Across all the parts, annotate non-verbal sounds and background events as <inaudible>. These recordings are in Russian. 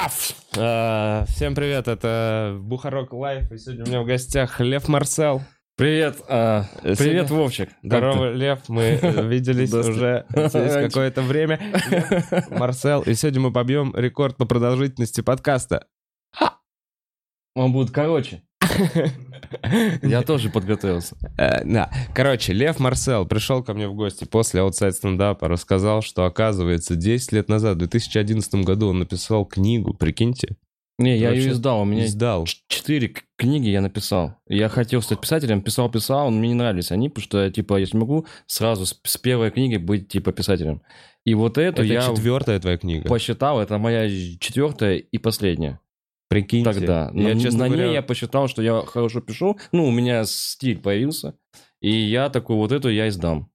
Раф! Э, Всем привет, это Бухарог Лайв, и сегодня у меня в гостях Лев Марсел. Привет, а, Э, привет, сегодня- Вовчик. Здорово, Лев, мы э, <laughs> виделись уже через какое-то время. <laughs> Марсел, и сегодня мы побьем рекорд по продолжительности подкаста. Он будет короче. <laughs> Я тоже подготовился. Э, Да, короче, Лев Марсел пришел ко мне в гости после Outside Stand Up, рассказал, что, оказывается, 10 лет назад, в 2011 году он написал книгу, прикиньте. Не, я ее издал. У меня Издал. четыре книги я написал. Я хотел стать писателем, писал, писал, но мне не нравились они, потому что, типа, я не могу сразу с, с первой книги быть, типа, писателем. И вот эту Это я четвертая твоя книга. посчитал, это моя четвертая и последняя. Прикиньте. Тогда. Я, на честно на говоря, ней я посчитал, что я хорошо пишу. Ну, у меня стиль появился. И я такой, вот эту я издам.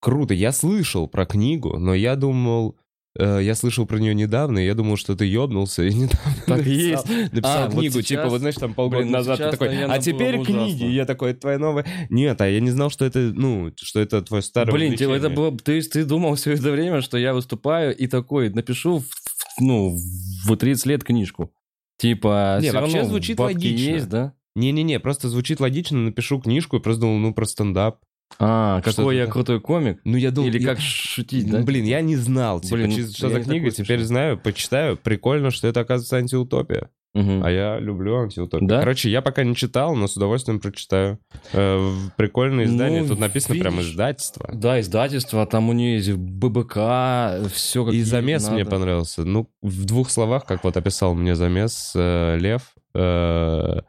Круто. Я слышал про книгу, но я думал... э, я слышал про нее недавно, и я думал, что ты ёбнулся и <laughs> недавно Так написал, есть. написал А, вот книгу, сейчас- типа, вот знаешь, там полгода Блин, ну назад ты такой, а теперь книги. И я такой, это твоя новая... Нет, а я не знал, что это, ну, что это твое старое Блин, типа, это было... Ты, ты думал все это время, что я выступаю и такой напишу, в- ну, в 30 лет книжку. Типа, Не, вообще звучит логично. есть, да? Не-не-не, просто звучит логично, напишу книжку и просто думал, ну, про стендап. А, Что какой это я так? крутой комик? Ну, я думал... Или я- как шутить, да? Блин, я не знал, типа, Блин, что за книга, теперь знаю, почитаю. Прикольно, что это, оказывается, антиутопия. Мгм. А я люблю антиутопию. Да? Короче, я пока не читал, но с удовольствием прочитаю. Э, Прикольное издание. Ну, Тут написано прям видишь. издательство. Да, издательство, там у нее есть ББК, все как И замес мне надо. понравился. Ну, в двух словах, как вот описал мне замес э, Лев, э,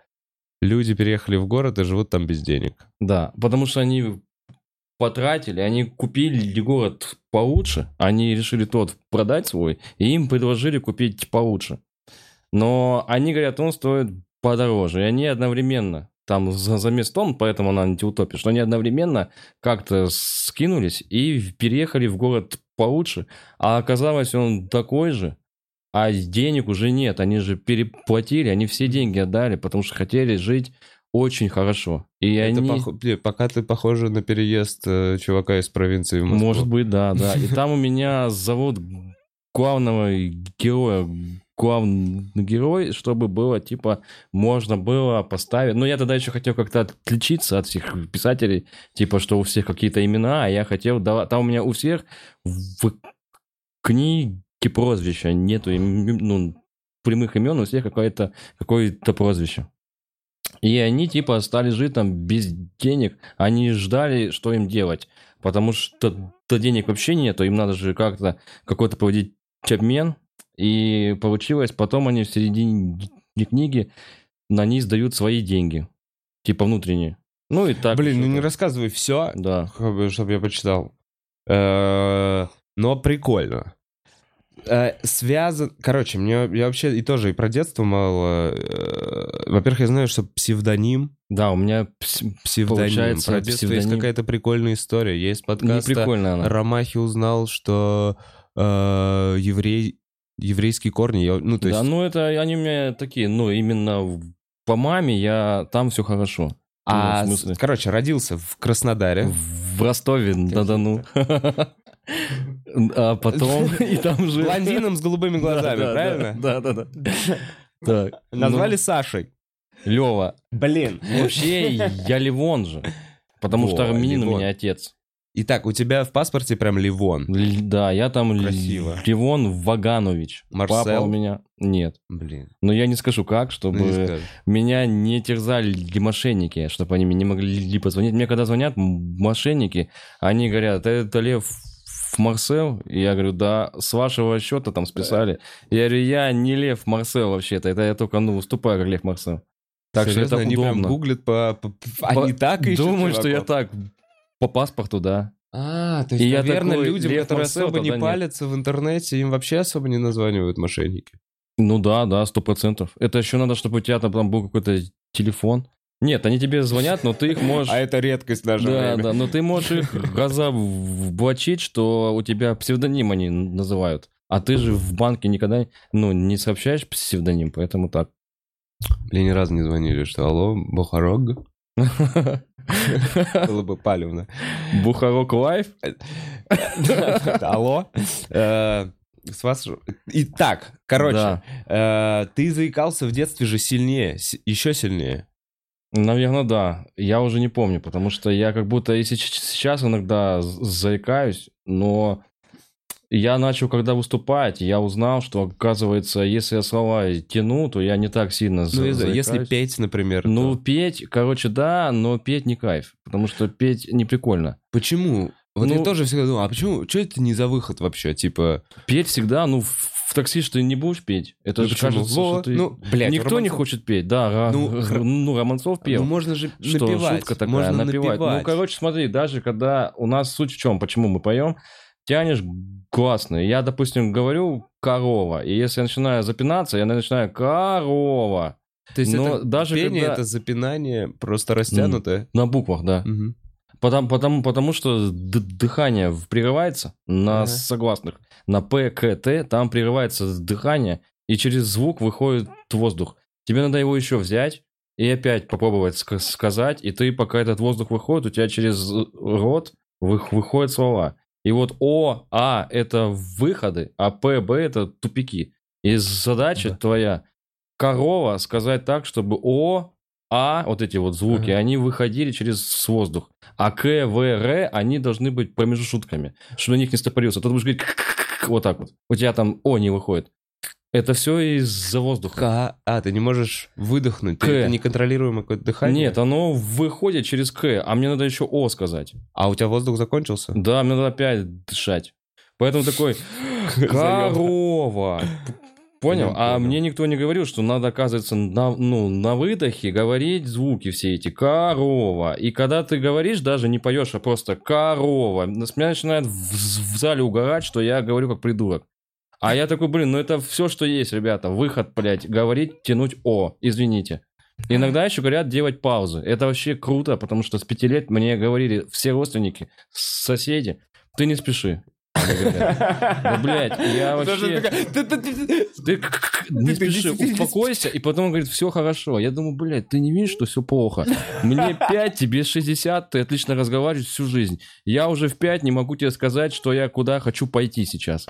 люди переехали в город и живут там без денег. Да, потому что они потратили, они купили город получше, они решили тот продать свой, и им предложили купить получше. Но они говорят, он стоит подороже, и они одновременно, там за, замес тон, поэтому она антиутопия, что они одновременно как-то скинулись и переехали в город получше, а оказалось он такой же, а денег уже нет, они же переплатили, они все деньги отдали, потому что хотели жить очень хорошо. И Это они... пох- пока ты похожа на переезд э, чувака из провинции в Москву. Может быть, да, да. И там у <laughs> меня зовут главного героя, главный герой, чтобы было, типа, можно было поставить... Ну, я тогда еще хотел как-то отличиться от всех писателей, типа, что у всех какие-то имена, а я хотел... да- Там у меня у всех в книге прозвища нету, ну, прямых имен, у всех какое-то какое-то прозвище. И они, типа, стали жить там без денег. Они ждали, что им делать. Потому что то денег вообще нету. Им надо же как-то какой-то проводить обмен. И получилось, потом они в середине книги на них сдают свои деньги. Типа внутренние. Ну и так. Блин, ну не рассказывай все, Да. чтобы я почитал. Э, Но прикольно. Э, Связан... Короче, мне я вообще и тоже и про детство мало... э, Во-первых, я знаю, что псевдоним, Да, у меня пс- псевдоним. Получается, про детство есть псевдоним. какая-то прикольная история. Есть не подкаст прикольно она. Ромахи узнал, что э, еврей... еврейские корни... я- Ну, то есть... Да, ну это они у меня такие, ну именно в- по маме я там все хорошо. а, ну, в с- короче, родился в Краснодаре. В Ростове на Дону. <laughs> А потом <laughs> и там же... Блондином с голубыми <laughs> глазами, правильно? Да, да, да. Так. Назвали Сашей. Лева. Блин. Вообще, я Ливон же. Потому что армянин у меня отец. Итак, у тебя в паспорте прям Ливон. Л- Да, я там Л- Красиво. Ливон Ваганович. Марсел? Папа у меня... Нет. Блин. Но я не скажу как, Ну, чтобы... не меня не терзали мошенники, чтобы они мне не могли позвонить. Мне когда звонят мошенники, они говорят, это Лев в Марсел? И я говорю, да, с вашего счета там списали. Я говорю, я не Лев Марсел вообще-то, это я только, ну, выступаю как Лев Марсел. Так Серьезно, что это они прям удобно. гуглят по... по- Они По- так ищут Думаю, что я так, по паспорту, да. А, то есть, И наверное, такой, людям, которые особо не тогда нет. палятся в интернете, им вообще особо не названивают мошенники. Ну да, да, сто процентов. Это еще надо, чтобы у тебя там, там был какой-то телефон. Нет, они тебе звонят, но ты их <laughs> можешь... А это редкость наше Да, время. да, но ты можешь их <laughs> разоблачить, что у тебя псевдоним они называют. А ты же в банке никогда ну, не сообщаешь псевдоним, поэтому так. Мне ни разу не звонили, что алло, Бухарог? <laughs> <laughs> Было бы палевно. Бухарок лайф? Алло? Э, С вас... Итак, короче, э, ты заикался в детстве же сильнее, еще сильнее. Наверное, да. Я уже не помню, потому что я как будто и сейчас иногда заикаюсь, но я начал, когда выступать, я узнал, что, оказывается, если я слова тяну, то я не так сильно за- Ну, если заикаюсь. петь, например, Ну, то- петь, короче, да, но петь не кайф, потому что петь не прикольно. Почему? Вот я Ну- тоже всегда думал, а почему, что это не за выход вообще, типа... Петь всегда, ну, в, такси что ты не будешь петь. Это Ну, же почему? кажется, Во, что ты... ну, блядь, Никто не Романцов- хочет петь, да, Ну, Р- хр- ну, Романцов пел. Ну, можно же что напевать. шутка такая, можно напевать. Ну, напевать. короче, смотри, даже когда у нас суть в чем, почему мы поем, тянешь классно. Я, допустим, говорю корова, и если я начинаю запинаться, я начинаю корова. То есть но это даже пение, когда- это запинание просто растянутое. На буквах, да. Мгм. Потому, потому, потому что дыхание прерывается на Ага. согласных. На П, К, Т там прерывается дыхание, и через звук выходит воздух. Тебе надо его еще взять и опять попробовать ска- сказать, и ты, пока этот воздух выходит, у тебя через рот вы- выходят слова. И вот О, А – это выходы, а П, Б – это тупики. И задача Да. твоя корова сказать так, чтобы О, А, вот эти вот звуки, Ага. они выходили через воздух. А К, В, Р, они должны быть промежутками, чтобы на них не стопорился. Тут будешь говорить вот так вот. У тебя там О не выходит. Это все из-за воздуха. К. А, ты не можешь выдохнуть. К. Это неконтролируемое какое-то дыхание. Нет, оно выходит через К, а мне надо еще О сказать. А у тебя воздух закончился? Да, мне надо опять дышать. Поэтому такой <laughs> корова. Понял? А мне никто не говорил, что надо, оказывается, на, ну, на выдохе говорить звуки все эти. Корова. И когда ты говоришь, даже не поешь, а просто корова. Меня начинает в, в зале угорать, что я говорю как придурок. А я такой, блин, ну это все, что есть, ребята. Выход, блядь, говорить, тянуть О. Извините. Иногда еще говорят делать паузы. Это вообще круто, потому что с пяти лет мне говорили все родственники, соседи, ты не спеши. Да, блядь, я вообще... Ты не спеши, успокойся. И потом он говорит, все хорошо. Я думаю, блядь, ты не видишь, что все плохо. Мне 5, тебе 60, ты отлично разговариваешь всю жизнь. Я уже в 5 не могу тебе сказать, что я куда хочу пойти сейчас.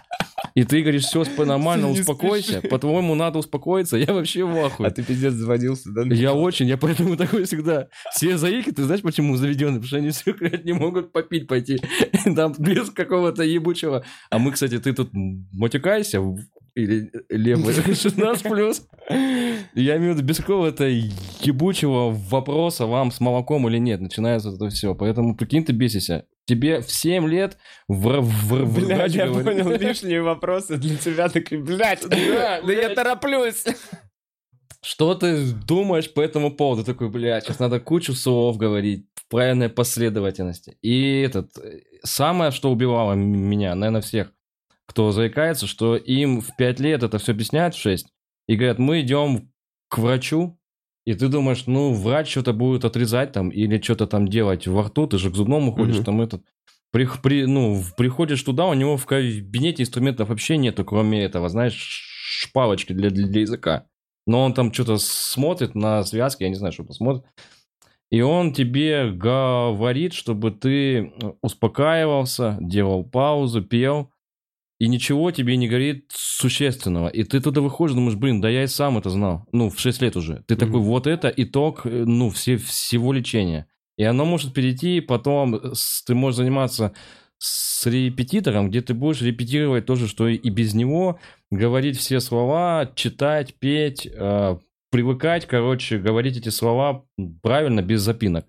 И ты говоришь, все нормально, успокойся. По-твоему, надо успокоиться. Я вообще в ахуе. А ты пиздец звонился, да? Я очень, я поэтому такой всегда. Все заики, ты знаешь, почему заведены? Потому что они все, блядь, не могут попить пойти. <laughs> Там без какого-то ебучего. А мы, кстати, ты тут матюкайся, в- или левый <laughs> 16 плюс. Я имею в виду без какого-то ебучего вопроса, вам с молоком или нет, начинается это все. Поэтому прикинь, ты бесишься. Тебе в 7 лет в, в, в- Блядь, я понял, лишние вопросы для тебя такие, блядь, Да, да я тороплюсь. Что ты думаешь по этому поводу? Такой, блядь, сейчас надо кучу слов говорить в правильной последовательности. И этот, э, самое, что убивало меня, наверное, всех, кто заикается, что им в 5 лет это все объясняют в 6, и говорят, мы идем к врачу, и ты думаешь, ну, врач что-то будет отрезать там, или что-то там делать во рту, ты же к зубному ходишь, Мгм. там этот... При, при- ну, приходишь туда, у него в кабинете инструментов вообще нету, кроме этого, знаешь, шпалочки для, для, для языка. Но он там что-то смотрит на связки, я не знаю, что посмотрит. И он тебе говорит, чтобы ты успокаивался, делал паузу, пел, и ничего тебе не говорит существенного. И ты туда выходишь, думаешь, блин, да я и сам это знал. Ну, в 6 лет уже. Ты Мгм. такой, вот это итог, э, ну, все, всего лечения. И оно может перейти, потом с- ты можешь заниматься с репетитором, где ты будешь репетировать то же, что и без него, говорить все слова, читать, петь, э, привыкать, короче, говорить эти слова правильно, без запинок.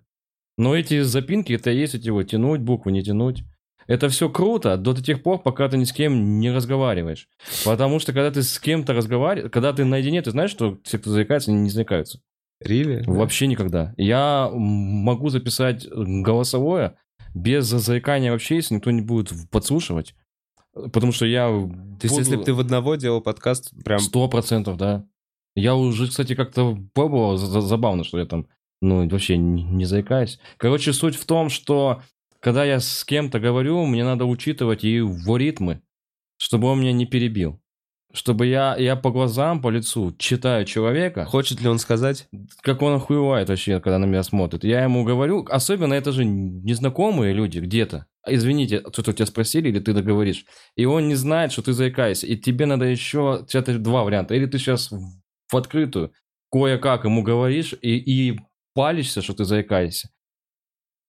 Но эти запинки, это и есть эти вот тянуть буквы, не тянуть. Это все круто до тех пор, пока ты ни с кем не разговариваешь. Потому что когда ты с кем-то разговариваешь, когда ты наедине, ты знаешь, что все, кто заикается, не заикаются. Рили? Вообще никогда. Я могу записать голосовое без заикания вообще, если никто не будет подслушивать. Потому что я... То есть, если бы ты в одного делал подкаст, прям... Сто процентов, да. Я уже, кстати, как-то пробовал, за- за- забавно, что я там, ну, вообще не, не заикаюсь. Короче, суть в том, что когда я с кем-то говорю, мне надо учитывать его ритмы, чтобы он меня не перебил. чтобы я, я по глазам, по лицу читаю человека, Хочет ли он сказать? как он охуевает вообще, когда на меня смотрит. Я ему говорю, особенно это же незнакомые люди где-то. Извините, что-то тебя спросили, или ты договоришь. И он не знает, что ты заикаешься. И тебе надо еще... Это два варианта. Или ты сейчас в открытую кое-как ему говоришь и, и палишься, что ты заикаешься.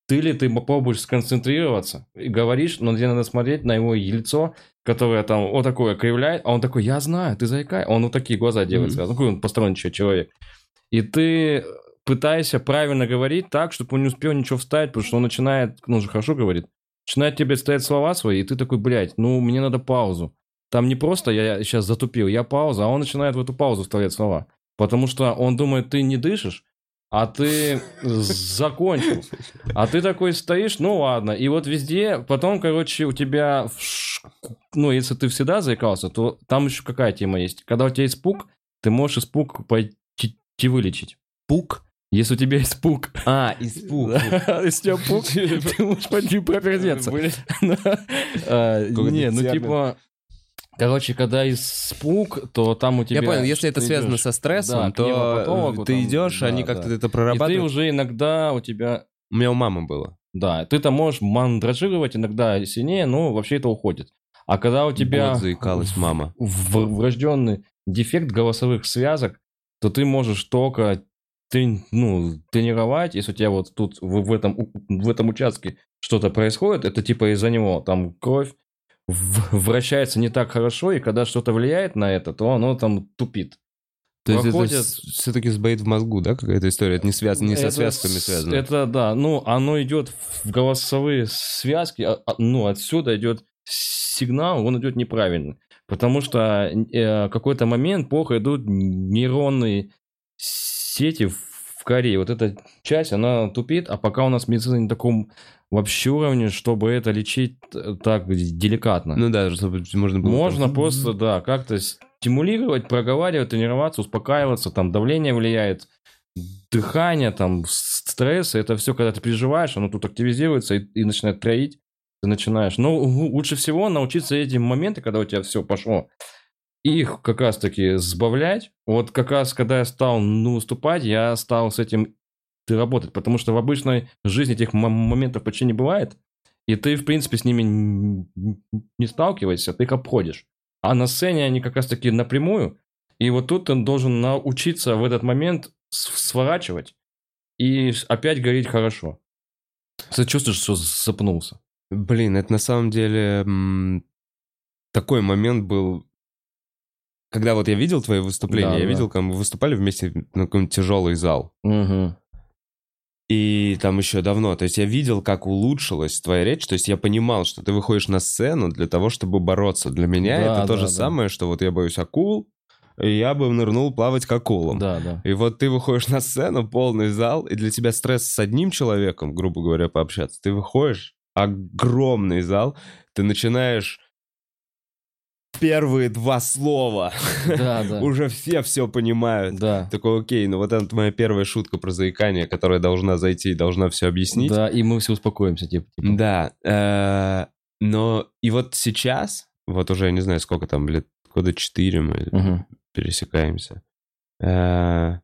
Ты ли ты попробуешь сконцентрироваться и говоришь, но тебе надо смотреть на его лицо, которое там вот такое кривляет, а он такой, я знаю, ты заикай. Он вот такие глаза делает Мгм. сразу. Какой он посторонний человек. И ты пытаешься правильно говорить так, чтобы он не успел ничего вставить, потому что он начинает, ну, он же хорошо говорит, начинает тебе ставить слова свои, и ты такой, блядь, ну, мне надо паузу. Там не просто я сейчас затупил, я пауза, а он начинает в эту паузу вставлять слова. Потому что он думает, ты не дышишь, а ты закончил. А ты такой стоишь, ну ладно. И вот везде, потом, короче, у тебя, ну, если ты всегда заикался, то там еще какая тема есть. Когда у тебя испуг, ты можешь испуг пойти вылечить. Пук? Если у тебя испуг. А, испуг. Если у тебя пук, <laughs> ты можешь пойти пропердеться. <laughs> А, Какой-то Не, ну типа... Короче, когда испуг, то там у тебя... Я понял, если это связано идешь, со стрессом, да, то ты там, идешь, да, они да. как-то это И ты прорабатывают. уже иногда у тебя... У меня у мамы было. Да, ты там можешь мандражировать иногда сильнее, но вообще это уходит. А когда у тебя Вот заикалась мама. в- врожденный дефект голосовых связок, то ты можешь только трен- ну, тренировать, если у тебя вот тут в, в этом, в этом участке что-то происходит, это типа из-за него там кровь вращается не так хорошо, и когда что-то влияет на это, то оно там тупит. То есть это все-таки сбоит в мозгу, да, какая-то история? Это не, связано, не со Это связками связано. Это да, ну оно идет в голосовые связки, а- а- ну отсюда идет сигнал, он идет неправильно, потому что э, какой-то момент плохо идут нейронные сети в коре. Вот эта часть, она тупит, а пока у нас медицина не на таком вообще уровне, чтобы это лечить э, так деликатно. Ну да, чтобы можно было... Можно там- просто, да, как-то стимулировать, проговаривать, тренироваться, успокаиваться, там давление влияет, дыхание, там стресс, это все, когда ты переживаешь, оно тут активизируется и, и начинает троить, ты начинаешь. Но лучше всего научиться эти моменты, когда у тебя все пошло, их как раз-таки сбавлять. Вот как раз, когда я стал ну, выступать, я стал с этим ты работать, потому что в обычной жизни этих моментов почти не бывает, и ты, в принципе, с ними не сталкиваешься, ты их обходишь. А на сцене они как раз-таки напрямую, и вот тут ты должен научиться в этот момент сворачивать и опять говорить хорошо. Ты чувствуешь, что запнулся. Блин, это на самом деле такой момент был, когда вот я видел твои выступления, Да, я да. видел, как мы выступали вместе на какой-нибудь тяжелый зал. Угу. И там еще давно. То есть я видел, как улучшилась твоя речь. То есть я понимал, что ты выходишь на сцену для того, чтобы бороться. Для меня Да, это то да, же да. самое, что вот я боюсь акул, и я бы нырнул плавать к акулам. Да, да. И вот ты выходишь на сцену, полный зал, и для тебя стресс с одним человеком, грубо говоря, пообщаться. Ты выходишь, огромный зал, ты начинаешь первые два слова. Да, <laughs> да. Уже все все понимают. Да. Такой, окей, ну вот это моя первая шутка про заикание, которая должна зайти и должна все объяснить. Да, и мы все успокоимся, типа. типа. Да, э, но и вот сейчас, вот уже, я не знаю, сколько там лет, года четыре мы пересекаемся, э,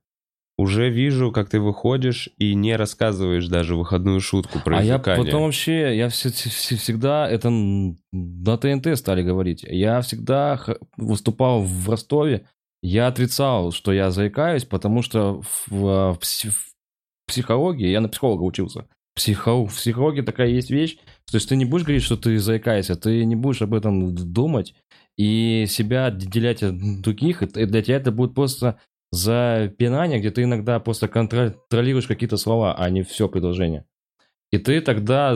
уже вижу, как ты выходишь и не рассказываешь даже выходную шутку про А я потом вообще, я все- все- всегда, это на ТНТ стали говорить, я всегда выступал в Ростове, я отрицал, что я заикаюсь, потому что в, в в психологии, я на психолога учился, Психо- в психологии такая есть вещь, то есть ты не будешь говорить, что ты заикаешься, ты не будешь об этом думать и себя отделять от других, и для тебя это будет просто запинание, где ты иногда просто контролируешь какие-то слова, а не все предложение. И ты тогда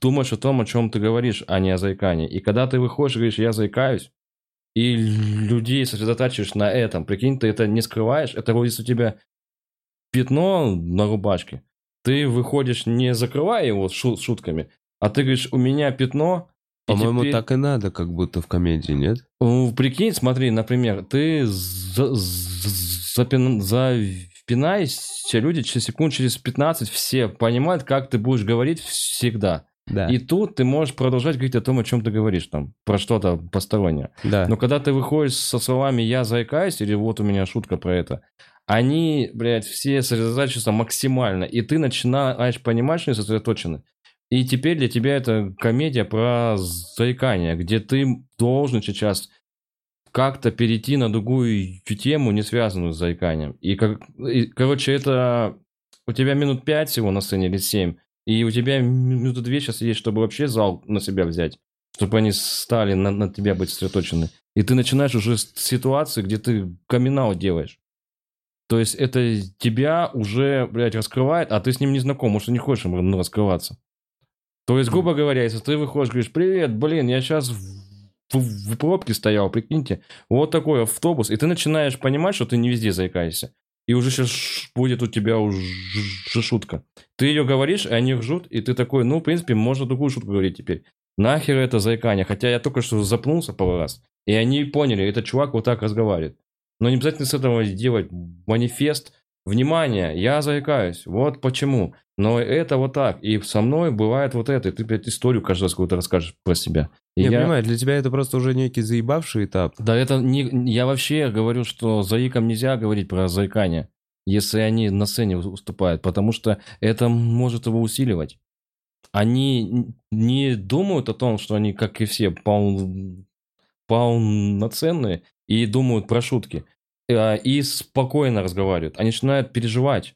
думаешь о том, о чем ты говоришь, а не о заикании. И когда ты выходишь и говоришь, я заикаюсь, и людей сосредотачиваешь на этом, прикинь, ты это не скрываешь, это вот если у тебя пятно на рубашке, ты выходишь не закрывая его шу- шутками, а ты говоришь, у меня пятно, По-моему, теперь- так и надо, как будто в комедии, нет? прикинь, смотри, например, ты за- за- запин- запинаешься, люди через секунд, через 15 все понимают, как ты будешь говорить всегда. Да. И тут ты можешь продолжать говорить о том, о чем ты говоришь, там, про что-то постороннее. да. Но когда ты выходишь со словами «я заикаюсь» или «вот у меня шутка про это», они, блядь, все сосредотачиваются максимально, и ты начинаешь понимать, что они сосредоточены. И теперь для тебя это комедия про заикание, где ты должен сейчас как-то перейти на другую тему, не связанную с заиканием. И, как, и, короче, это у тебя минут пять всего на сцене или семь, и у тебя минуты две сейчас есть, чтобы вообще зал на себя взять, чтобы они стали на, на тебя быть сосредоточены. И ты начинаешь уже с ситуации, где ты камин делаешь. То есть это тебя уже, блядь, раскрывает, а ты с ним не знаком, может, не хочешь ну, раскрываться. То есть, грубо говоря, если ты выходишь, говоришь, привет, блин, я сейчас в, пробке стоял, прикиньте, вот такой автобус, и ты начинаешь понимать, что ты не везде заикаешься. И уже сейчас будет у тебя уже шутка. Ты ее говоришь, и они ржут, и ты такой, ну, в принципе, можно другую шутку говорить теперь. Нахер это заикание? Хотя я только что запнулся пару раз. И они поняли, этот чувак вот так разговаривает. Но не обязательно с этого делать манифест. Внимание, я заикаюсь. Вот почему. Но это вот так. И со мной бывает вот это. И ты, блядь, историю каждый раз какую-то расскажешь про себя. И Я, понимаю, для тебя это просто уже некий заебавший этап. Да это не... Я вообще говорю, что заикам нельзя говорить про заикание, если они на сцене выступают, потому что это может его усиливать. Они не думают о том, что они, как и все, пол... полноценные и думают про шутки. А, И спокойно разговаривают. Они начинают переживать,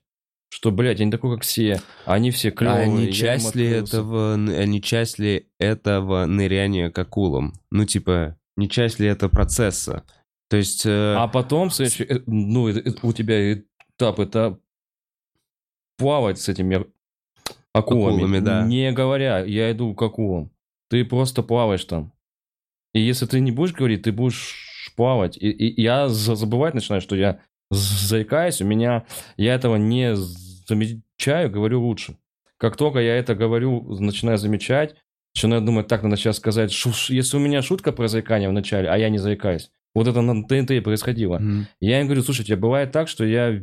что, блядь, я не такой, как все. Они все А клевые. не я им часть ли этого, а не часть ли этого ныряния к акулам? Ну, типа, не часть ли это процесса? То есть... э, А потом, следующий, э, ну, э, э, у тебя этап это плавать с этими акулами. Акулами, да. Не говоря, я иду к акулам. Ты просто плаваешь там. И если ты не будешь говорить, ты будешь плавать. И, и я за- забывать начинаю, что я заикаюсь, у меня... Я этого не замечаю, говорю лучше. Как только я это говорю, начинаю замечать, начинаю думать, так, надо сейчас сказать, шу- ш- если у меня шутка про заикание в начале, а я не заикаюсь, вот это на ТНТ происходило. мгм. Я им говорю, слушайте, бывает так, что я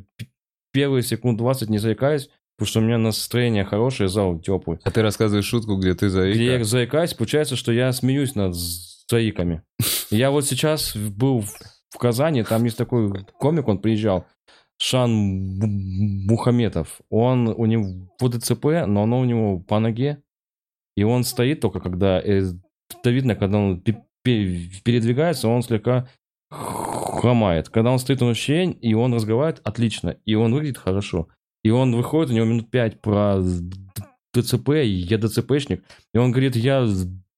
первые секунд 20 не заикаюсь, потому что у меня настроение хорошее, зал теплый. А ты рассказываешь шутку, где ты заика. Где я заикаюсь, получается, что я смеюсь над заиками. Я вот сейчас был в Казани, там есть такой комик, он приезжал, Шан Мухаметов. Он, у него ДЦП, но оно у него по ноге, и он стоит только когда, э, это видно, когда он пе- пе- передвигается, он слегка хромает. Когда он стоит, он вообще, и он разговаривает отлично, и он выглядит хорошо. И он выходит, у него минут пять про ДЦП, я ДЦПшник, и он говорит, я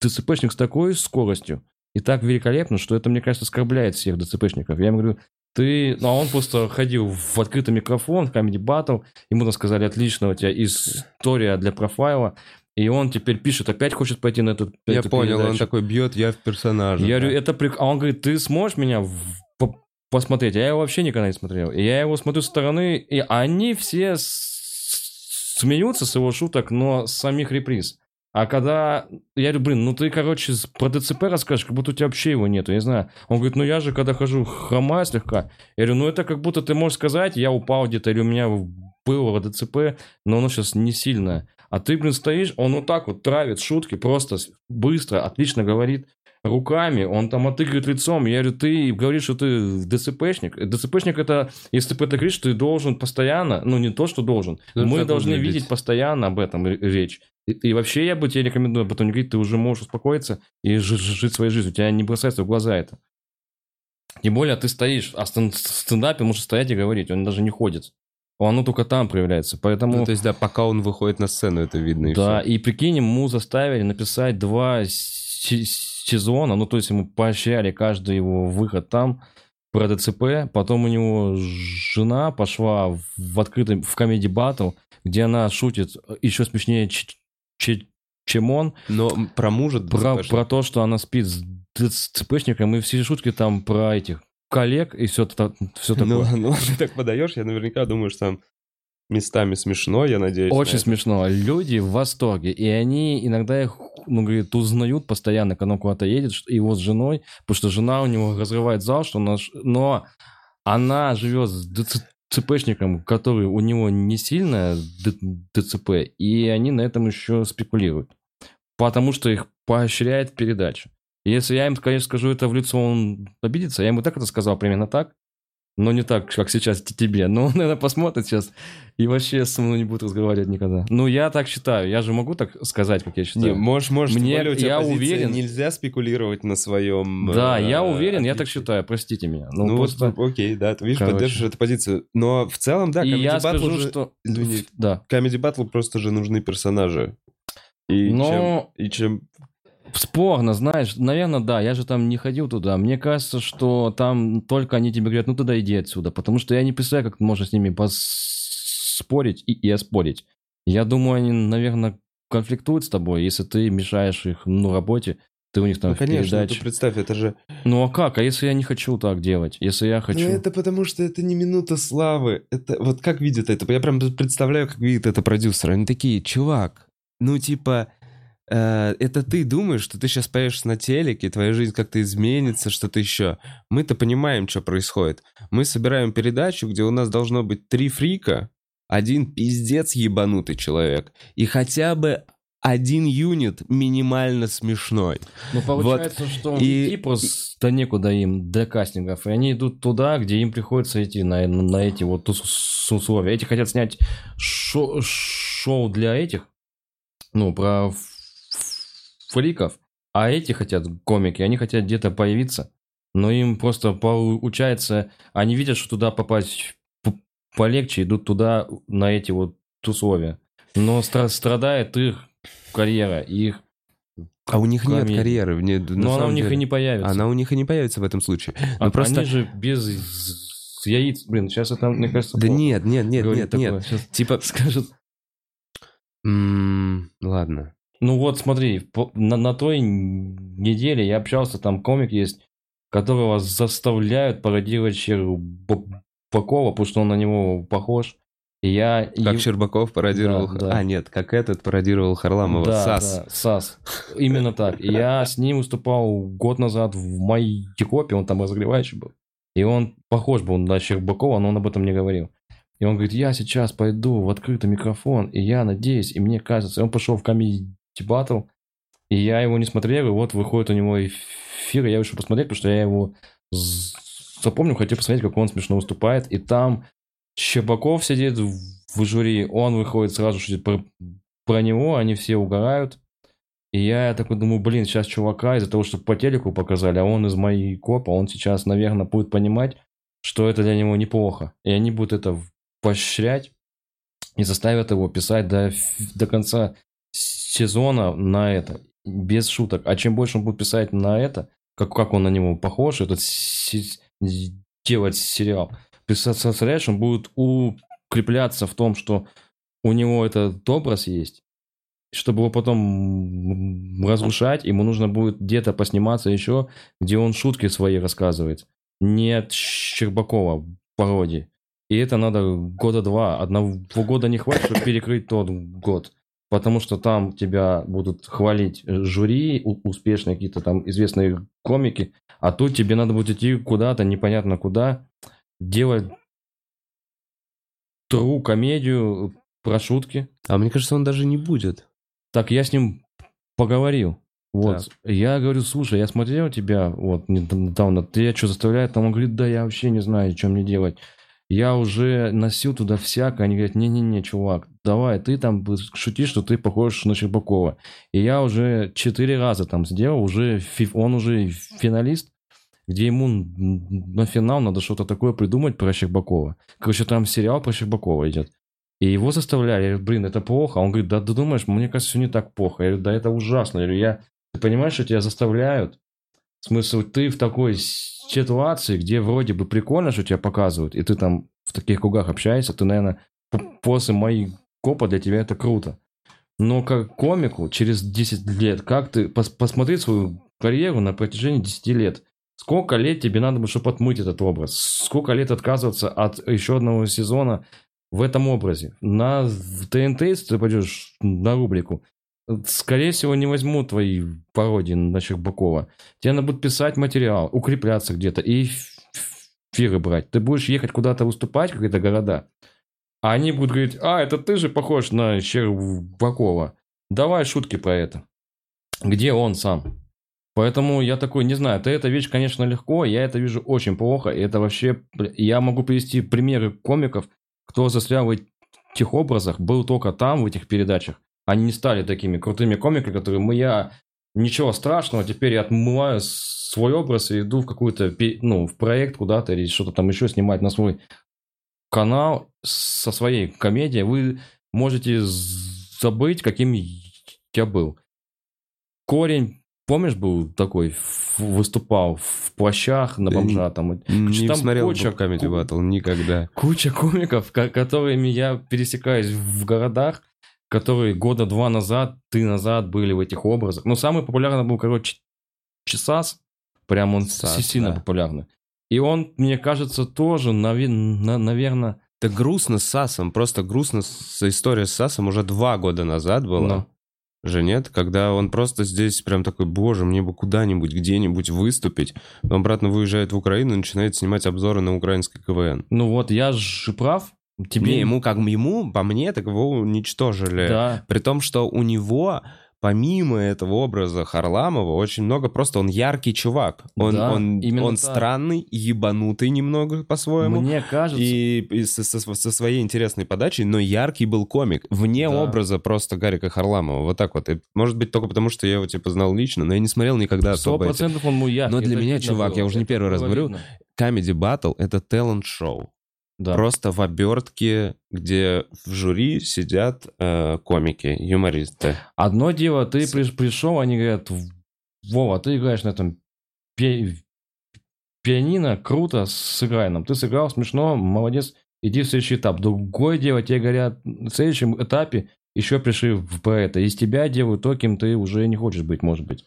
ДЦПшник с такой скоростью, и так великолепно, что это, мне кажется, оскорбляет всех ДЦПшников. Я ему говорю, ты... Ну, а он просто ходил в открытый микрофон, в Comedy Battle, ему там сказали, отлично, у тебя история для профайла, и он теперь пишет, опять хочет пойти на эту Я эту понял, он передачу. такой бьет, я в персонаже. Я да. говорю, это прик... А он говорит, ты сможешь меня в- по- посмотреть? А я его вообще никогда не смотрел. И я его смотрю со стороны, и они все с- смеются с его шуток, но с самих реприз. А когда... Я говорю, блин, ну ты, короче, про ДЦП расскажешь, как будто у тебя вообще его нету, я не знаю. Он говорит, ну я же, когда хожу, хромаю слегка. Я говорю, ну это как будто ты можешь сказать, я упал где-то, или у меня было ДЦП, но оно сейчас не сильное. А ты, блин, стоишь, он вот так вот травит шутки, просто быстро, отлично говорит руками, он там отыгрывает лицом. Я говорю, ты говоришь, что ты ДЦПшник. ДЦПшник это, если ты это говоришь, ты должен постоянно, ну не то, что должен, Должен мы так должны выглядеть. видеть постоянно об этом речь. И, и вообще я бы тебе рекомендую об этом не говорить, ты уже можешь успокоиться и жи- жи- жить своей жизнью. У тебя не бросается в глаза это. Тем более ты стоишь, а в стендапе может стоять и говорить, он даже не ходит. Оно только там проявляется. Поэтому Ну, то есть, да, пока он выходит на сцену, это видно и да, всё. и прикинь, ему заставили написать два сезона, ну, то есть ему поощряли каждый его выход там про ДЦП, потом у него жена пошла в- открытый, в комедий батл, где она шутит еще смешнее, чем он, Но про мужа про, про то, что она спит с ДЦПшником, и все шутки там про этих коллег и все, все такое. Ну, <laughs> ну, ты так подаешь, я наверняка думаю, что там местами смешно, я надеюсь. на Очень это. смешно. Люди в восторге. И они иногда их, ну, говорит, узнают постоянно, когда он куда-то едет, его с женой, потому что жена у него разрывает зал, что она... Но она живет с ДЦПшником, который у него не сильно ДЦП, и они на этом еще спекулируют. потому что их поощряет передача. Если я им, конечно, скажу это в лицо, он обидится. Я ему так это сказал, примерно так. Но не так, как сейчас тебе. Но он, наверное, посмотрит сейчас и вообще со мной не будет разговаривать никогда. Ну, я так считаю. Я же могу так сказать, как я считаю. Не, можешь, можешь. Мне- более я уверен- Нельзя спекулировать на своем... Да, э, я уверен, я так считаю. Простите меня. Ну, Ну, просто... окей, да, ты видишь, Короче. поддерживаешь эту позицию. Но в целом, да, и Comedy я Battle скажу, же- что... Извини. Да. Comedy Battle просто же нужны персонажи. И, Но- чем, и чем... Спорно, знаешь, наверное, да, я же там не ходил туда. Мне кажется, что там только они тебе говорят, ну тогда иди отсюда, потому что я не представляю, как можно с ними поспорить и, и оспорить. Я думаю, они, наверное, конфликтуют с тобой, если ты мешаешь их, ну, работе, ты у них там Ну, конечно, ну, передаче. ты представь, это же... Ну, а как? А если я не хочу так делать? Если я хочу... Ну, это потому что это не минута славы. Это вот как видят это? Я прям представляю, как видят это продюсеры. Они такие, чувак, ну типа, это ты думаешь, что ты сейчас появишься на телеке, твоя жизнь как-то изменится, что-то еще. Мы-то понимаем, что происходит. Мы собираем передачу, где у нас должно быть три фрика, один пиздец ебанутый человек, и хотя бы один юнит минимально смешной. Ну, получается, что и- идти просто некуда им для кастингов, и они идут туда, где им приходится идти на, на эти вот ус- условия. Эти хотят снять шо- шоу для этих, ну, про фриков, а эти хотят комики, они хотят где-то появиться, но им просто получается, они видят, что туда попасть полегче, идут туда на эти вот условия. Но стра- страдает их карьера, их А у них нет Комедия. карьеры. не- но она у них деле. и не появится. Она у них и не появится в этом случае. А Ну, просто... Они же без яиц. Блин, сейчас это, мне кажется, Да нет, нет, нет, нет, нет. такое. Щас Типа, скажут. м, ладно. Ну вот смотри, на, на той неделе я общался, там комик есть, которого заставляют пародировать Щербакова, потому что он на него похож. И я... Как и- Щербаков пародировал... Да, да. А, нет, как этот пародировал Харламова. Да, Сас. да, САС. Именно так. И я <laughs> с ним выступал год назад в Майкопе, он там разогревающий был. И он похож был на Щербакова, но он об этом не говорил. И он говорит, я сейчас пойду в открытый микрофон, и я надеюсь, и мне кажется, и он пошел в Comedy Battle, и я его не смотрел, и вот выходит у него эфир, и я решил посмотреть, потому что я его запомнил, хотел посмотреть, как он смешно выступает, и там Щербаков сидит в жюри, он выходит сразу шутит про, про него, они все угорают, и я такой думаю, блин, сейчас чувака из-за того, что по телеку показали, а он из моей копа, он сейчас, наверное, будет понимать, что это для него неплохо. И они будут это поощрять и заставят его писать до, до конца сезона на это, без шуток. А чем больше он будет писать на это, как, как он на него похож, этот се- делать сериал, представляешь, он будет укрепляться в том, что у него этот образ есть, чтобы его потом разрушать, ему нужно будет где-то посниматься еще, где он шутки свои рассказывает. Не от Щербакова пародии. И это надо года два. Одного года не хватит, чтобы перекрыть тот год. Потому что там тебя будут хвалить жюри, успешные какие-то там известные комики, а тут тебе надо будет идти куда-то, непонятно куда, делать тру комедию про шутки. А мне кажется, он даже не будет. Так я с ним поговорил. Вот. Я говорю, слушай, я смотрел тебя вот недавно, ты что заставляет? Там он говорит, да я вообще не знаю, что мне делать. Я уже носил туда всякое. Они говорят, не-не-не, чувак, давай, ты там шутишь, что ты похож на Щербакова. И я уже четыре раза там сделал, уже он уже финалист, где ему на финал надо что-то такое придумать про Щербакова. Короче, там сериал про Щербакова идет. И его заставляли. Я говорю, блин, это плохо. Он говорит, да ты думаешь, мне кажется, все не так плохо. Я говорю, да это ужасно. Я говорю, я... Ты понимаешь, что тебя заставляют? В смысле, ты в такой ситуации, где вроде бы прикольно, что тебя показывают, и ты там в таких кругах общаешься, ты, наверное, после моей копа для тебя это круто. Но как комику через 10 лет, как ты... пос- посмотри свою карьеру на протяжении 10 лет. Сколько лет тебе надо чтобы отмыть этот образ? Сколько лет отказываться от еще одного сезона в этом образе? На ТНТ, если ты пойдешь на рубрику, скорее всего, не возьмут твои пародии на Щербакова. Тебе надо будет писать материал, укрепляться где-то и эфиры брать. Ты будешь ехать куда-то выступать, какие-то города, а они будут говорить, а, это ты же похож на Щербакова. Давай шутки про это. Где он сам? Поэтому я такой, не знаю, ты эта вещь, конечно, легко, я это вижу очень плохо, и это вообще... Я могу привести примеры комиков, кто застрял в этих образах, был только там, в этих передачах. Они не стали такими крутыми комиками, которые мы, я... Ничего страшного, теперь я отмываю свой образ и иду в какую-то, ну, в проект куда-то или что-то там еще снимать на свой канал со своей комедией. Вы можете забыть, каким я был. Корень Помнишь, был такой, выступал в плащах на бомжа там? Не там смотрел куча, Comedy Battle никогда. Куча комиков, которыми я пересекаюсь в городах, которые года два назад, три назад были в этих образах. Но самый популярный был, короче, Чесас. Прям он Сас, сильно да. популярный. И он, мне кажется, тоже, наверное... Это грустно с Сасом, просто грустно с история с Сасом уже два года назад была. Но же нет, когда он просто здесь прям такой, боже, мне бы куда-нибудь, где-нибудь выступить. Но обратно выезжает в Украину и начинает снимать обзоры на украинский КВН. Ну вот, я же прав. Тебе... Не, ему, как ему, по мне, так его уничтожили. Да. При том, что у него помимо этого образа Харламова, очень много просто он яркий чувак. Он, да, он, он так. странный, ебанутый немного по-своему. Мне кажется. И, и со, со, со своей интересной подачей, но яркий был комик. Вне да. образа просто Гарика Харламова. Вот так вот. И, может быть, только потому, что я его типа знал лично, но я не смотрел никогда особо. Сто процентов он мой яркий. Но для меня, чувак, было. я уже не первый раз говорю, Comedy Battle — это талант-шоу. Да. Просто в обертке, где в жюри сидят э, комики, юмористы. Одно дело, ты С... пришел, они говорят, Вова, ты играешь на этом пи... пианино, круто, сыграй нам. Ты сыграл смешно, молодец, иди в следующий этап. Другое дело, тебе говорят, в следующем этапе еще пришли в поэта. Из тебя делают то, кем ты уже не хочешь быть, может быть.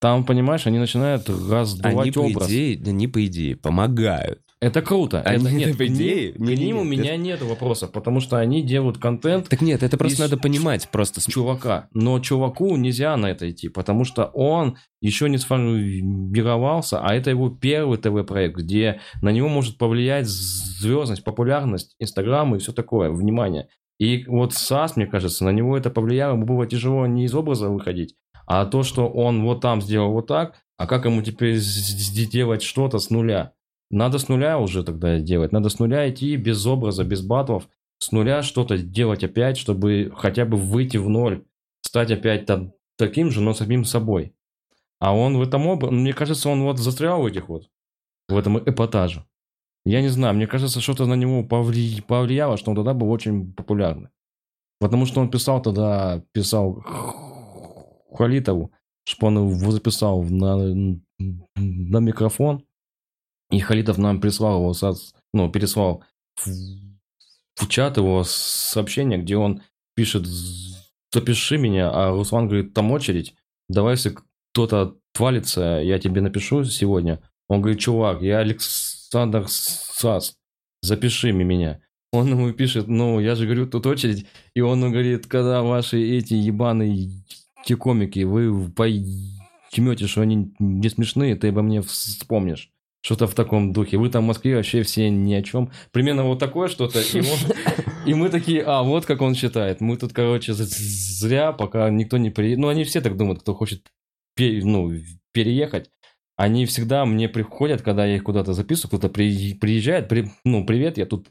Там, понимаешь, они начинают раздувать они, образ. По идее, они, по идее, помогают. Это круто. Они, это, нет, <laughs> по идее, к, ним, к ним у меня это... нет вопросов, потому что они делают контент. Так нет, это просто надо понимать, просто чувака. Но чуваку нельзя на это идти, потому что он еще не сформировался, а это его первый ТВ-проект, где на него может повлиять звездность, популярность, Инстаграм и все такое, внимание. И вот САС, мне кажется, на него это повлияло, ему было тяжело не из образа выходить, а то, что он вот там сделал вот так, а как ему теперь сделать что-то с нуля? Надо с нуля уже тогда делать. Надо с нуля идти без образа, без батлов. С нуля что-то делать опять, чтобы хотя бы выйти в ноль. Стать опять там, таким же, но самим собой. А он в этом образе, мне кажется, он вот застрял в этих вот, в этом эпатаже. Я не знаю, мне кажется, что-то на него повли... повлияло, что он тогда был очень популярный. Потому что он писал тогда, писал Халитову, что он его записал на, на микрофон, и Халитов нам прислал его, ну, переслал в, чат его сообщение, где он пишет «Запиши меня», а Руслан говорит «Там очередь, давай, если кто-то отвалится, я тебе напишу сегодня». Он говорит «Чувак, я Александр Сас, запиши меня». Он ему пишет, ну, я же говорю, тут очередь. И он говорит, когда ваши эти ебаные те комики, вы поймете, что они не смешные, ты обо мне вспомнишь. Что-то в таком духе. Вы там в Москве вообще все ни о чем. Примерно вот такое что-то. И, он, и мы такие, а, вот как он считает. Мы тут, короче, зря, пока никто не приедет. Ну, они все так думают, кто хочет пере, ну, переехать. Они всегда мне приходят, когда я их куда-то записываю, кто-то при, приезжает, при, ну, привет, я тут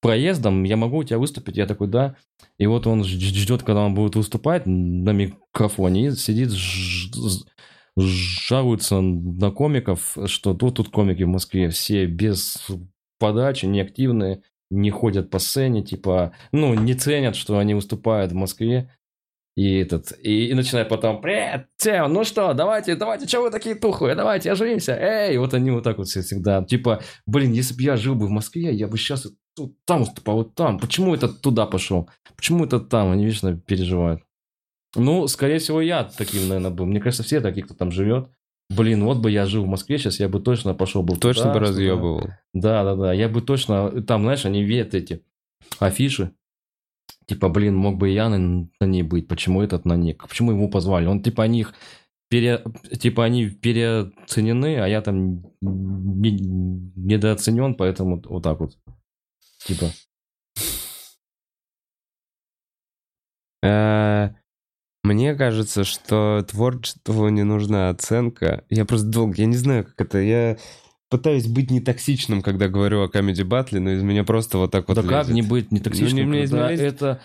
проездом, я могу у тебя выступить? Я такой, да. И вот он ждет, когда он будет выступать на микрофоне, и сидит, жалуются на комиков, что тут, тут комики в Москве все без подачи, неактивные, не ходят по сцене, типа, ну, не ценят, что они выступают в Москве. И этот, и, и начинает потом, привет, Тем, ну что, давайте, давайте, что вы такие тухлые, давайте, оживимся, эй, вот они вот так вот всегда, типа, блин, если бы я жил бы в Москве, я бы сейчас тут, там выступал, вот там, почему это туда пошел, почему это там, они вечно переживают. Ну, скорее всего, я таким, наверное, был. Мне кажется, все такие, кто там живет. Блин, вот бы я жил в Москве, сейчас я бы точно пошел бы Точно туда, бы разъебывал. Да, да, да. Я бы точно... Там, знаешь, они видят эти афиши. Типа, блин, мог бы и я на, на ней быть. Почему этот на ней? Почему ему позвали? Он, типа, они их... Пере... Типа, они переоценены, а я там не... недооценен, поэтому вот так вот. Типа... Мне кажется, что творчеству не нужна оценка. Я просто долго, я не знаю, как это. Я пытаюсь быть не токсичным, когда говорю о комедий батле, но из меня просто вот так вот да как лезет. не быть не токсичным, Ну, не- когда лезет. это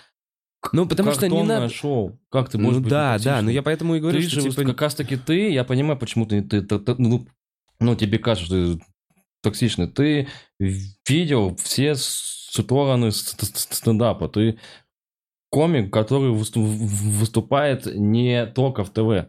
Ну, потому что не надо... шоу. Как ты можешь Ну быть да, да, но я поэтому и говорю, ты что же типа... как раз таки ты, я понимаю, почему ты, ты- ты- ты- ну, ну, тебе кажется, что ты токсичный. Ты видел все стороны ст- ст- стендапа. Ты комик, который высту- выступает не только в ТВ.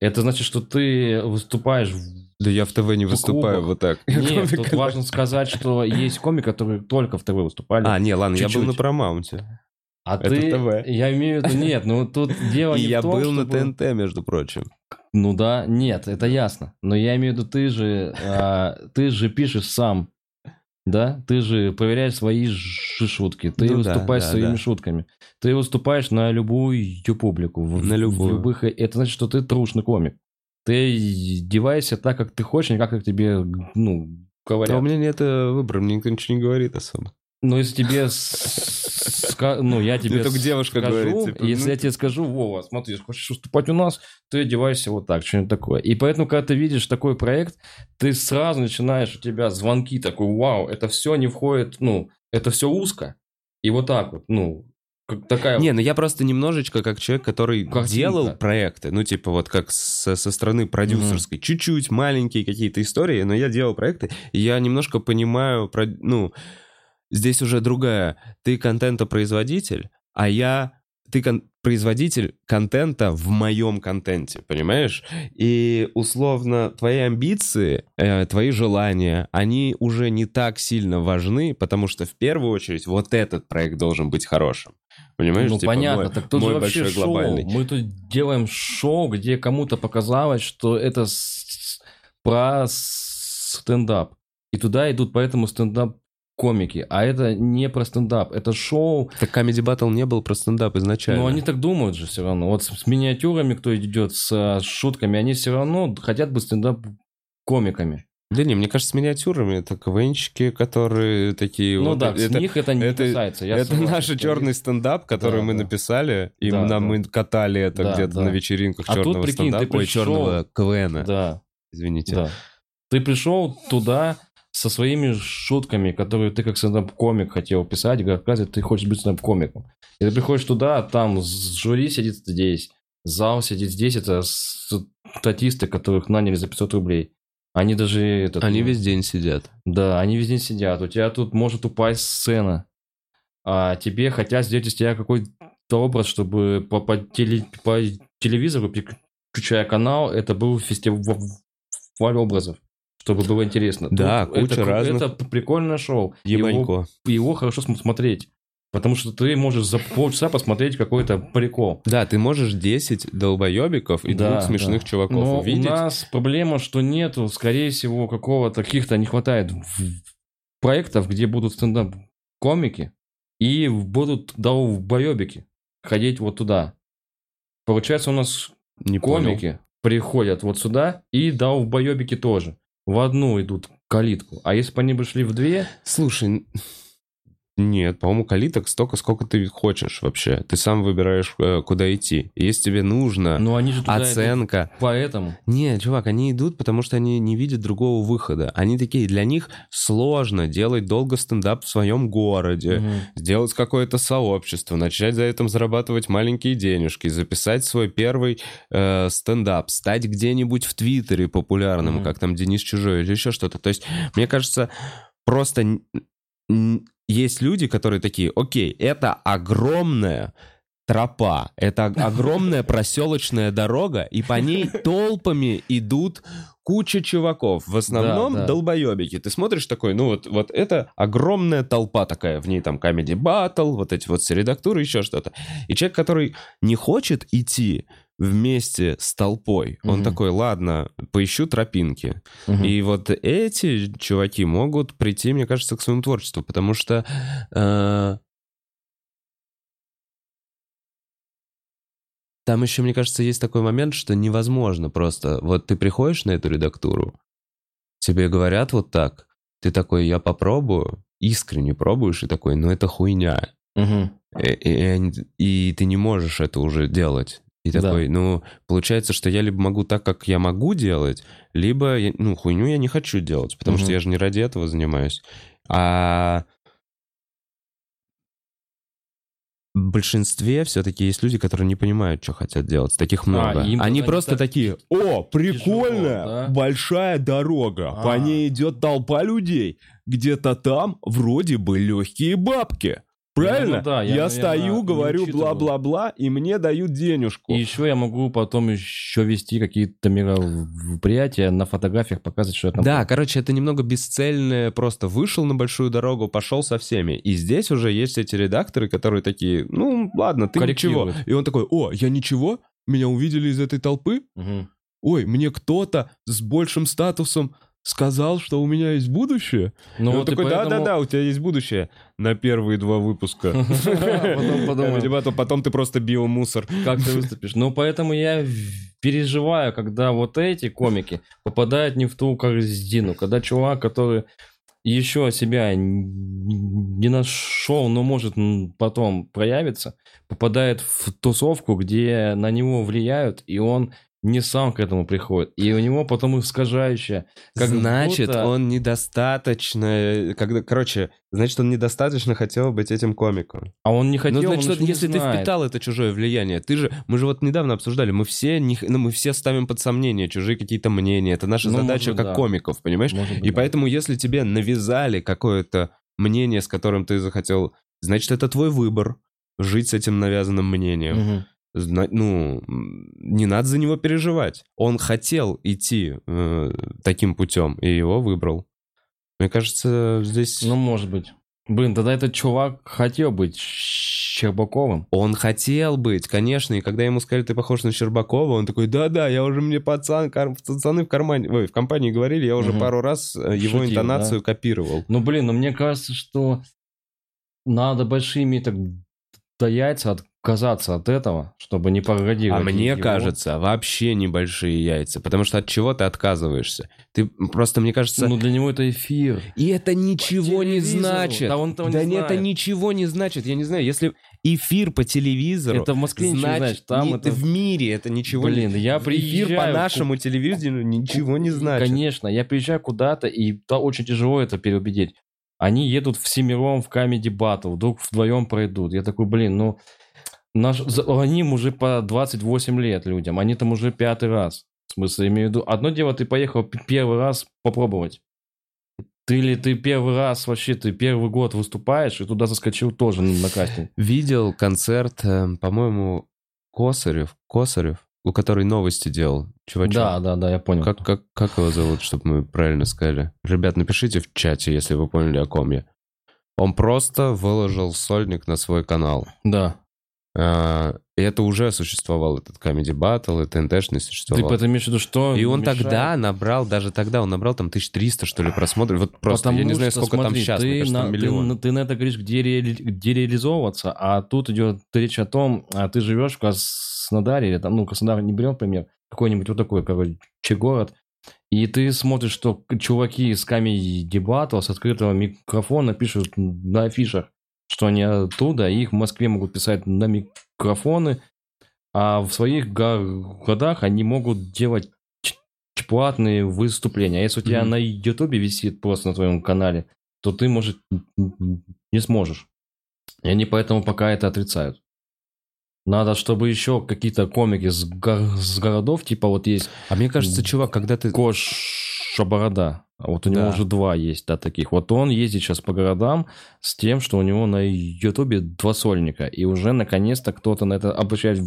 Это значит, что ты выступаешь Да я в ТВ не в выступаю клубах. вот так. Нет, тут важно сказать, что есть комик, которые только в ТВ выступали. А, не, ладно, я был на Промаунте. а это ты... ТВ. Я имею в виду... Нет, ну тут <laughs> дело И не я в том, был на ТНТ, между прочим. Ну да, нет, это ясно. Но я имею в виду, ты же, а, ты же пишешь сам, да? Ты же проверяешь свои же шутки, ты Ну выступаешь да, своими да. шутками, ты выступаешь на любую публику, в- На в любую. любых. Это значит, что ты трушный комик. Ты одевайся так, как ты хочешь, не как тебе, ну, А у говорят. меня нет э, выбора, мне никто ничего не говорит особо. Но если тебе, ну, я тебе только девушка скажу, говорит, типа, если ну, я тебе скажу, Вова, смотри, хочешь выступать у нас, ты одевайся вот так, что-нибудь такое. И поэтому, когда ты видишь такой проект, ты сразу начинаешь, у тебя звонки такой, вау, это все не входит, ну, это все узко. И вот так вот, ну, такая... Не, ну я просто немножечко как человек, который Картинка. делал проекты, ну типа вот как со, со стороны продюсерской, чуть-чуть маленькие какие-то истории, но я делал проекты, и я немножко понимаю, ну, здесь уже другая. Ты контентопроизводитель, а я... Ты кон- производитель контента в моем контенте, понимаешь? И условно твои амбиции, э, твои желания, они уже не так сильно важны, потому что в первую очередь вот этот проект должен быть хорошим. Понимаешь? ну, Типа понятно, мой- так тут мой же вообще шоу. глобальный. Мы тут делаем шоу, где кому-то показалось, что это с- про стендап. И туда идут поэтому стендап комики, а это не про стендап, это шоу, Так Comedy Battle не был про стендап изначально. но они так думают же все равно. Вот с, с миниатюрами, кто идет, с а, шутками, они все равно хотят быть стендап комиками. Да не, мне кажется, с миниатюрами это КВНщики, которые такие... Ну вот да, это, с них это не это- касается. я это наш черный стендап, который Да, мы да. написали, и Да, нам да. мы катали это Да, где-то да. на вечеринках А тут, черного прикинь, ты стендапа, ой, пришел- черного КВН, есть- Да, извините. Да. Ты пришел туда со своими шутками, которые ты как стендап-комик хотел писать, оказывается, ты хочешь быть стендап-комиком. И ты приходишь туда, там жюри сидит здесь, зал сидит здесь, это статисты, которых наняли за 500 рублей. Они даже... этот, Они ну, весь день сидят. Да, они весь день сидят. У тебя тут может упасть сцена. А тебе хотят сделать из тебя какой-то образ, чтобы по, по теле- по телевизору, переключая канал, это был фестиваль образов. Чтобы было интересно. Да, Тут куча это, разных- Это прикольное шоу. Его, его хорошо см- смотреть. Потому что ты можешь за полчаса посмотреть какой-то прикол. Да, ты можешь 10 долбоебиков и Да, двух смешных да. чуваков Но увидеть. у нас проблема, что нету, скорее всего, какого-то каких-то не хватает проектов, где будут стендап-комики и будут долбоебики ходить вот туда. Получается, у нас Не понял. комики приходят вот сюда и долбоебики тоже. В одну идут калитку. А если бы они бы шли в две, Слушай, нет, по-моему, калиток столько, сколько ты хочешь вообще. Ты сам выбираешь, э, куда идти. Если тебе нужно ну они же туда идут оценка, поэтому. Нет, чувак, они идут, потому что они не видят другого выхода. Они такие, для них сложно делать долго стендап в своем городе, Мгм. сделать какое-то сообщество, начать за этим зарабатывать маленькие денежки, записать свой первый э, стендап, стать где-нибудь в Твиттере популярным, Мгм. как там Денис Чужой или еще что-то. То есть, мне кажется, просто есть люди, которые такие, окей, это огромная тропа, это ог- огромная проселочная дорога, и по ней <laughs> толпами идут куча чуваков. В основном Да, да. долбоебики. Ты смотришь такой, ну вот, вот это огромная толпа такая, в ней там комедий батл, вот эти вот редактуры, еще что-то. И человек, который не хочет идти вместе с толпой, он Мгм. такой, ладно, поищу тропинки. Мгм. И вот эти чуваки могут прийти, мне кажется, к своему творчеству, потому что э, там еще, мне кажется, есть такой момент, что невозможно просто. Вот ты приходишь на эту редактуру, тебе говорят вот так, ты такой, я попробую, искренне пробуешь и такой, ну это хуйня. Мгм. И, и и ты не можешь это уже делать. И Да. такой, ну, получается, что я либо могу так, как я могу делать, либо, я- ну, хуйню я не хочу делать, потому Мгм. что я же не ради этого занимаюсь. А в большинстве все-таки есть люди, которые не понимают, что хотят делать. Таких много. А, им Они просто так такие, о, прикольно, да? большая дорога, по А. ней идет толпа людей. Где-то там вроде бы легкие бабки. Правильно? Ну да, я, я стою, не говорю бла-бла-бла, и мне дают денежку. И еще я могу потом еще вести какие-то мероприятия, на фотографиях показывать, что я там... Да, короче, это немного бесцельное, просто вышел на большую дорогу, пошел со всеми. И здесь уже есть эти редакторы, которые такие, ну, ладно, ты ничего. И он такой, о, я ничего? Меня увидели из этой толпы? Мгм. Ой, мне кто-то с большим статусом сказал, что у меня есть будущее? Ну вот такой, поэтому- да-да-да, у тебя есть будущее на первые два выпуска. <laughs> Потом подумаем. Ребята, потом ты просто биомусор. Как ты выступишь? Ну, поэтому я переживаю, когда вот эти комики попадают не в ту корзину, когда чувак, который еще себя не нашел, но может потом проявиться, попадает в тусовку, где на него влияют, и он не сам к этому приходит. И у него потом искажающее. Как значит, будто- он недостаточно... Когда, короче, значит, он недостаточно хотел быть этим комиком. А он не хотел, Ну, он значит, не если ты знает. впитал это чужое влияние, ты же, мы же вот недавно обсуждали, мы все, не, ну, мы все ставим под сомнение чужие какие-то мнения. Это наша Ну, задача может, как да. комиков, понимаешь? Может И да. поэтому, если тебе навязали какое-то мнение, с которым ты захотел, значит, это твой выбор жить с этим навязанным мнением. Мгм. Ну, не надо за него переживать. Он хотел идти э, таким путем, и его выбрал. Мне кажется, здесь... Ну, может быть. Блин, тогда этот чувак хотел быть Щербаковым. Он хотел быть, конечно, и когда ему сказали, ты похож на Щербакова, он такой, да-да, я уже мне пацан, кар- пацаны в кармане, ой, в компании говорили, я уже Мгм. пару раз э, его Шутил, интонацию копировал. Ну, блин, ну мне кажется, что надо большими так до яйца отказаться от этого, чтобы не А пародировать мне его. кажется, вообще небольшие яйца, потому что от чего ты отказываешься? Ты просто, мне кажется... Ну, для него это эфир. И это ничего не значит. Да он этого не Да не, это знает. ничего не значит. Я не знаю, если эфир по телевизору, Это в Москве ничего не значит, значит. Там не- это... в мире это ничего не... Блин, я Эфир приезжаю... по ку- нашему телевидению ничего не значит. Конечно, я приезжаю куда-то, и то очень тяжело это переубедить. Они едут всемиром в Comedy Battle, вдруг вдвоем пройдут. Я такой, блин, ну... Наш... Они уже по 28 лет людям, они там уже пятый раз. В смысле, имею в виду, одно дело, ты поехал первый раз попробовать. Ты или ты первый раз вообще, ты первый год выступаешь, и туда заскочил тоже на кастинг. Видел концерт, э, по-моему, Косарев, Косарев, у которой новости делал, чувачок. Да, да, да, я понял. Как, как, как его зовут, чтобы мы правильно сказали? Ребят, напишите в чате, если вы поняли, о ком я. Он просто выложил сольник на свой канал. Да. А, И это уже существовал, этот Comedy Battle, это НТшный Ты существовал. это имеешь в виду, что И он мешает? тогда набрал, даже тогда он набрал там 1300, что ли, просмотров. Вот просто, Потому я не знаю, что, сколько смотри, там сейчас, ты мне кажется, на, там ты миллион. на- Ты, на это говоришь, где, реали- где реализовываться, а тут идет речь о том, а ты живешь в Краснодаре, или там, ну, Краснодар не берем пример, какой-нибудь вот такой, короче, город, и ты смотришь, что чуваки из камей дебатов с открытого микрофона пишут на афишах, что они оттуда, и их в Москве могут писать на микрофоны, а в своих го- городах они могут делать платные выступления. А если у тебя Мгм. на Ютубе висит просто на твоем канале, то ты, может, не сможешь. И они поэтому пока это отрицают. Надо, чтобы еще какие-то комики с, го- с городов, типа вот есть А мне кажется, чувак, когда ты... Коша Борода, вот у него Да. уже два есть, да, таких. Вот он ездит сейчас по городам с тем, что у него на Ютубе два сольника, и уже наконец-то кто-то на это обращает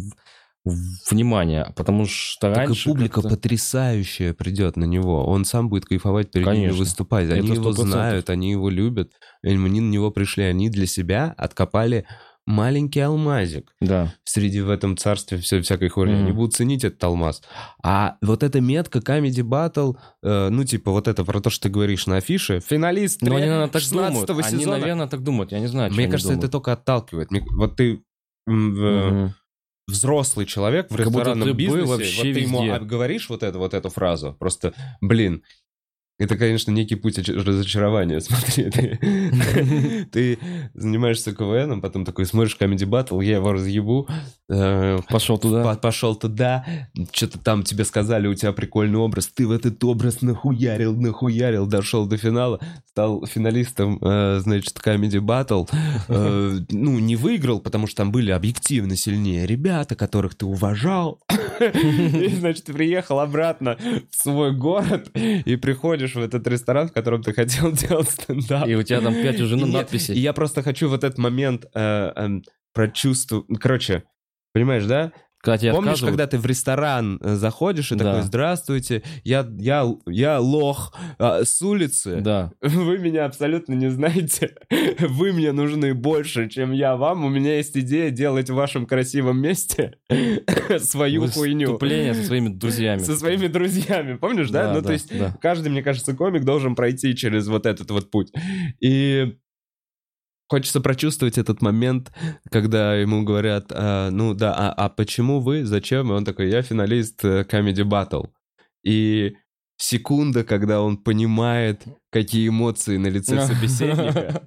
внимание, потому что Так и раньше публика как-то- потрясающая придет на него. Он сам будет кайфовать перед ними Конечно. выступать. Они Это его 100%. знают, они его любят. И Они на него пришли, они для себя откопали маленький алмазик Да. среди в этом царстве все, всякой хуйни. Мгм. Они будут ценить этот алмаз. А вот эта метка Comedy Battle, э, ну, типа, вот это про то, что ты говоришь на афише, финалист Но они, тре- наверное, так 16 думают. Они, сезона. наверное, так думают. Я не знаю, Мне они кажется, это думают. только отталкивает. Мне- вот ты в- Мгм. взрослый человек в Как ресторанном бизнесе, вообще вот ты ему везде. об- говоришь вот эту, вот эту фразу, просто, блин, это, конечно, некий путь оч- разочарования, <laughs> смотри. Ты, <laughs> ты занимаешься КВНом, потом такой смотришь Comedy Battle, я его разъебу, э, Пошел туда. по- пошел туда, что-то там тебе сказали, у тебя прикольный образ, ты в этот образ нахуярил, нахуярил, дошел до финала, стал финалистом, э, значит, Comedy Battle, Э, <laughs> ну, не выиграл, потому что там были объективно сильнее ребята, которых ты уважал, и, значит, приехал обратно в свой город и приходишь в этот ресторан, в котором ты хотел <laughs> делать стендап. И у тебя там пять уже нет, надписей. и я просто хочу вот этот момент э, эм, прочувствовать. Короче, понимаешь, да? Когда тебе Помнишь, отказывают, когда ты в ресторан э, заходишь и Да. такой, здравствуйте, я, я, я лох а, с улицы. Да. <laughs> Вы меня абсолютно не знаете. <laughs> Вы мне нужны больше, чем я вам. У меня есть идея делать в вашем красивом месте <laughs> свою хуйню. Выступление со своими друзьями. Со своими друзьями. Помнишь, да? ну, то есть да. каждый, мне кажется, комик должен пройти через вот этот вот путь. И хочется прочувствовать этот момент, когда ему говорят, а, ну да, а, а почему вы, зачем? И он такой, я финалист э, Comedy Battle. И секунда, когда он понимает, какие эмоции на лице собеседника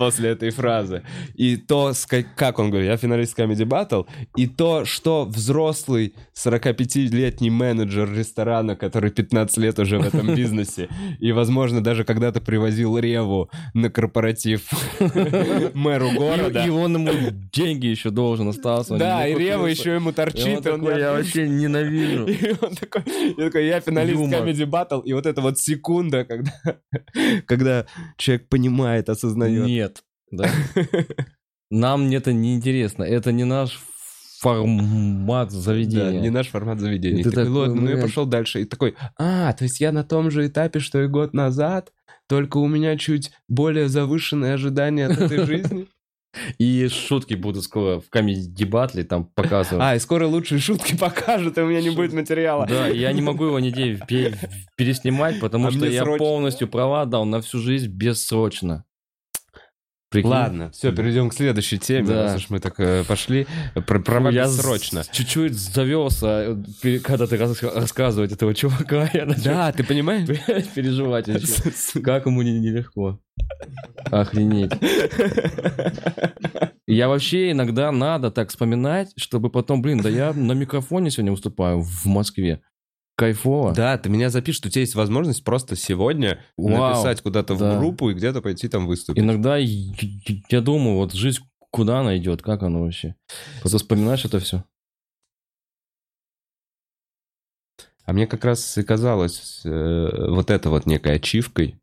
после этой фразы. И то, как он говорит, я финалист Comedy Battle, и то, что взрослый 45-летний менеджер ресторана, который 15 лет уже в этом <laughs> бизнесе, и, возможно, даже когда-то привозил Реву на корпоратив <laughs> мэру города. И, он ему деньги еще должен остался. он Да, и Рева еще ему торчит, он такой, я отпустит». вообще ненавижу. <laughs> И он такой, я такой, я финалист. Comedy Battle, и вот эта вот секунда, когда, когда человек понимает, осознает. Нет. Да. Нам это не интересно. Это не наш формат Да, заведения. не наш формат заведения. И ты Такой, такой, ладно, ну я пошел дальше. И такой, а, то есть я на том же этапе, что и год назад, только у меня чуть более завышенные ожидания от этой жизни. <laughs> И шутки будут скоро в комедий батле там показывать. А, и скоро лучшие шутки покажут, и у меня не будет материала. Да, я не могу его нигде пе- переснимать, потому А что я срочно. полностью права дал на всю жизнь бессрочно. Прикинь? Ладно, все, перейдем к следующей теме, Да. раз уж мы так э, пошли. Про права я бессрочно. с- чуть-чуть завелся, э, когда ты рас- рассказывать этого чувака, <laughs> я начал Да, ты понимаешь? <laughs> переживать. <laughs> Как ему не- нелегко. Охренеть. Я вообще иногда надо так вспоминать, чтобы потом, блин, да я на микрофоне сегодня выступаю в Москве. Кайфово. Да, ты меня запишешь, у тебя есть возможность просто сегодня Вау. написать куда-то Да. в группу и где-то пойти там выступить. Иногда я, думаю, вот жизнь куда она идет, как оно вообще. Просто вспоминаешь это все. А мне как раз и казалось э, вот это вот некой ачивкой,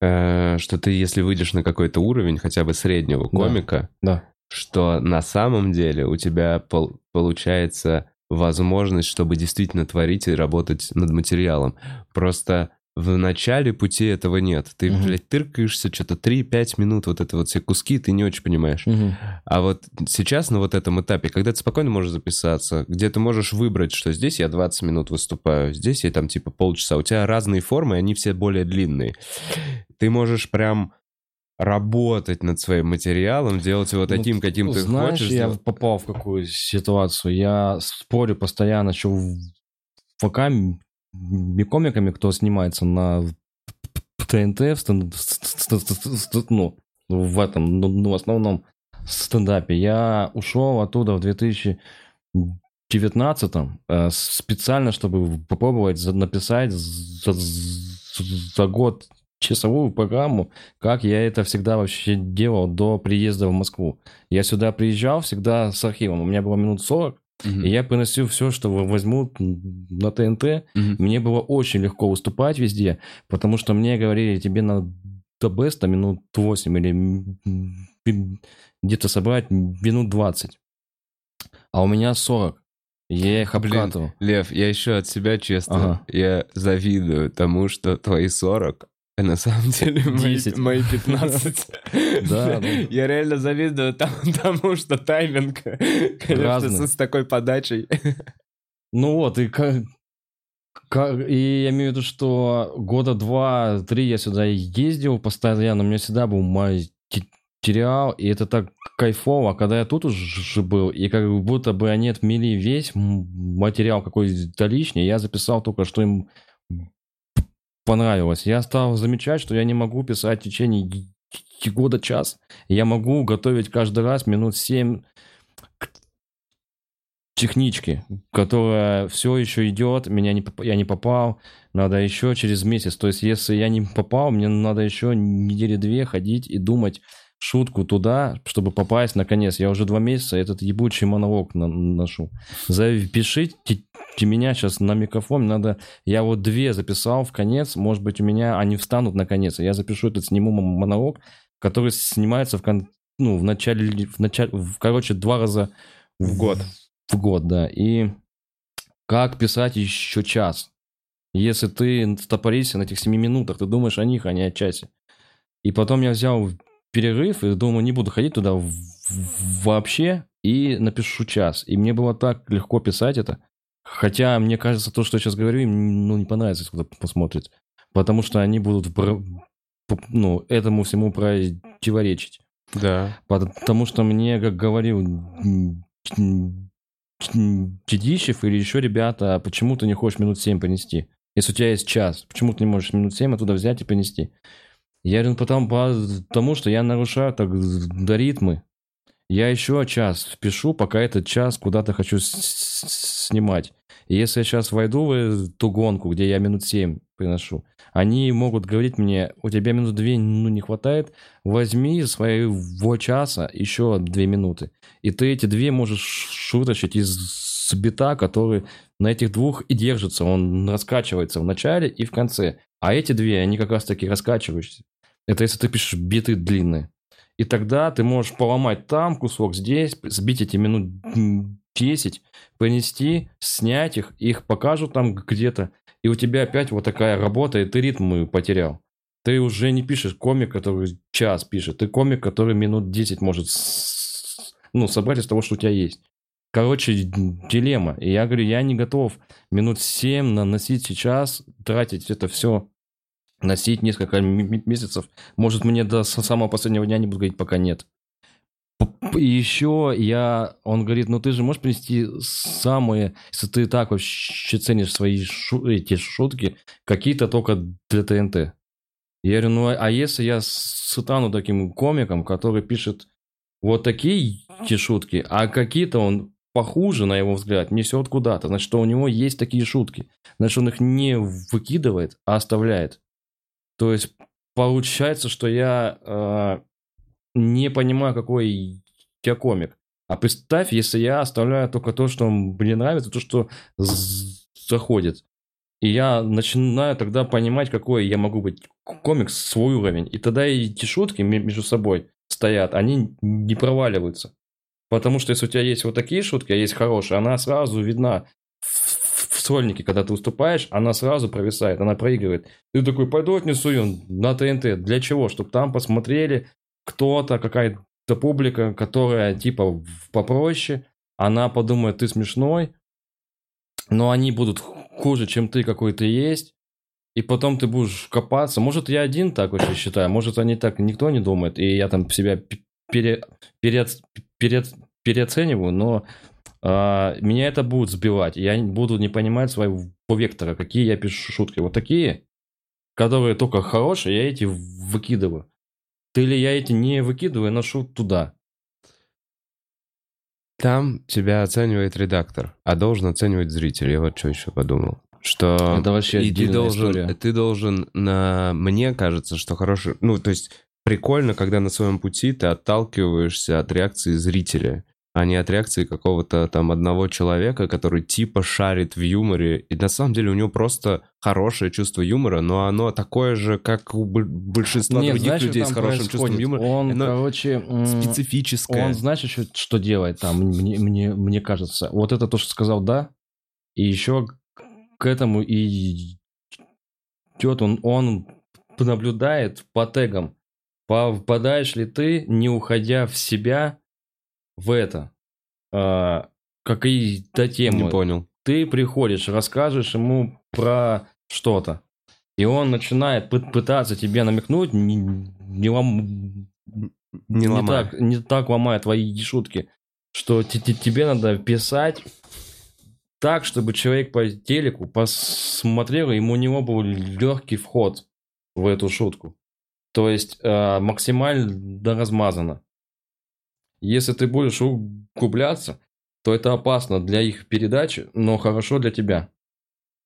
э, что ты, если выйдешь на какой-то уровень, хотя бы среднего комика, Да. что на самом деле у тебя пол- получается возможность, чтобы действительно творить и работать над материалом. Просто в начале пути этого нет. Ты, Мгм. блядь, тыркаешься что-то 3-5 минут, вот это вот все куски, ты не очень понимаешь. А вот сейчас на вот этом этапе, когда ты спокойно можешь записаться, где ты можешь выбрать, что здесь я 20 минут выступаю, здесь я там типа полчаса, у тебя разные формы, они все более длинные. Ты можешь прям работать над своим материалом, делать его таким, каким ты Ну, Знаешь, хочешь. я сделать. попал в какую ситуацию. Я спорю постоянно, что в ВК комиками, кто снимается на ТНТ, в, ну, в этом, ну, ну, в основном стендапе. Я ушел оттуда в 2019 э, специально, чтобы попробовать написать за, за год часовую программу, как я это всегда вообще делал до приезда в Москву. Я сюда приезжал всегда с архивом. У меня было минут 40, Мгм. и я приносил все, что возьму на ТНТ. Мгм. Мне было очень легко выступать везде, потому что мне говорили, тебе надо до беста минут 8 или где-то собрать минут 20. А у меня 40. Я их Блин, обкатывал. Лев, я еще от себя, честно, Ага. я завидую тому, что твои 40, а на самом <laughs> деле мои, 10. мои <laughs> 15. Да, да. Я реально завидую <laughs> тому, что тайминг, конечно, с, такой подачей. Ну вот, и как... как- И я имею в виду, что года два-три я сюда ездил постоянно, у меня всегда был материал, и это так кайфово. А когда я тут уже был, и как будто бы они отмели весь материал какой-то лишний, я записал только, что им понравилось. Я стал замечать, что я не могу писать в течение года час. Я могу готовить каждый раз минут 7 к техничке, которая все еще идет, меня не, я не попал, надо еще через месяц. То есть, если я не попал, мне надо еще недели две ходить и думать шутку туда, чтобы попасть наконец. Я уже два месяца этот ебучий монолог на- ношу. Запишите меня сейчас на микрофон, надо... Я вот две записал в конец, может быть, у меня они встанут наконец. Я запишу этот, сниму монолог, который снимается в, кон- ну, в начале, в начале, в, короче, два раза В год. В год, да. И как писать еще час? Если ты стопоришься на этих семи минутах, ты думаешь о них, а не о часе. И потом я взял перерыв и думаю, не буду ходить туда в- в- вообще и напишу час. И мне было так легко писать это. Хотя, мне кажется, то, что я сейчас говорю, им ну, не понравится, если кто-то посмотрит. Потому что они будут ну, этому всему противоречить. Да. Потому что мне, как говорил Чедищев или еще ребята, «А почему ты не хочешь минут 7 понести? Если у тебя есть час, почему ты не можешь минут 7 оттуда взять и понести? Я говорю, «Ну, потому, потому что я нарушаю так до ритмы. Я еще час впишу, пока этот час куда-то хочу снимать. И если я сейчас войду в ту гонку, где я минут 7 приношу, они могут говорить мне, у тебя минут 2 ну, не хватает, возьми своего часа еще 2 минуты. И ты эти две можешь вытащить из бита, который на этих двух и держится. Он раскачивается в начале и в конце. А эти две, они как раз таки раскачивающиеся. Это если ты пишешь биты длинные. И тогда ты можешь поломать там кусок, здесь, сбить эти минут м, 10, принести, снять их, их покажут там где-то, и у тебя опять вот такая работа, и ты ритм потерял. Ты уже не пишешь комик, который час пишет, ты комик, который минут 10 может ну, собрать из того, что у тебя есть. Короче, дилемма. И я говорю, я не готов минут 7 наносить сейчас, тратить это все, носить несколько месяцев. Может, мне до самого последнего дня не буду говорить, пока нет. Еще я, он говорит, ну ты же можешь принести самые, если ты так вообще ценишь свои шу- эти шутки, какие-то только для ТНТ. Я говорю, ну а а если я стану таким комиком, который пишет вот такие эти шутки, а какие-то он похуже, на его взгляд, несет куда-то, значит, что у него есть такие шутки. Значит, он их не выкидывает, а оставляет. То есть получается, что я э, не понимаю, какой я комик. А представь, если я оставляю только то, что мне нравится, то, что заходит. И я начинаю тогда понимать, какой я могу быть комик, свой уровень. И тогда эти шутки ме- между собой стоят, они не проваливаются. Потому что если у тебя есть вот такие шутки, а есть хорошие, она сразу видна сольнике, когда ты выступаешь, она сразу провисает, она проигрывает. Ты такой, пойду отнесу ее на ТНТ. Для чего? Чтобы там посмотрели кто-то, какая-то публика, которая типа попроще, она подумает, ты смешной, но они будут хуже, чем ты какой-то есть, и потом ты будешь копаться. Может, я один так вообще считаю, может, они так никто не думает, и я там себя пере, переоц- переоц- переоцениваю, но меня это будет сбивать. Я буду не понимать своего вектора, какие я пишу шутки. Вот такие, которые только хорошие, я эти выкидываю. Или я эти не выкидываю, ношу туда. Там тебя оценивает редактор, а должен оценивать зритель. Я вот что еще подумал. Что Это вообще и ты должен, история. ты должен на... Мне кажется, что хороший... Ну, то есть прикольно, когда на своем пути ты отталкиваешься от реакции зрителя, а не от реакции какого-то там одного человека, который типа шарит в юморе. И на самом деле у него просто хорошее чувство юмора, но оно такое же, как у большинства Нет, других знаешь, людей с хорошим чувством происходит? юмора. Он, Оно короче, Специфическое. Он, знаешь, еще что делает там, мне, мне, мне кажется. Вот это то, что сказал «да», и еще к этому и идет он, он наблюдает по тегам, попадаешь ли ты, не уходя в себя, в это, а, какие-то темы. Не понял. Ты приходишь, расскажешь ему про что-то, и он начинает пы- пытаться тебе намекнуть, не, не лом- Не ломай. так, не так ломая твои шутки, что те- те- тебе надо писать так, чтобы человек по телеку посмотрел, и ему у него был легкий вход в эту шутку. То есть э, максимально размазано. Если ты будешь углубляться, то это опасно для их передачи, но хорошо для тебя.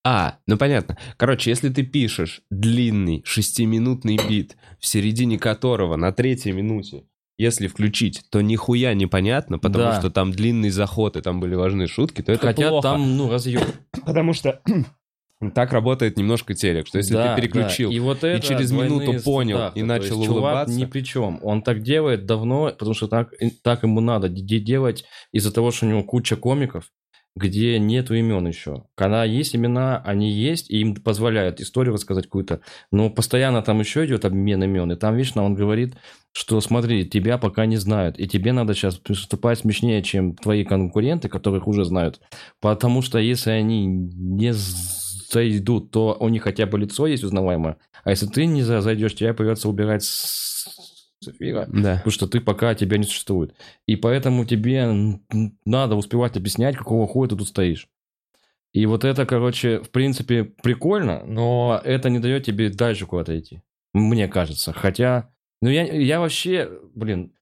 А, ну понятно. Короче, если ты пишешь длинный шестиминутный бит, в середине которого на третьей минуте, если включить, то нихуя непонятно, потому Да. что там длинный заход и там были важные шутки, то это Хотя плохо. там, ну, разъем. Потому что так работает немножко телек, что если Да, ты переключил да. И, вот это через минуту понял стандарты. и начал есть чувак улыбаться. ни при чем. Он так делает давно, потому что так, так ему надо де- делать из-за того, что у него куча комиков, где нету имен еще. Когда есть имена, они есть, и им позволяют историю рассказать какую-то. Но постоянно там еще идет обмен имен, и там вечно он говорит, что смотри, тебя пока не знают, и тебе надо сейчас поступать смешнее, чем твои конкуренты, которых уже знают. Потому что если они не зайдут, то у них хотя бы лицо есть узнаваемое. А если ты не за- зайдешь, тебе придется убирать с эфира. Да. Потому что ты пока тебя не существует. И поэтому тебе надо успевать объяснять, какого хуя ты тут стоишь. И вот это, короче, в принципе, прикольно, но это не дает тебе дальше куда-то идти. Мне кажется. Хотя, ну я, я вообще, блин,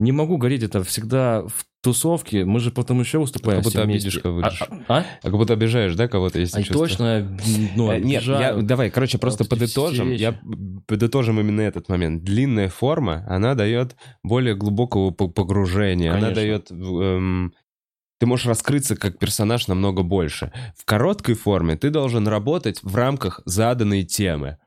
не могу говорить это всегда в тусовке. Мы же потом еще выступаем Как будто обидишь кого-то. А, а? А как будто обижаешь, да, кого-то, если чувствуешь? точно, ну, Э, Нет, я, давай, короче, просто Вот подытожим. Я подытожим именно этот момент. Длинная форма, она дает более глубокого по- погружения. Она Конечно. дает... эм, ты можешь раскрыться как персонаж намного больше. В короткой форме ты должен работать в рамках заданной темы.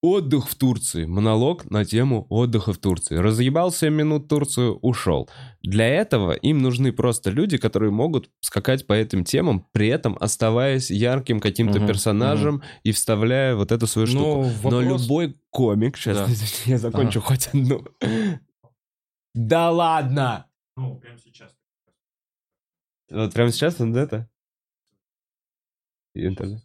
Отдых в Турции. Монолог на тему отдыха в Турции. Разъебал 7 минут Турцию, ушел. Для этого им нужны просто люди, которые могут скакать по этим темам, при этом оставаясь ярким каким-то Мгм, персонажем и вставляя вот эту свою штуку. Но вопрос- любой комик, сейчас Да. <laughs> я закончу хоть одну. Да ладно! Ну, прямо сейчас. Вот прямо сейчас он это? Интернет.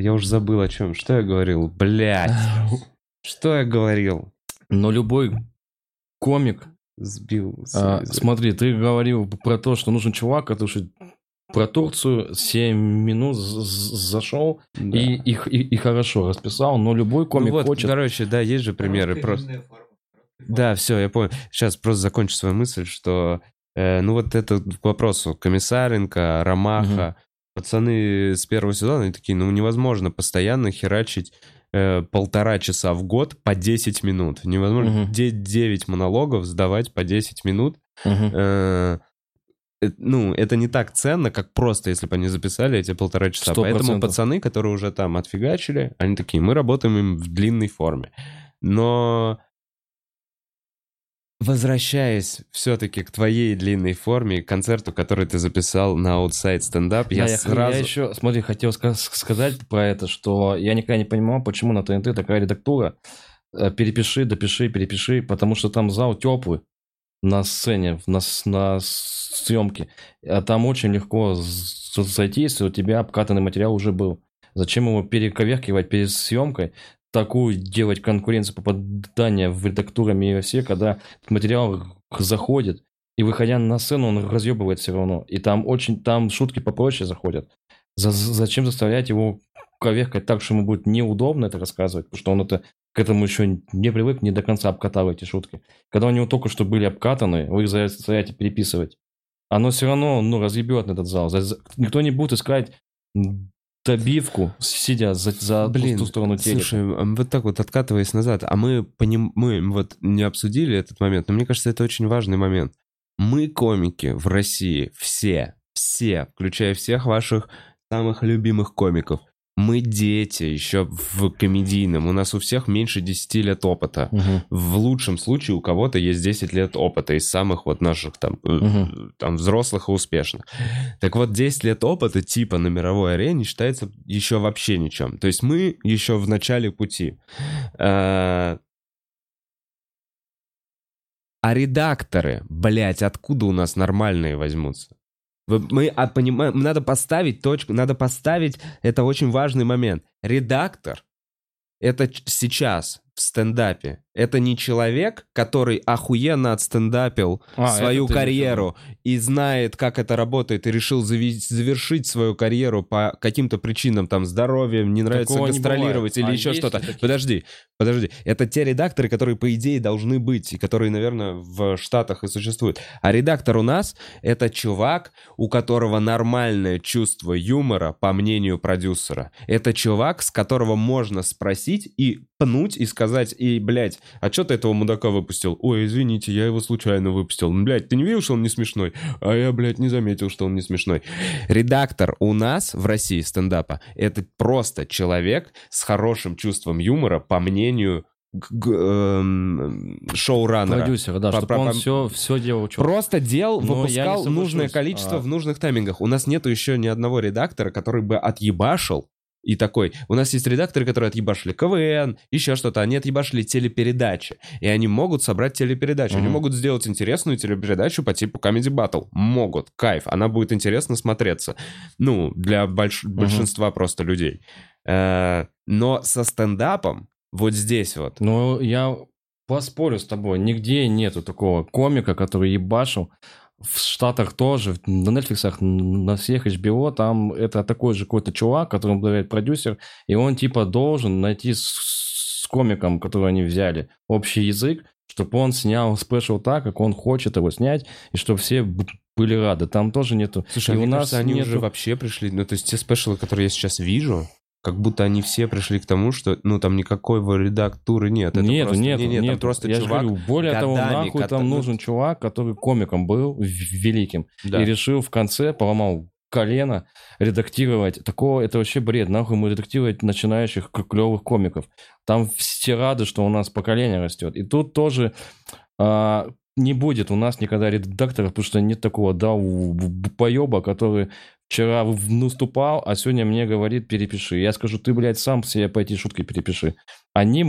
Я уже забыл о чем. Что я говорил? Блять. <laughs> Что я говорил? Но любой комик Сбил. А, смотри, ты говорил про то, что нужен чувак, который про Турцию 7 минут зашел Да. и, и, и- и хорошо расписал, но любой Ну комик вот, хочет... короче, да, есть же примеры. Просто... Да, все, я понял. Сейчас просто закончу свою мысль, что, э, ну вот это к вопросу Комиссаренко, Ромаха, пацаны с первого сезона, они такие, ну невозможно постоянно херачить э, полтора часа в год по 10 минут. Невозможно Мгм. 9 монологов сдавать по 10 минут. Мгм. Э, ну, это не так ценно, как просто, если бы они записали эти полтора часа. Сто Поэтому процентов. пацаны, которые уже там отфигачили, они такие, мы работаем им в длинной форме. Но возвращаясь все-таки к твоей длинной форме, к концерту, который ты записал на Outside Stand Up, я Да, я, сразу... я еще, смотри, хотел ска- сказать про это, что я никогда не понимал, почему на ТНТ такая редактура. Э, Перепиши, допиши, перепиши, потому что там зал теплый на сцене, на, на съемке. А там очень легко зайти, если у тебя обкатанный материал уже был. Зачем его перековеркивать перед съемкой? Такую делать конкуренцию попадания в редактурами и все, когда материал заходит, и выходя на сцену, он разъебывает все равно. И там очень, там шутки попроще заходят. За- зачем заставлять его коверкать так, что ему будет неудобно это рассказывать, потому что он это к этому еще не привык, не до конца обкатал эти шутки. Когда у него только что были обкатаны, вы их заставляете переписывать. Оно все равно, ну, разъебет на этот зал. За- за- Никто не будет искать добивку, сидя за, за Блин, ту сторону телека. слушай, вот так вот откатываясь назад, а мы, поним... мы вот не обсудили этот момент, но мне кажется, это очень важный момент. Мы, комики в России, все, все, включая всех ваших самых любимых комиков, мы дети еще в комедийном, у нас у всех меньше 10 лет опыта. Мгм. В лучшем случае у кого-то есть 10 лет опыта из самых вот наших там, Мгм. там взрослых и успешных. Так вот, 10 лет опыта типа на мировой арене считается еще вообще ничем. То есть мы еще в начале пути. А а редакторы, блядь, откуда у нас нормальные возьмутся? Мы а, понимаем, надо поставить точку, надо поставить, это очень важный момент. Редактор, это сейчас, в стендапе. Это не человек, который охуенно отстендапил А, свою карьеру и знает, как это работает, и решил завершить свою карьеру по каким-то причинам, там, здоровьем, не нравится Такого не гастролировать бывает. или А еще что-то. Подожди, подожди. Это те редакторы, которые, по идее, должны быть, и которые, наверное, в Штатах и существуют. А редактор у нас — это чувак, у которого нормальное чувство юмора, по мнению продюсера. Это чувак, с которого можно спросить и пнуть и сказать, и, блядь, а что ты этого мудака выпустил? Ой, извините, я его случайно выпустил. Блядь, ты не видел, что он не смешной? А я, блядь, не заметил, что он не смешной. Редактор у нас в России стендапа — это просто человек с хорошим чувством юмора, по мнению эм, шоураннера. Продюсер, да, чтобы он все, все делал четко. Просто делал, Но выпускал нужное количество А. в нужных таймингах. У нас нету еще ни одного редактора, который бы отъебашил и такой. У нас есть редакторы, которые отъебашили КВН, еще что-то. Они отъебашили телепередачи. И они могут собрать телепередачу. Они Мгм. могут сделать интересную телепередачу по типу Comedy Battle. Могут. Кайф. Она будет интересно смотреться. Ну, для больш- большинства просто людей. Э, Но со стендапом вот здесь вот. Ну, я поспорю с тобой, нигде нету такого комика, который ебашил. В Штатах тоже, на Netflix, на всех HBO, там это такой же какой-то чувак, которому управляет продюсер, и он типа должен найти с, с комиком, который они взяли, общий язык, чтобы он снял спешл так, как он хочет его снять, и чтобы все были рады. Там тоже нету. Слушай, И а у нас кажется, они нету- уже вообще пришли, ну, то есть те спешлы, которые я сейчас вижу, как будто они все пришли к тому, что, ну, там никакой редактуры нет. Это Нету, просто, нету, не, нет, там нету. просто Я чувак, говорю, более того, нахуй ката- там ну, нужен чувак, который комиком был великим. да. и решил в конце, поломал колено, редактировать. Такого, это вообще бред. Нахуй мы редактировать начинающих клевых комиков. Там все рады, что у нас поколение растет. И тут тоже а, не будет у нас никогда редакторов, потому что нет такого, да, поеба, который вчера наступал, а сегодня мне говорит, перепиши. Я скажу, ты, блядь, сам себе по эти шутки перепиши. Они,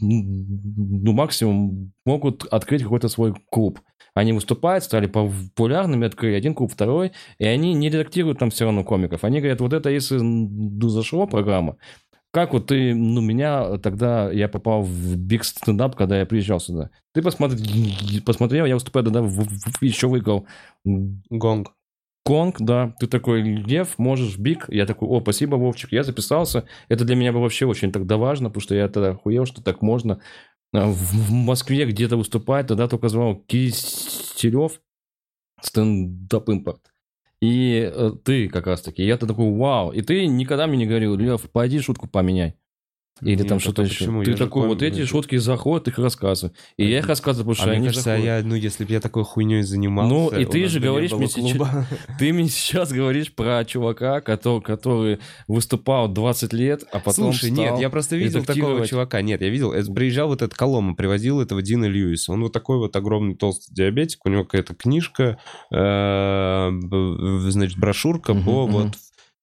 ну, максимум могут открыть какой-то свой клуб. Они выступают, стали популярными, открыли один клуб, второй, и они не редактируют там все равно комиков. Они говорят, вот это если ну, зашло программа, как вот ты, ну, меня тогда, я попал в биг стендап, когда я приезжал сюда. Ты посмотри, посмотрел, я выступаю тогда, в- в- еще выиграл Гонг. Конг, да, ты такой, Лев, можешь биг. Я такой, о, спасибо, Вовчик, я записался. Это для меня было вообще очень тогда важно, потому что я тогда охуел, что так можно. А В, Москве где-то выступать, тогда только звал Киселев, стендап импорт. И э, ты как раз таки, я-то такой, вау. И ты никогда мне не говорил, Лев, пойди шутку поменяй. Или Нет, там а что-то то еще. почему? Ты Я такой, вот эти шутки заходят, их рассказывай. И я их рассказываю, потому А что мне они кажется, заходят. я, ну, если бы я такой хуйней занимался... Ну, и ты же говоришь мне сейчас-. <laughs> Ты мне сейчас говоришь про чувака, который, который выступал 20 лет, а потом Слушай, стал нет, я просто видел такого чувака. Нет, я видел, э, приезжал вот этот Колома, привозил этого Дина Льюиса. Он вот такой вот огромный толстый диабетик, у него какая-то книжка, э, значит, брошюрка по вот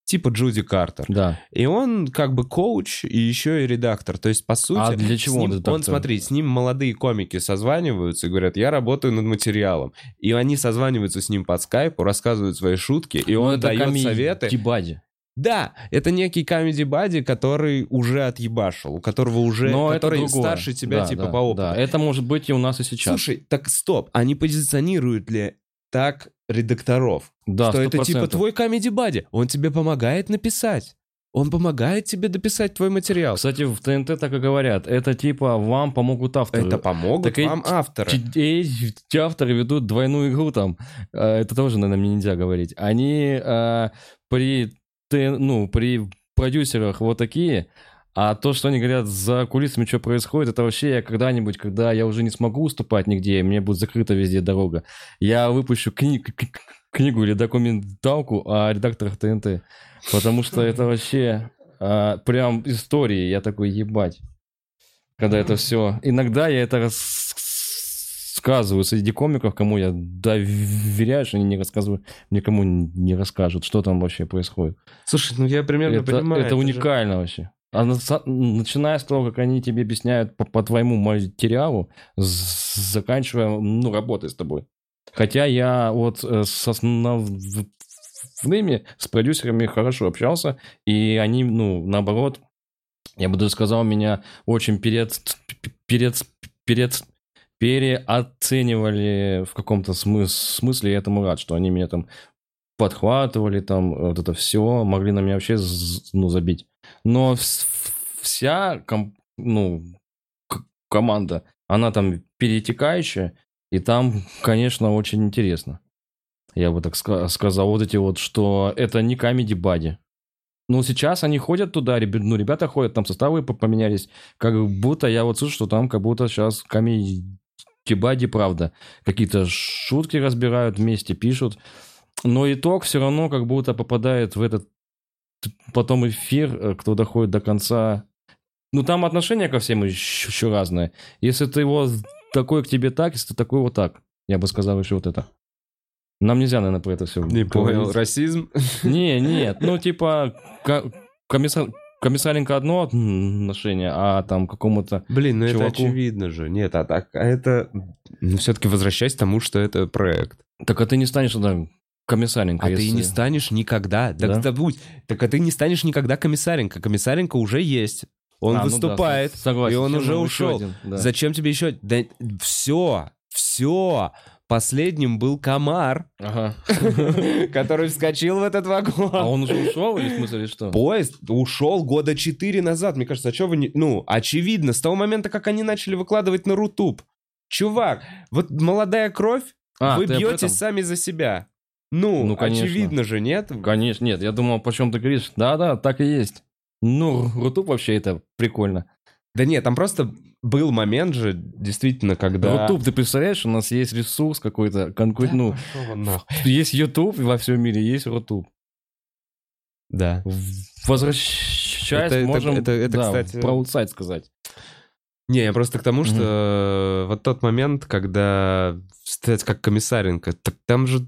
типа Джуди Картер. Да. И он как бы коуч и еще и редактор. То есть, по сути... А для чего с он ним- редактор? Он, смотри, с ним молодые комики созваниваются и говорят, я работаю над материалом. И они созваниваются с ним по скайпу, рассказывают свои шутки, и Ну, он дает комедий советы. Дебади. Да, это некий комеди бади, который уже отъебашил, у которого уже, Но который старше тебя Да, типа да, по опыту. Да, это может быть и у нас и сейчас. Слушай, так стоп, они позиционируют ли так редакторов? да, что это типа 100%. твой комеди бади, он тебе помогает написать. Он помогает тебе дописать твой материал. Кстати, в ТНТ так и говорят. Это типа вам помогут авторы. Это помогут Так и вам авторы. Те- Эти авторы ведут двойную игру там. Э, Это тоже, наверное, мне нельзя говорить. Они э, при, ну, при продюсерах вот такие, а то, что они говорят за кулисами, что происходит, это вообще я когда-нибудь, когда я уже не смогу уступать нигде, мне будет закрыта везде дорога, я выпущу кни- книгу или документалку о редакторах ТНТ. Потому что это вообще а, прям истории. Я такой, ебать. Когда это все... Иногда я это рассказываю среди комиков, кому я доверяю, что они не рассказывают, никому не расскажут, что там вообще происходит. Слушай, ну я примерно Это, понимаю. это же- уникально вообще. А начиная с того, как они тебе объясняют по, по твоему материалу, заканчивая, ну, работой с тобой. Хотя я вот э, с основными, с продюсерами хорошо общался, и они, ну, наоборот, Я бы даже сказал, меня очень перед, перед, перед, переоценивали в каком-то смыс- смысле, я этому рад, что они меня там подхватывали, там вот это все, могли на меня вообще ну, забить. Но вс- вся ну, команда, она там перетекающая, и там, конечно, очень интересно. Я бы так ска- сказал, вот эти вот, что это не комедий бади. Ну, сейчас они ходят туда, ну, ребята ходят, там составы по- поменялись, как будто я вот слышу, что там как будто сейчас комедий бади, правда. Какие-то шутки разбирают вместе, пишут. Но итог все равно как будто попадает в этот потом эфир, э, кто доходит до конца. Ну, там отношение ко всем еще, еще разное. Если ты его такой к тебе так, если ты такой вот так. Я бы сказал еще вот это. Нам нельзя, наверное, про это все Не понял, расизм? Не, <laughs> нет, ну, типа, ко- комиссар... комиссаренко одно отношение, а там какому-то... Блин, ну это Чуваку. очевидно же. Нет, а так, а это... Ну, все-таки возвращаясь к тому, что это проект. Так а ты не станешь тогда комиссаренко, А ты если- не станешь никогда. Да? Так забудь. Так а ты не станешь никогда комиссаренко. Комиссаренко уже есть. Он А, ну да, выступает. согласен, и он уже равно ушел. один, да. Зачем тебе еще... Да все, все. Последним был комар, Ага. <laughs> который вскочил в этот вагон. А он уже ушел или в смысле что? Поезд ушел года четыре назад. Мне кажется, а что вы не... Ну, очевидно, с того момента, как они начали выкладывать на Рутуб. Чувак, вот молодая кровь, А, вы ты этом? сами за себя. Ну, Ну, конечно. очевидно же, нет? Конечно, нет, я думал, по чем ты говоришь. Да-да, так и есть. Ну, Rutube вообще это прикольно. Да нет, там просто был момент же, действительно, когда... Rutube, ты представляешь, у нас есть ресурс какой-то, ну, Пошел он нахуй. есть YouTube во всем мире, есть Рутуб. Да. Возвращаясь, Это- это- можем это- это, да, кстати- про Outside сказать. Не, я просто к тому, что вот тот момент, когда стать как комиссаренко, так там же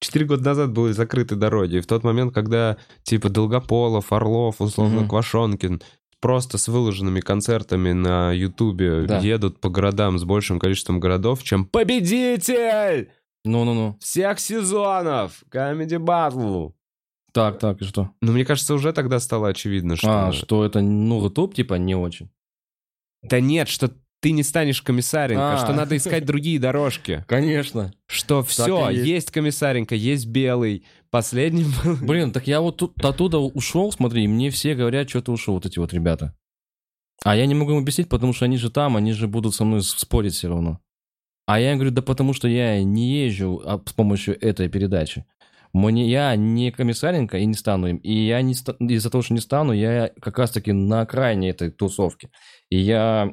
четыре года назад были закрыты дороги. И в тот момент, когда типа Долгополов, Орлов, условно, Мгм. Квашонкин просто с выложенными концертами на Ютубе Да. едут по городам с большим количеством городов, чем победитель Ну-ну-ну. всех сезонов Comedy Battle. Так, так, и что? Ну, мне кажется, уже тогда стало очевидно, что... А, что это, ну, Рутуб, типа, не очень. Да нет, что ты не станешь комиссаренко, А. что надо искать другие дорожки. Конечно. Что все, есть. есть. комиссаренко, есть белый. Последним был... Блин, так я вот тут оттуда ушел, смотри, мне все говорят, что ты ушел, вот эти вот ребята. А я не могу им объяснить, потому что они же там, они же будут со мной спорить все равно. А я им говорю, да потому что я не езжу а, с помощью этой передачи. Мне, я не комиссаренко и не стану им. И я не из-за того, что не стану, я как раз-таки на окраине этой тусовки. И я...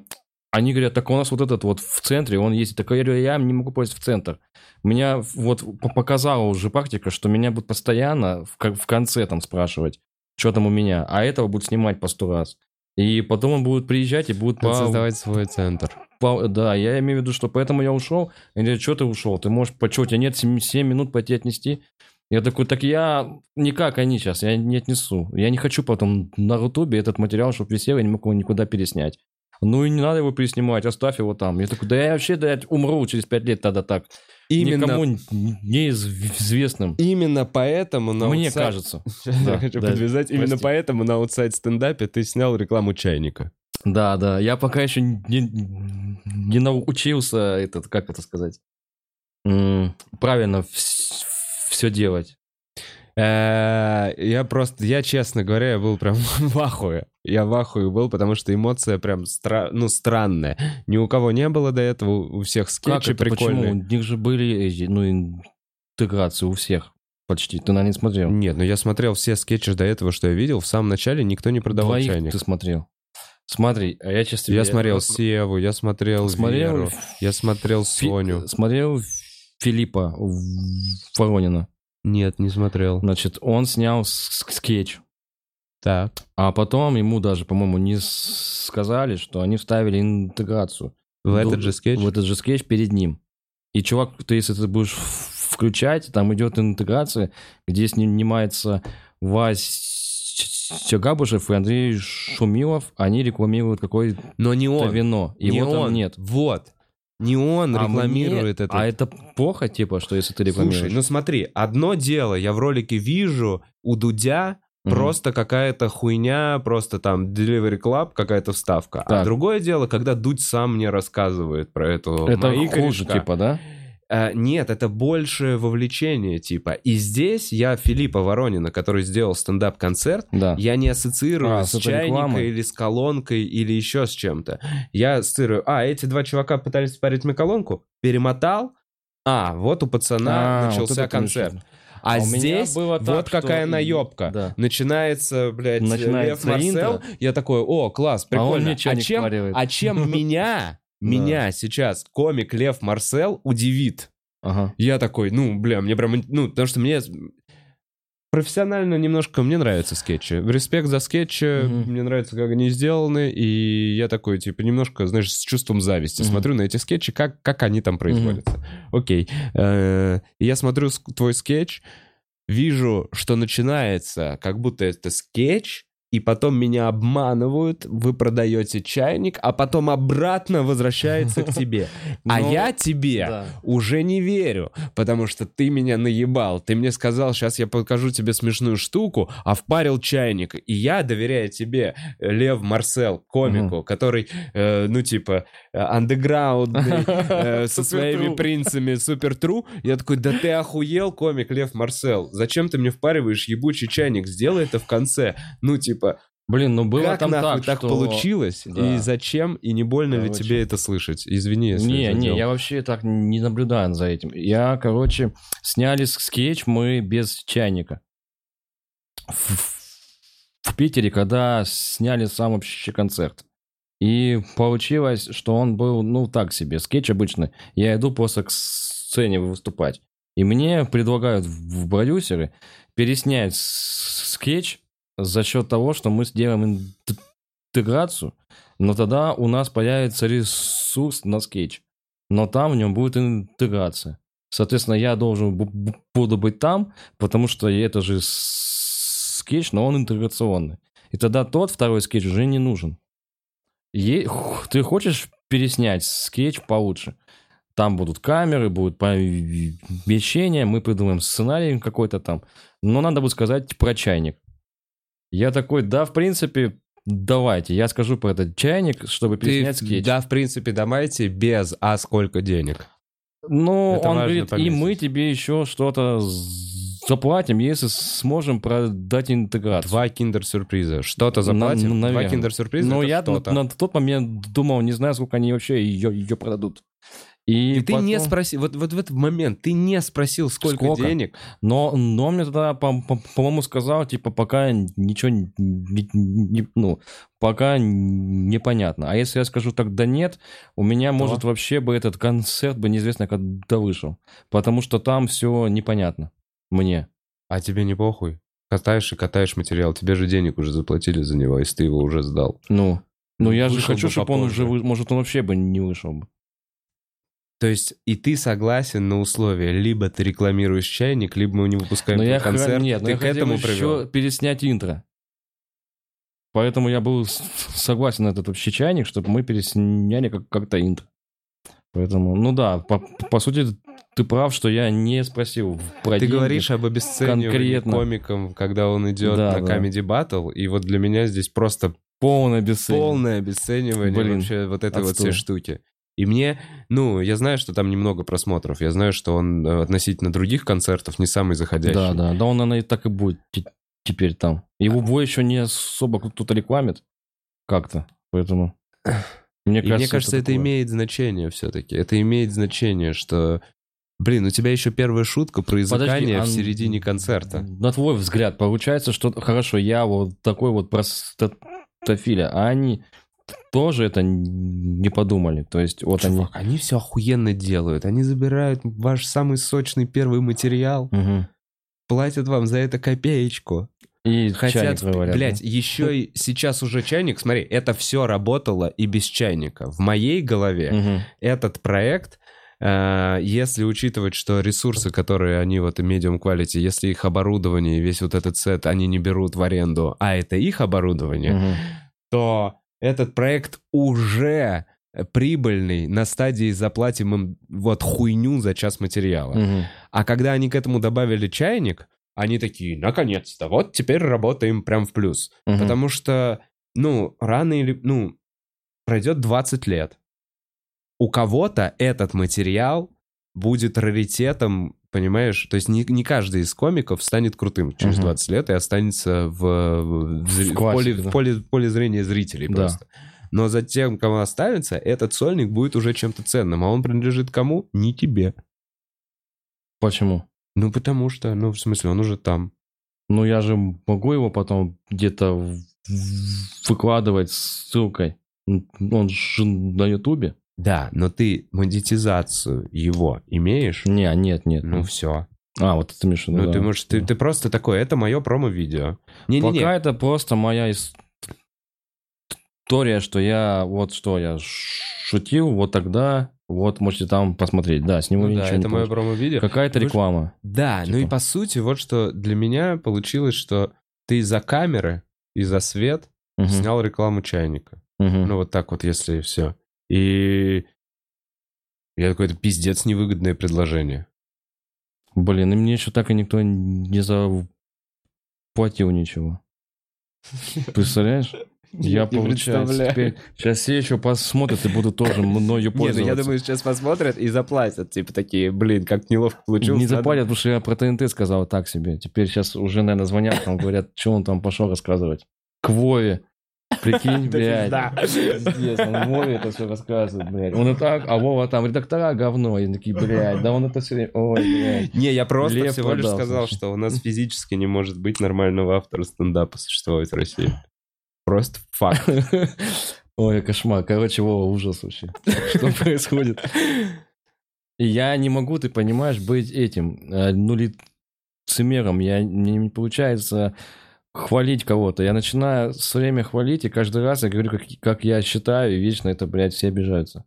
Они говорят, так у нас вот этот вот в центре, он есть. Так я говорю, я не могу попасть в центр. Меня вот показала уже практика, что меня будут постоянно в, в конце там спрашивать, что там у меня, а этого будут снимать по сто раз. И потом он будет приезжать и будет по, Создавать свой центр. по- Да, я имею в виду, что поэтому я ушел. Они говорят, что ты ушел? Ты можешь, по что, у тебя нет 7, минут пойти отнести? Я такой, так я не как они сейчас, я не отнесу. Я не хочу потом на Рутубе этот материал, чтобы висел, я не могу его никуда переснять. Ну и не надо его переснимать, оставь его там. Я такой, да я вообще да, я умру через пять лет тогда так. Именно, Никому неизвестным. именно поэтому на Мне Outside- кажется. <laughs> Я хочу подвязать. Именно поэтому на Outside Stand Up'е ты снял рекламу чайника. Да, да. Я пока еще не, не научился этот, как это сказать, правильно все делать. Э, Я просто, я честно говоря, я был прям <laughs> в ахуе. Я в ахуе был, потому что эмоция прям стра- ну, странная. Ни у кого не было до этого, у всех скетчи это? прикольные. Почему? У них же были эти, ну, интеграции у всех почти. Ты, наверное, не смотрел. Нет, ну я смотрел все скетчи до этого, что я видел. В самом начале никто не продавал Двоих чайник. ты смотрел. Смотри, а я честно... Я смотрел Севу, я смотрел, смотрел, Веру, я смотрел Фи- Соню. смотрел Филиппа Воронина. Нет, не смотрел. Значит, он снял скетч. Так. А потом ему даже, по-моему, не сказали, что они вставили интеграцию. В этот же скетч? В этот же скетч перед ним. И, чувак, ты если ты будешь включать, там идет интеграция, где снимается Вась Габушев и Андрей Шумилов, они рекламируют какое-то Но не он. вино. не Его там он. нет. Вот. Не он А рекламирует мне- это. А это плохо, типа, что если ты рекламируешь? Слушай, ну смотри, одно дело, я в ролике вижу у Дудя Мгм. просто какая-то хуйня, просто там Delivery Club, какая-то вставка. А Так. другое дело, когда Дудь сам мне рассказывает про эту Это мои хуже, корешка. типа, да? Э, нет, это больше вовлечение, типа. И здесь я Филиппа Воронина, который сделал стендап-концерт, Да. я не ассоциирую А, с с рекламой? или с колонкой или еще с чем-то. Я ассоциирую, а, эти два чувака пытались спарить мне колонку, перемотал, а, вот у пацана А, вот начался это концерт. А, А здесь было так, вот что какая и- наебка. да. Начинается, блядь, Начинается Лев Марсел. интро. Я такой, о, класс, А он прикольно. А, чайник чем, а чем <laughs> меня, Да. меня сейчас комик Лев Марсел удивит? Ага. Я такой, ну, бля, мне прям, ну, потому что мне профессионально немножко, мне нравятся скетчи. Респект за скетчи, Мгм. мне нравится, как они сделаны, и я такой, типа, немножко, знаешь, с чувством зависти Мгм. смотрю на эти скетчи, как, как они там производятся. Окей. Э, Я смотрю твой скетч, вижу, что начинается, как будто это скетч, и потом меня обманывают, вы продаете чайник, а потом обратно возвращается к тебе. <laughs> А Ну, я тебе да. уже не верю, потому что ты меня наебал. Ты мне сказал, сейчас я покажу тебе смешную штуку, а впарил чайник. И я, доверяя тебе, э, Лев Марсел, комику, который, э, ну, типа, андеграундный, <laughs> э, со Супер своими принцами, супер тру, я такой, да ты охуел, комик Лев Марсел. Зачем ты мне впариваешь ебучий чайник? Сделай это в конце. Ну, типа, Блин, ну было как там нахуй так, так что... получилось? Да. И зачем? И не больно ли Короче. тебе это слышать? Извини, если Не, это не, делал. я вообще так не наблюдаю за этим. Я, короче, сняли скетч мы без чайника. В, в Питере, когда сняли сам вообще концерт. И получилось, что он был, ну, так себе, скетч обычный. Я иду просто к сцене выступать. И мне предлагают в продюсеры переснять скетч за счет того, что мы сделаем ин- интеграцию, но тогда у нас появится ресурс на скетч. Но там в нем будет интеграция. Соответственно, я должен бу- бу- буду быть там, потому что это же скетч, но он интеграционный. И тогда тот второй скетч уже не нужен. Е- ты хочешь переснять скетч получше? Там будут камеры, будут помещения, мы придумаем сценарий какой-то там. Но надо будет сказать про чайник. Я такой, да, в принципе, давайте. Я скажу про этот чайник, чтобы Ты, переснять скетч. да, в принципе, давайте без «а сколько денег». Ну, Это он говорит, и мы тебе еще что-то заплатим, если сможем продать интеграцию. Два киндер-сюрприза. Что-то На- заплатим? ну, Два киндер-сюрприза Но это я на, на тот момент думал, не знаю, сколько они вообще ее, ее продадут. И, И ты не потом- спросил, вот, вот в этот момент ты не спросил, сколько, Сколько? денег. Но, но мне тогда, по- по- по-моему, сказал, типа, пока ничего не, не- ну, пока непонятно. А если я скажу тогда нет, у меня, может, вообще бы этот концерт бы неизвестно когда вышел. Потому что там все непонятно мне. А тебе не похуй. Катаешь и катаешь материал. Тебе же денег уже заплатили за него, если ты его уже сдал. Ну, ну я же хочу, бы чтобы он уже, вы- может, он вообще бы не вышел бы. То есть и ты согласен на условия, либо ты рекламируешь чайник, либо мы не выпускаем Но я, х- концерт. нет, но ты я к хотел этому еще привел. переснять интро. Поэтому я был с- согласен на этот вообще чайник, чтобы мы пересняли как- как-то интро. Поэтому, ну да, по, по сути, ты прав, что я не спросил про Ты деньги. говоришь об обесценивании конкретно. комиком, когда он идет Да, на да. Comedy Battle, и вот для меня здесь просто полное бесцение. полное обесценивание Блин, вообще вот этой вот всей отстой. штуки. И мне, ну, я знаю, что там немного просмотров, я знаю, что он э, относительно других концертов не самый заходящий. Да, да, да, он, наверное, и так и будет те- теперь там. Его бой еще не особо кто-то рекламит как-то, поэтому... Мне И мне кажется, это, такое. имеет значение все-таки. Это имеет значение, что... Блин, у тебя еще первая шутка про изыкание а в середине концерта. На твой взгляд, получается, что хорошо, я вот такой вот простофиля, а они тоже это не подумали. То есть вот Чувак, они все охуенно делают. Они забирают ваш самый сочный первый материал, они... Мгм. платят вам за это копеечку. И Хотят, вывалят, блядь, да? еще и сейчас уже чайник, смотри, это все работало и без чайника. В моей голове Мгм. этот проект, если учитывать, что ресурсы, которые они вот и medium quality, если их оборудование весь вот этот сет они не берут в аренду, а это их оборудование, Мгм. то этот проект уже прибыльный на стадии заплатим им вот хуйню за час материала. Мгм. А когда они к этому добавили чайник, они такие, наконец-то, вот теперь работаем прям в плюс. Мгм. Потому что, ну, рано или... Ну, пройдет 20 лет. У кого-то этот материал будет раритетом, понимаешь? То есть не, не каждый из комиков станет крутым через Мгм. 20 лет и останется в, в, в классике, поле, да. в поле- в поле зрения зрителей Да. просто. Но за тем, кому останется, этот сольник будет уже чем-то ценным. А он принадлежит кому? Не тебе. Почему? Ну, потому что, ну, в смысле, он уже там. Ну, я же могу его потом где-то в- в- выкладывать ссылкой. Он же на Ютубе. Да, но ты монетизацию его имеешь? Не, нет, нет. Ну, все. А, вот это виду, Ну, да. ты можешь, ты, ты просто такой, это мое промо-видео. Не-не-не. Пока это просто моя ис- история, что я вот что я шутил, вот тогда, вот можете там посмотреть. Да, с него Ну да, не это мое промо-видео. Какая-то реклама. Да, ну и Типа. по сути, вот что для меня получилось, что ты из-за камеры, и за свет Мгм, снял рекламу чайника. мгм. Ну, вот так вот, если все. И я такой, это пиздец невыгодное предложение. Блин, и мне еще так и никто не заплатил ничего. <laughs> Представляешь? Я Нет, не получаю теперь... Сейчас все еще посмотрят и будут тоже мною <laughs> Не, ну пользоваться. я думаю, сейчас посмотрят и заплатят. Типа такие, блин, как неловко получилось. Не надо- заплатят, потому что я про ТНТ сказал так себе. Теперь сейчас уже, наверное, звонят, там говорят, что он там пошел рассказывать. К Вове. Прикинь, <laughs> Да блядь. пизда. Пиздец, он Вове это все рассказывает, блядь. Он и так, а Вова там, редактора говно. И такие, блядь, да он это все время... Ой, блядь. Не, я просто Лев всего лишь сказал, что у нас физически не может быть нормального автора стендапа существовать в России. Просто факт. <laughs> Ой, кошмар. Короче, Вова, ужас вообще. Что <laughs> происходит? И я не могу, ты понимаешь, быть этим, э, ну, лицемером. Я, мне не получается хвалить кого-то. Я начинаю все время хвалить, и каждый раз я говорю, как, как я считаю, и вечно это, блядь, все обижаются.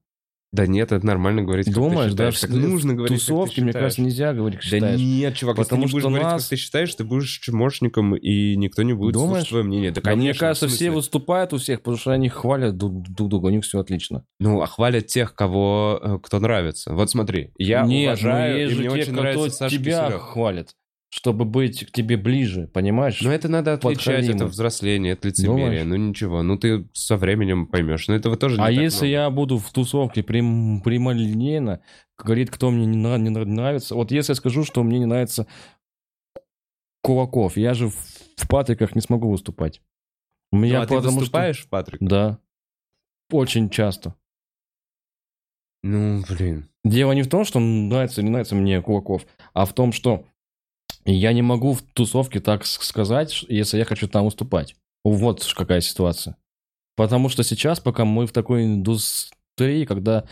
Да нет, это нормально говорить, как ты Думаешь, да? считаешь. в Так нужно говорить, как ты мне кажется, нельзя говорить, как Да считаешь. нет, чувак, Потому если ты не будешь что говорить, нас- как ты считаешь, ты будешь чмошником, и никто не будет Думаешь? слушать твое мнение. Да, Да мне конечно, кажется, все выступают у всех, потому что они хвалят друг друг друга, у них все отлично. Ну, а хвалят тех, кого, э, кто нравится. Вот смотри, я Нет, уважаю, но есть и мне те, очень кто нравится Саша тебя Киселев. хвалит, чтобы быть к тебе ближе, понимаешь? Но это надо отличать, Подхалимы. это взросление, это лицемерие. Думаешь? Ну ничего, ну ты со временем поймешь. Но этого тоже не а если много. я буду в тусовке прям, прямолинейно говорить, кто мне не, нра- не нра- нравится, вот если я скажу, что мне не нравится Кулаков, я же в, в Патриках не смогу выступать. У Ну, меня а ты потому что- выступаешь, Патрик? Да. Очень часто. Ну, блин. Дело не в том, что нравится или не нравится мне Кулаков, а в том, что я не могу в тусовке так сказать, если я хочу там выступать. Вот какая ситуация. Потому что сейчас, пока мы в такой индустрии, когда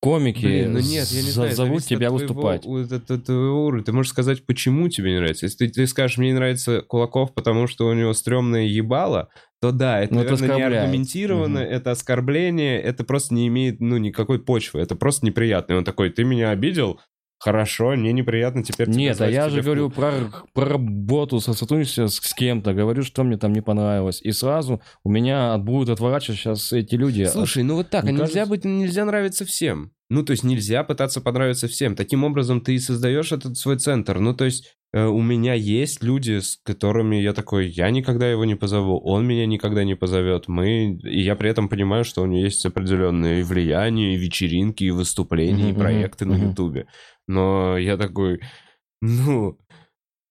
комики Блин, ну нет, я не знаю. зовут тебя твоего- выступать. от- от твоего уровня. Ты можешь сказать, почему тебе не нравится. Если ты, ты скажешь, мне не нравится Кулаков, потому что у него стрёмное ебало, то да, это, Ну, это наверное, не оскорбляет. аргументированно, Мгм. это оскорбление, это просто не имеет, ну, никакой почвы, это просто неприятно. И он такой, ты меня обидел? Хорошо, мне неприятно теперь тебе Нет, а я же говорю клуб». про, про работу, со- сотрудничество с, с кем-то, говорю, что мне там не понравилось. И сразу у меня будут отворачиваться сейчас эти люди. Слушай, ну вот так, а Мне нельзя кажется- быть, нельзя нравиться всем. Ну, то есть нельзя пытаться понравиться всем. Таким образом ты и создаешь этот свой центр. Ну, то есть у меня есть люди, с которыми я такой, я никогда его не позову, он меня никогда не позовет. Мы, и я при этом понимаю, что у него есть определенные влияния, и вечеринки, и выступления, и проекты на. Ютубе. Но я такой, ну,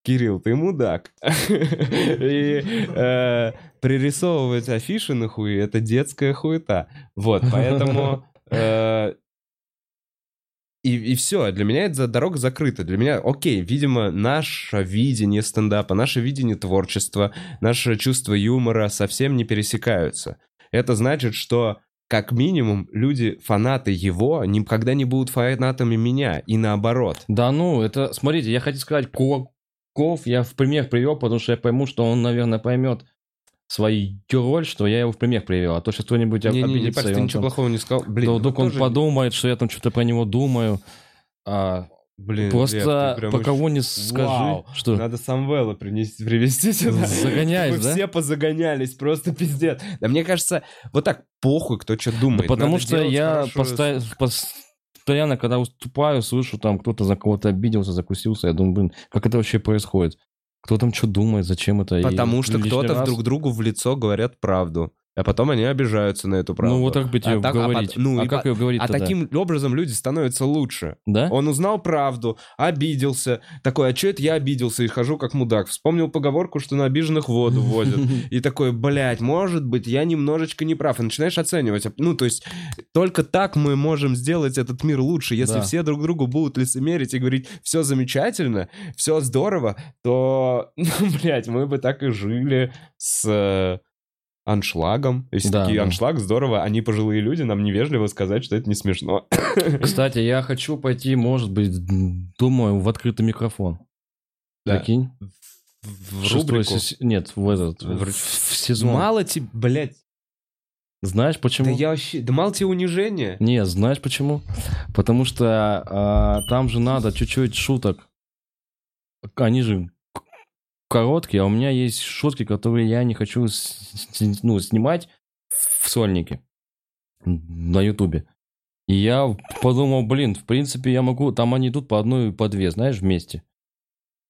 Кирилл, ты мудак. <laughs> И э, пририсовывать афиши на хуи — это детская хуета. Вот, поэтому... <laughs> э, И, и все, для меня эта дорога закрыта. Для меня, окей, видимо, наше видение стендапа, наше видение творчества, наше чувство юмора совсем не пересекаются. Это значит, что как минимум люди, фанаты его, никогда не будут фанатами меня, и наоборот. Да ну, это, смотрите, я хотел сказать, Кулаков я в пример привел, потому что я пойму, что он, наверное, поймет свою роль, что я его в пример привел. А то сейчас кто-нибудь Не, не, не, обидится, парься, и ты ничего там- плохого не сказал. Блин, ну вдруг он тоже- подумает, что я там что-то про него думаю. А, Блин, просто по очень- кого не скажи, Вау. что... Надо Самвела принести, привезти сюда. Загоняешь, да? все позагонялись, просто пиздец. Да мне кажется, вот так похуй, кто что думает. Да потому Надо что я хорошую- поста- постоянно, когда выступаю, слышу, там кто-то за кого-то обиделся, закусился, я думаю, блин, как это вообще происходит? Кто там что думает, зачем это? И Потому что лишний кто-то раз- друг другу в лицо говорят правду. А потом они обижаются на эту правду. Ну вот так бы тебе А так- а говорить. пот- ну, а и как ее говорить А тогда? таким образом люди становятся лучше. Да? Он узнал правду, обиделся. Такой, а что это я обиделся и хожу как мудак? Вспомнил поговорку, что на обиженных воду возят. <laughs> И такой, блядь, может быть, я немножечко не прав. И начинаешь оценивать. Ну, то есть, только так мы можем сделать этот мир лучше. Если Да. все друг другу будут лицемерить и говорить, все замечательно, все здорово, то, <laughs> ну, блядь, мы бы так и жили с аншлагом. Если Да, такие да. аншлаг, здорово, они пожилые люди, нам невежливо сказать, что это не смешно. <coughs> Кстати, я хочу пойти, может быть, думаю, в открытый микрофон. Да. Прикинь? В Шестой рубрику. сес- Нет, в этот, В- в, в сезон. Мало тебе, блядь. Знаешь почему? Да я вообще... Да мало тебе унижения. Не, знаешь почему? Потому что а, там же надо чуть-чуть шуток. Они же короткие, а у меня есть шутки, которые я не хочу ну, снимать в сольнике на Ютубе. И я подумал, блин, в принципе, я могу... Там они идут по одной и по две, знаешь, вместе.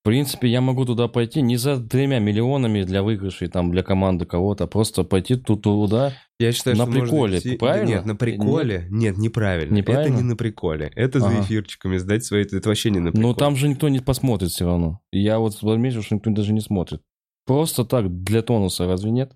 В принципе, я могу туда пойти не за тремя миллионами для выигрышей, там, для команды кого-то, а просто пойти тут туда. Я считаю, На что приколе, идти- правильно? Нет, на приколе. Нет, неправильно. Неправильно? Это не на приколе. Это за эфирчиками сдать свои... Это вообще не на приколе. Но там же никто не посмотрит все равно. Я вот заметил, что никто даже не смотрит. Просто так, для тонуса, разве нет?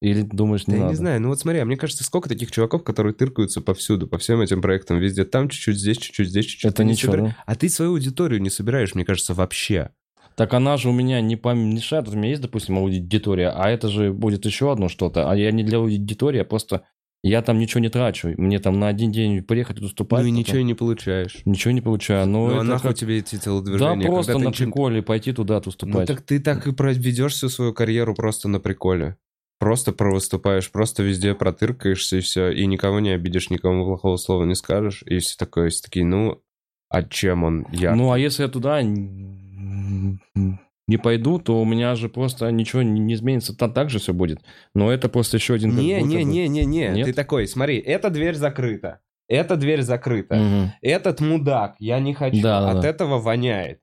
Или думаешь, Да не я надо? не знаю, ну вот смотри, а мне кажется, сколько таких чуваков, которые тыркаются повсюду, по всем этим проектам, везде, там чуть-чуть, здесь чуть-чуть, здесь чуть-чуть. Это ничего, собира- да? А ты свою аудиторию не собираешь, мне кажется, вообще. Так она же у меня не помешает. У меня есть, допустим, аудитория, а это же будет еще одно что-то. А я не для аудитории, а просто я там ничего не трачу. Мне там на один день приехать и выступать. ну и потом ничего не получаешь. ничего не получаю. Ну, Ну, а нахуй как- тебе эти Да, телодвижения? просто когда на ничего- приколе пойти туда Ну выступать. так ты так и проведешь всю свою карьеру просто на приколе. Просто провыступаешь, просто везде протыркаешься и все, и никого не обидишь, никому плохого слова не скажешь, и все такое, все такие, ну, а чем он я? Ну, а если я туда не пойду, то у меня же просто ничего не изменится. Там так же все будет. Но это просто еще один... не, не, не, не, не, Нет? ты такой, смотри, эта дверь закрыта, эта дверь закрыта, Мгм. этот мудак, я не хочу, Да, от да. этого воняет.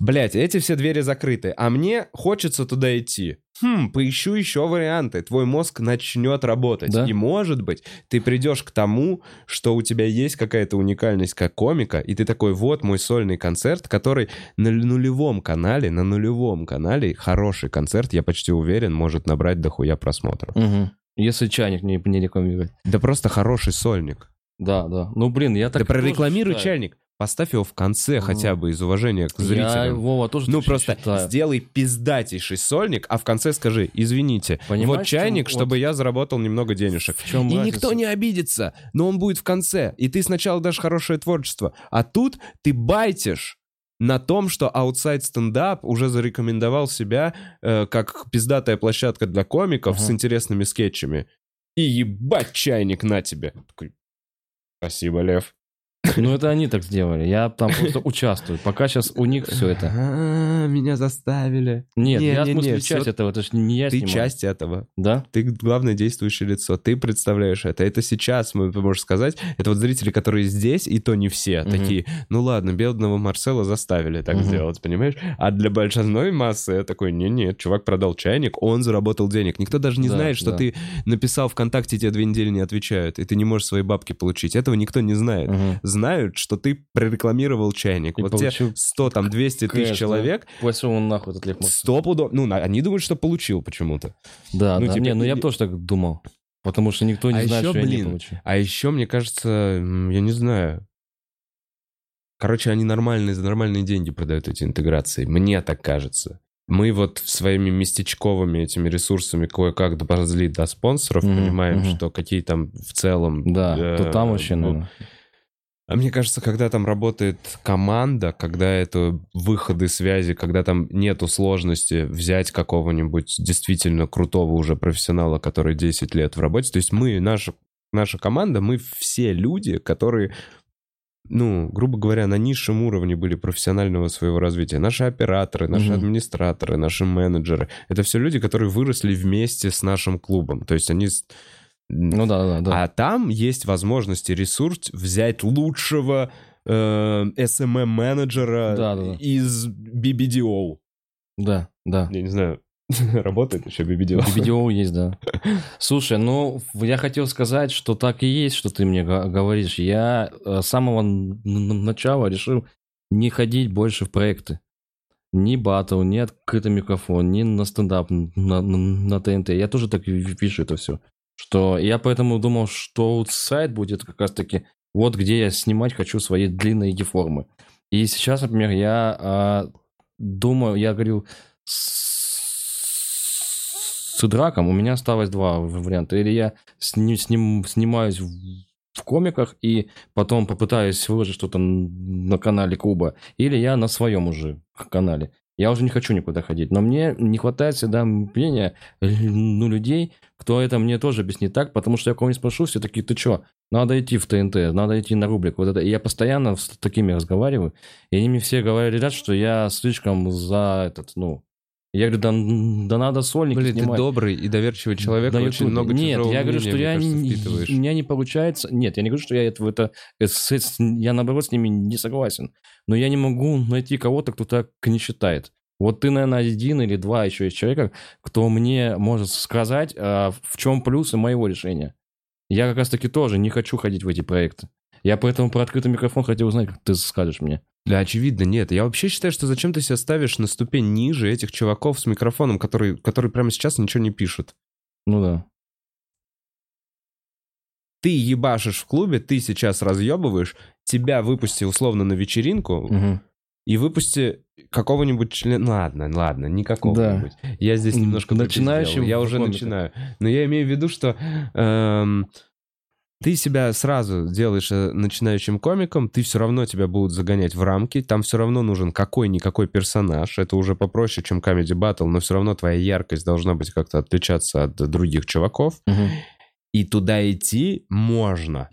Блять, эти все двери закрыты, а мне хочется туда идти. Хм, поищу еще варианты. Твой мозг начнет работать. Да. И может быть, ты придешь к тому, что у тебя есть какая-то уникальность как комика, и ты такой, вот мой сольный концерт, который на нулевом канале, на нулевом канале, хороший концерт, я почти уверен, может набрать дохуя просмотров. Мгм. Если чайник не, не рекламировать. Да просто хороший сольник. Да, да. Ну, блин, я так да тоже прорекламируй чайник. Поставь его в конце Ну. хотя бы из уважения к Я, зрителям. Вова, тоже Ну просто считаю. сделай пиздатейший сольник, а в конце скажи, извините, Понимаешь, вот в чем- чайник, вот- чтобы я заработал немного денежек. В чем И разница? никто не обидится, но он будет в конце. И ты сначала дашь хорошее творчество. А тут ты байтишь на том, что Outside Stand Up уже зарекомендовал себя э, как пиздатая площадка для комиков Ага. с интересными скетчами. И ебать чайник на тебе. Такой, Спасибо, Лев. Ну, это они так сделали. Я там просто <laughs> участвую. Пока сейчас у них все это. А, меня заставили. Нет, Не, я, не, в смысле, не, часть этого. Это же не я Ты снимаю. часть этого. Да? Ты главное действующее лицо. Ты представляешь это. Это сейчас, мы можешь сказать. Это вот зрители, которые здесь, и то не все, такие, ну ладно, бедного Марсела заставили так сделать, понимаешь? А для большой массы я такой, не-не, чувак продал чайник, он заработал денег. Никто даже не Да, знает, что да. ты написал ВКонтакте, тебе две недели не отвечают, и ты не можешь свои бабки получить. Этого никто не знает. Знают, что ты прорекламировал чайник. И вот те получил 100, там, 200 кэш, тысяч человек, Пошел он нахуй, этот Лев Морсел. Сто пудов. Ну, они думают, что получил почему-то. Да, Ну, да. типа, не, ну я тоже так думал. Потому что никто не А знает, еще, что я не блин, получил. А еще, мне кажется, я не знаю. Короче, они нормальные, за нормальные деньги продают эти интеграции. Мне так кажется. Мы вот своими местечковыми этими ресурсами кое-как доползли до спонсоров, Мгм, понимаем, мгм. что какие там в целом... Да, э, то там вообще, ну, наверное. А мне кажется, когда там работает команда, когда это выходы связи, когда там нету сложности взять какого-нибудь действительно крутого уже профессионала, который 10 лет в работе. То есть мы, наша, наша команда, мы все люди, которые, ну, грубо говоря, на низшем уровне были профессионального своего развития. Наши операторы, наши Мгм. администраторы, наши менеджеры. Это все люди, которые выросли вместе с нашим клубом. То есть они... Ну да, да, да. а там есть возможность и ресурс взять лучшего э, SMM-менеджера Да, да, да. из BBDO. Да, да. Я не знаю, <laughs> работает еще BBDO. BBDO есть, да. <laughs> Слушай, ну, я хотел сказать, что так и есть, что ты мне говоришь. Я э, с самого начала решил не ходить больше в проекты. Ни батл, ни открытый микрофон, ни на стендап, на, на, на ТНТ. Я тоже так пишу это все. Что я поэтому думал, что сайт будет как раз таки вот где я снимать хочу свои длинные деформы. И сейчас, например, я а, думаю, я говорю с, с Драком, у меня осталось два варианта. Или я сни- сним- снимаюсь в, в комиках и потом попытаюсь выложить что-то на канале клуба, или я на своем уже канале. Я уже не хочу никуда ходить. Но мне не хватает всегда мнения ну, людей, кто это мне тоже объяснит так, потому что я кого-нибудь спрошу, все такие, ты что, надо идти в ТНТ, надо идти на рублик. Вот это. И я постоянно с такими разговариваю, и они мне все говорят, что я слишком за этот, ну... Я говорю, да, да надо сольники Блин, ты снимать. добрый и доверчивый человек, На очень много Нет, я говорю, мнения, что я кажется, у меня не получается. Нет, я не говорю, что я это, это я наоборот с ними не согласен. Но я не могу найти кого-то, кто так не считает. Вот ты, наверное, один или два еще есть человека, кто мне может сказать, а, в чем плюсы моего решения. Я как раз-таки тоже не хочу ходить в эти проекты. Я поэтому про открытый микрофон хотел узнать, как ты скажешь мне. Да, очевидно, нет. Я вообще считаю, что зачем ты себя ставишь на ступень ниже этих чуваков с микрофоном, которые, которые прямо сейчас ничего не пишут. Ну да. Ты ебашишь в клубе, ты сейчас разъебываешь, тебя выпусти условно на вечеринку, Мгм. и выпусти какого-нибудь члена... Ладно, ладно, не какого-нибудь. Я здесь немножко припиздел. Я уже начинаю. Но я имею в виду, что эм, ты себя сразу делаешь э, начинающим комиком, ты все равно тебя будут загонять в рамки, там все равно нужен какой-никакой персонаж. Это уже попроще, чем Comedy Battle, но все равно твоя яркость должна быть как-то отличаться от других чуваков. Мгм. И туда идти можно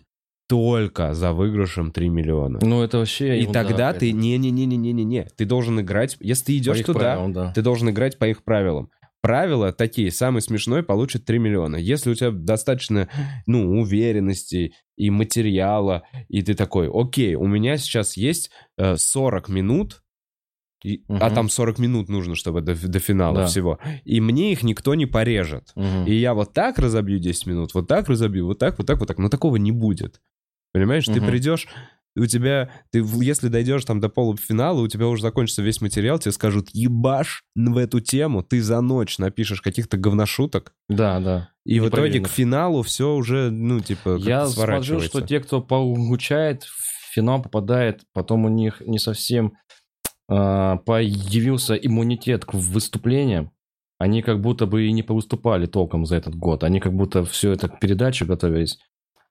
только за выигрышем 3 миллиона. Ну это вообще... И ерунда тогда ты не-не-не-не-не-не. Ты должен играть. Если ты идешь туда, правилам, да. ты должен играть по их правилам. Правила такие, самый смешной получит 3 миллиона. Если у тебя достаточно, ну, уверенности и материала, и ты такой, окей, у меня сейчас есть э, 40 минут, и- а Мгм. там 40 минут нужно, чтобы до, до финала Да. всего, и мне их никто не порежет. Мгм. И я вот так разобью 10 минут, вот так разобью, вот так, вот так, вот так. Но такого не будет. Понимаешь, ты Мгм. придешь, у тебя, ты, если дойдешь там до полуфинала, у тебя уже закончится весь материал, тебе скажут, ебашь в эту тему, ты за ночь напишешь каких-то говношуток, Да, да. и в итоге к финалу все уже, ну, типа, Я смотрю, что те, кто получает, в финал попадает, потом у них не совсем а, появился иммунитет к выступлениям. Они как будто бы и не повыступали толком за этот год. Они как будто все это к передаче готовились.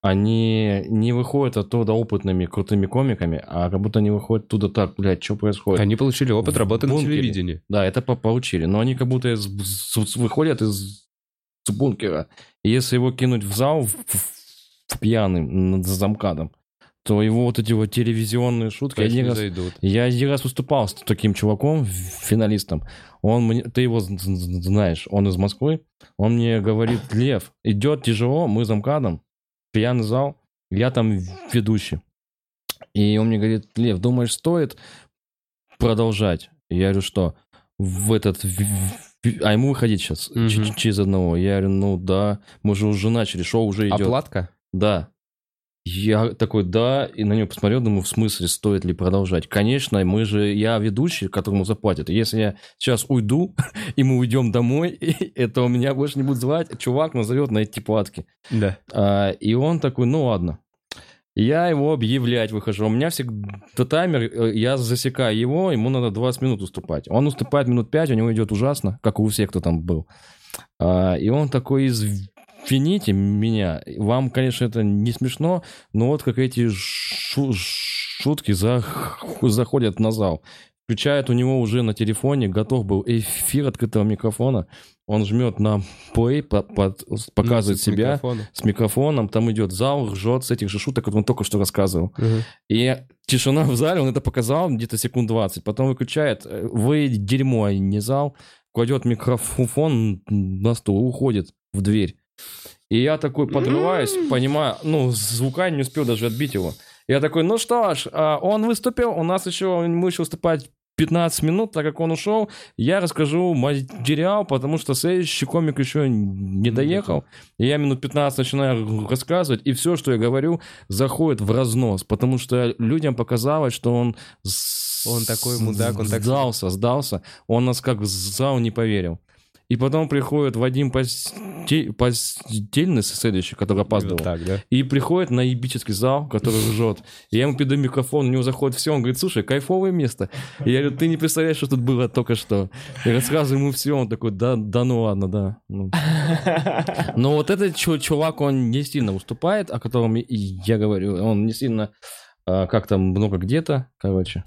Они не выходят оттуда опытными, крутыми комиками, а как будто они выходят оттуда так, блядь, что происходит? Они получили опыт В работы на телевидении. Да, это по- получили. Но они как будто из- с- выходят из с бункера. И если его кинуть в зал в, в- в пьяным над замкадом, то его вот эти вот телевизионные шутки... Конечно, Один раз, зайдут. я один раз выступал с таким чуваком, финалистом. Он мне, ты его знаешь, он из Москвы. Он мне говорит, Лев, идет тяжело, мы замкадом, пьяный зал, я там ведущий. И он мне говорит, Лев, думаешь, стоит продолжать? Я говорю, что в этот... А ему выходить сейчас Мгм. через одного. Я говорю, ну да, мы же уже начали, шоу уже идет. Оплатка? Да. Я такой, да, и на него посмотрел, думаю, в смысле, стоит ли продолжать? Конечно, мы же, я ведущий, которому заплатят. Если я сейчас уйду, <laughs> и мы уйдем домой, <laughs> это у меня больше не будет звать, чувак назовет на эти платки. Да. А, и он такой, ну ладно. Я его объявлять выхожу. У меня всегда таймер, э, я засекаю его, ему надо 20 минут уступать. Он уступает минут 5, у него идет ужасно, как у всех, кто там был. А, и он такой, извините меня, вам, конечно, это не смешно, но вот как эти шу- шутки за- заходят на зал. Включает у него уже на телефоне, готов был эфир открытого микрофона. Он жмет на play, по- под- показывает Ну, с себя микрофона. с микрофоном, там идет зал, ржет с этих же шуток, которые он только что рассказывал. Мгм. И тишина в зале, он это показал где-то секунд 20, потом выключает, э, вы дерьмо, а не зал, кладет микрофон на стол, уходит в дверь. И я такой подрываюсь, понимаю, ну, звука не успел даже отбить его. Я такой, ну что ж, а, он выступил, у нас еще, мы еще выступать 15 минут, так как он ушел, я расскажу материал, потому что следующий комик еще не доехал. И я минут 15 начинаю рассказывать, и все, что я говорю, заходит в разнос, потому что людям показалось, что он... Он такой мудак, он так- Сдался, сдался. Он нас как в зал не поверил. И потом приходит Вадим Посте- Постельный, следующий, который опаздывал. Так, да? И приходит на ебический зал, который ржет. И я ему передаю микрофон, у него заходит все, он говорит, слушай, кайфовое место. И я говорю, ты не представляешь, что тут было только что. И рассказываю ему все, он такой, да, да ну ладно, да. Ну. <laughs> Но вот этот чу- чувак, он не сильно уступает, о котором я говорю. Он не сильно а, как там много где-то, короче.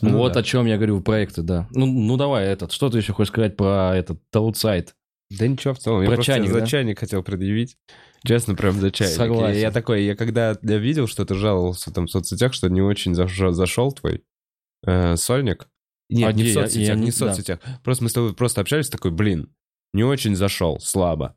Ну вот да. о чем я говорю, проекты, да. Ну, ну давай этот, что ты еще хочешь сказать про этот Outside? Да ничего в целом, я Про просто чайник, за да? чайник хотел предъявить. Честно, прям за чайник. Согласен. И Я, такой, я когда я видел, что ты жаловался там в соцсетях, что не очень зашел, зашел твой э, сольник. Нет, А не в Я- соцсетях, я не не- в соцсетях. Просто мы с тобой просто общались, такой, блин, не очень зашел, слабо.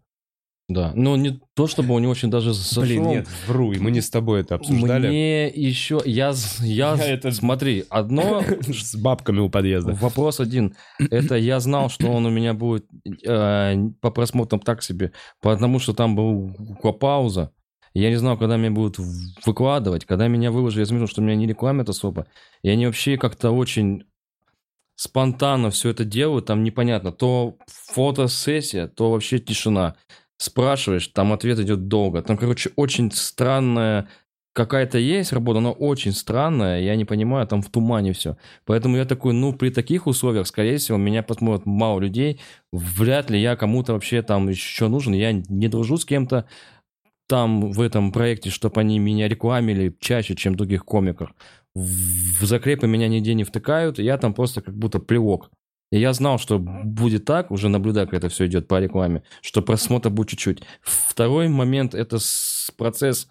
Да. Ну, не то, чтобы он не очень даже зашел. Блин, нет, вру, и мы не с тобой это обсуждали. Мне еще... Я... я, Я это- Смотри, одно... <laughs> С бабками у подъезда. Вопрос один. Это я знал, что он у меня будет э, по просмотрам так себе, потому что там была пауза. Я не знал, когда меня будут выкладывать. Когда меня выложили, я заметил, что меня не рекламят особо. И они вообще как-то очень спонтанно все это делают. Там непонятно. То фотосессия, то вообще тишина. Спрашиваешь, там ответ идет долго. Там, короче, очень странная какая-то есть работа, но очень странная, я не понимаю, там в тумане все. Поэтому я такой, ну, при таких условиях, скорее всего, меня посмотрят мало людей, вряд ли я кому-то вообще там еще нужен, я не дружу с кем-то там в этом проекте, чтобы они меня рекламили чаще, чем других комиков. В закрепы меня нигде не втыкают, я там просто как будто плевок. И я знал, что будет так, уже наблюдая, как это все идет по рекламе, что просмотра будет чуть-чуть. Второй момент – это процесс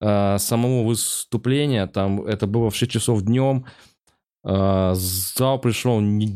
а, самого выступления. Там это было в 6 часов днем. А, зал пришел не,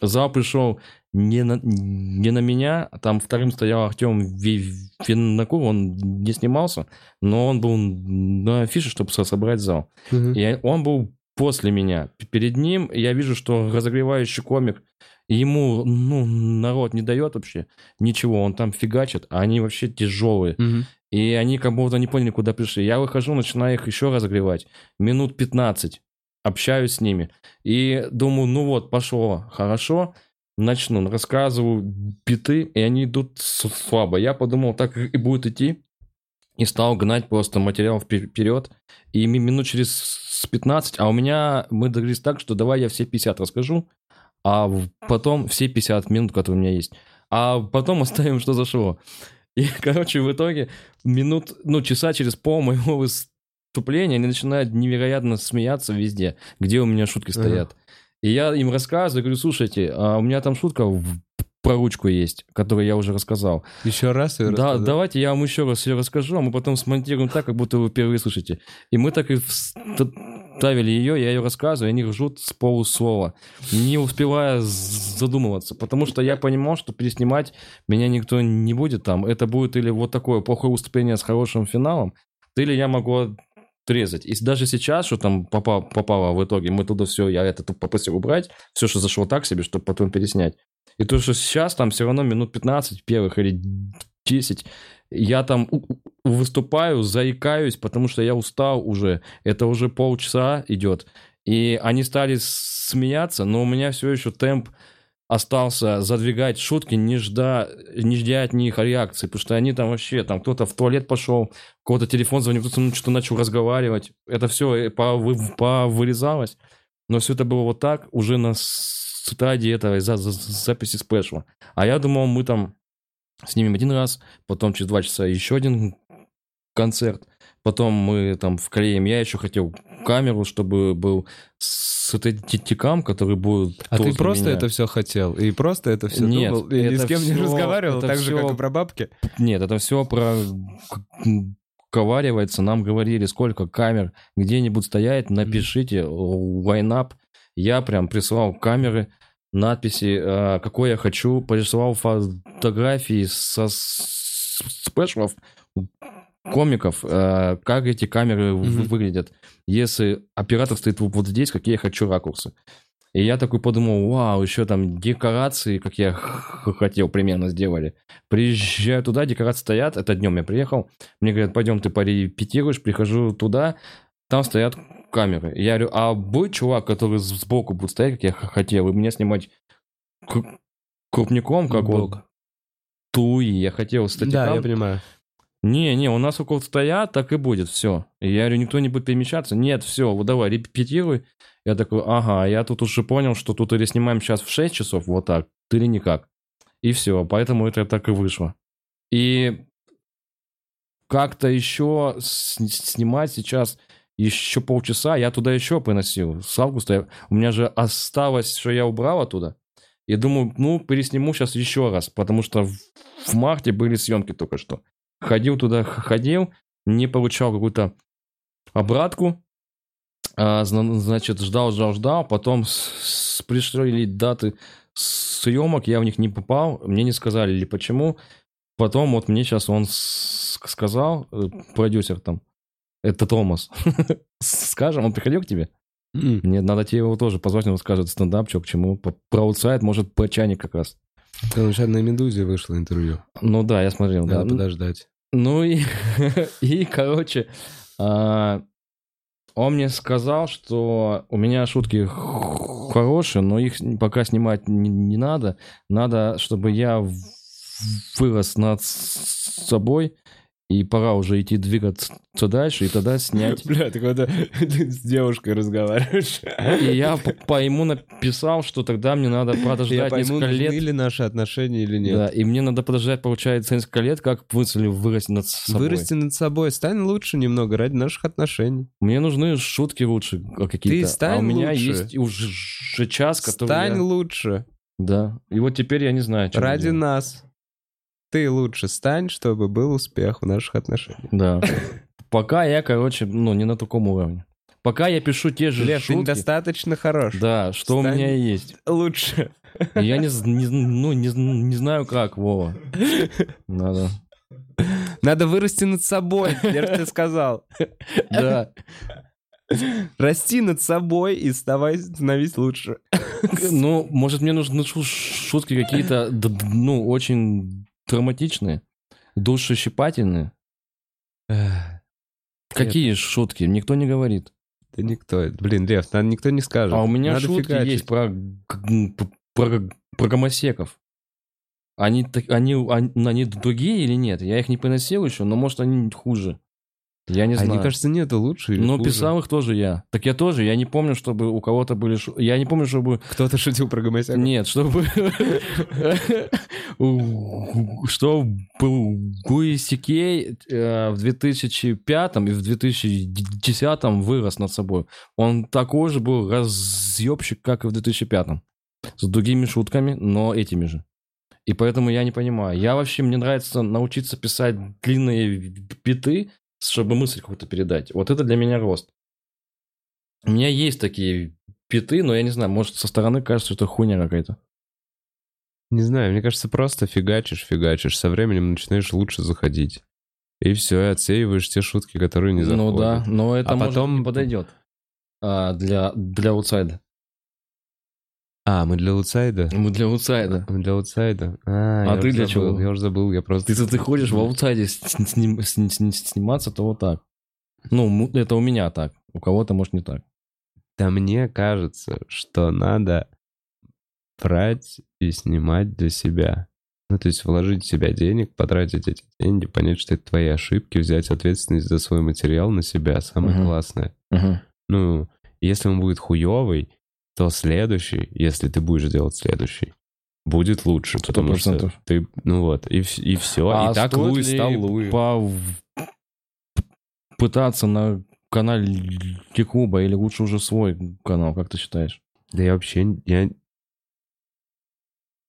зал пришел не на, не на меня, там вторым стоял Артем Винокур, он не снимался, но он был на афише, чтобы со- собрать зал. И он был после меня. Перед ним я вижу, что разогревающий комик, ему, ну, народ не дает вообще ничего, он там фигачит, а они вообще тяжелые. Мгм. И они как будто не поняли, куда пришли. Я выхожу, начинаю их еще разогревать. Минут 15. Общаюсь с ними. И думаю, ну вот, пошло. Хорошо. Начну. Рассказываю биты, и они идут слабо. Я подумал, так и будет идти. И стал гнать просто материал впе- вперед. И ми- минут через 15, а у меня, мы договорились так, что давай я все 50 расскажу, а потом все 50 минут, которые у меня есть. А потом оставим, что зашло. И, <laughs> короче, в итоге минут, ну, часа через пол моего выступления они начинают невероятно смеяться везде, где у меня шутки стоят. И я им рассказываю, говорю, слушайте, а у меня там шутка в- про ручку есть, которую я уже рассказал. Еще раз её Да, давайте я вам еще раз ее расскажу, а мы потом смонтируем так, как будто вы впервые слышите. И мы так и вставили ее, я ее рассказываю, и они ржут с полуслова, не успевая задумываться, потому что я понимал, что переснимать меня никто не будет там. Это будет или вот такое плохое выступление с хорошим финалом, или я могу отрезать. И даже сейчас, что там попало, попало в итоге, мы туда все, я это попросил убрать, все, что зашло так себе, чтобы потом переснять. И то, что сейчас там все равно минут 15 первых или 10, я там выступаю, заикаюсь, потому что я устал уже. Это уже полчаса идет. И они стали смеяться, но у меня все еще темп остался задвигать шутки, не жда, не ждя от них реакции, потому что они там вообще, там кто-то в туалет пошел, кого-то телефон звонил, кто-то ну, что-то начал разговаривать. Это все повырезалось. Но все это было вот так, уже на стадии этого за- за- записи спешла. А я думал, мы там снимем один раз, потом через два часа еще один концерт, потом мы там вклеим. Я еще хотел камеру, чтобы был сателлитикам, который будет... А ты просто меня. это все хотел? И просто это все Нет, думал? И ни с кем не всё- разговаривал, так же, всё- как и про бабки? Нет, это все про коваривается. Нам говорили, сколько камер где-нибудь стоять, напишите лайнап. Я прям прислал камеры, надписи, э, какой я хочу, прислал фотографии со с- спешлов, комиков, э, как эти камеры выглядят. Если оператор стоит вот здесь, какие я хочу ракурсы. И я такой подумал, вау, еще там декорации, как я хотел, примерно сделали. Приезжаю туда, декорации стоят, это днем я приехал. Мне говорят, пойдем ты порепетируешь, прихожу туда, там стоят камеры. Я говорю, а будет чувак, который сбоку будет стоять, как я хотел, и меня снимать крупником, как вот Бог. Туи. Я хотел Да, статикам. я понимаю. Не, не, у нас около стоят, так и будет, все. И я говорю, никто не будет перемещаться. Нет, все, вот давай, репетируй. Я такой, ага, я тут уже понял, что тут или снимаем сейчас в 6 часов, вот так, или никак. И все, поэтому это так и вышло. И как-то еще снимать сейчас еще полчаса, я туда еще приносил. С августа я- у меня же осталось, что я убрал оттуда. И думаю, ну, пересниму сейчас еще раз, потому что в, в марте были съемки только что. Ходил туда, ходил, не получал какую-то обратку, а, зна- значит, ждал, ждал, ждал, потом с- с- пришли даты съемок, я в них не попал, мне не сказали или почему. Потом вот мне сейчас он сказал, э, продюсер там, это Томас, <laughs> скажем, он приходил к тебе? М. Нет, надо тебе его тоже позвать, он скажет стендап, что к чему, по- про аутсайд, может, про чайник как раз. Там сейчас на «Медузе» вышло интервью. Ну да, я смотрел, да. Надо подождать. Ну и, <laughs> и короче, а, он мне сказал, что у меня шутки хорошие, но их пока снимать не, не надо. Надо, чтобы я вырос над собой, и пора уже идти двигаться дальше, и тогда снять. <laughs> Бля, ты когда ты с девушкой разговариваешь. И я по ему написал, что тогда мне надо подождать несколько лет. ли наши отношения или нет. Да, и мне надо подождать, получается, несколько лет, как мысли вырасти над собой. Вырасти над собой, стань лучше немного ради наших отношений. Мне нужны шутки лучше а, какие-то. стань а у меня лучше. есть уже час, который Стань я- лучше Да. И вот теперь я не знаю, что ради нас. Ты лучше стань, чтобы был успех в наших отношениях. Да. Пока я, короче, ну, не на таком уровне. Пока я пишу те же ты шутки. недостаточно хорош. Да, что у Стань- меня есть. Лучше. Я не, не ну, не, не знаю как, Вова. Надо. Надо вырасти над собой, я же тебе сказал. Да. Расти над собой и вставай, становись лучше. Ну, может, мне нужны шу- шутки какие-то, ну, очень драматичные, душещипательные. Какие шутки? Никто не говорит. Да никто. Блин, Лев, никто не скажет. А у меня Надо шутки фигачить. есть про, про, про гомосеков. Они, они, они, они другие или нет? Я их не приносил еще, но может они хуже. Я не А знаю. мне кажется, нету лучше или но хуже. писал их тоже я. Так я тоже, я не помню, чтобы у кого-то были... шу- Я не помню, чтобы... Кто-то шутил про гомосеков. Нет, чтобы... Что был Гуи Сикей э, в 2005 и в 2010 вырос над собой. Он такой же был разъебщик, как и в 2005. С другими шутками, но этими же. И поэтому я не понимаю. Я вообще, мне нравится научиться писать длинные биты, чтобы мысль какую-то передать. Вот это для меня рост. У меня есть такие биты, но я не знаю, может, со стороны кажется, что это хуйня какая-то. Не знаю, мне кажется, просто фигачишь, фигачишь. Со временем начинаешь лучше заходить. И все, и отсеиваешь те шутки, которые не заходят. Ну да, но это А может потом- не подойдет а, для, для аутсайда. А, мы для аутсайда? Мы для аутсайда. Мы для аутсайда. А, А ты для забыл, чего? Я уже забыл, я просто... Ты, ты, ходишь в аутсайде сним- сниматься, то вот так. Ну, это у меня так. У кого-то, может, не так. Да мне кажется, что надо брать и снимать для себя. Ну, то есть вложить в себя денег, потратить эти деньги, понять, что это твои ошибки, взять ответственность за свой материал на себя, самое Мгм. классное. Мгм. Ну, если он будет хуёвый, то следующий, если ты будешь делать следующий, будет лучше, Сто потому что ты, ну вот, и, и все. А и так Луи стал Луи. по- пытаться на канале Клуба или лучше уже свой канал, как ты считаешь? Да я вообще, я...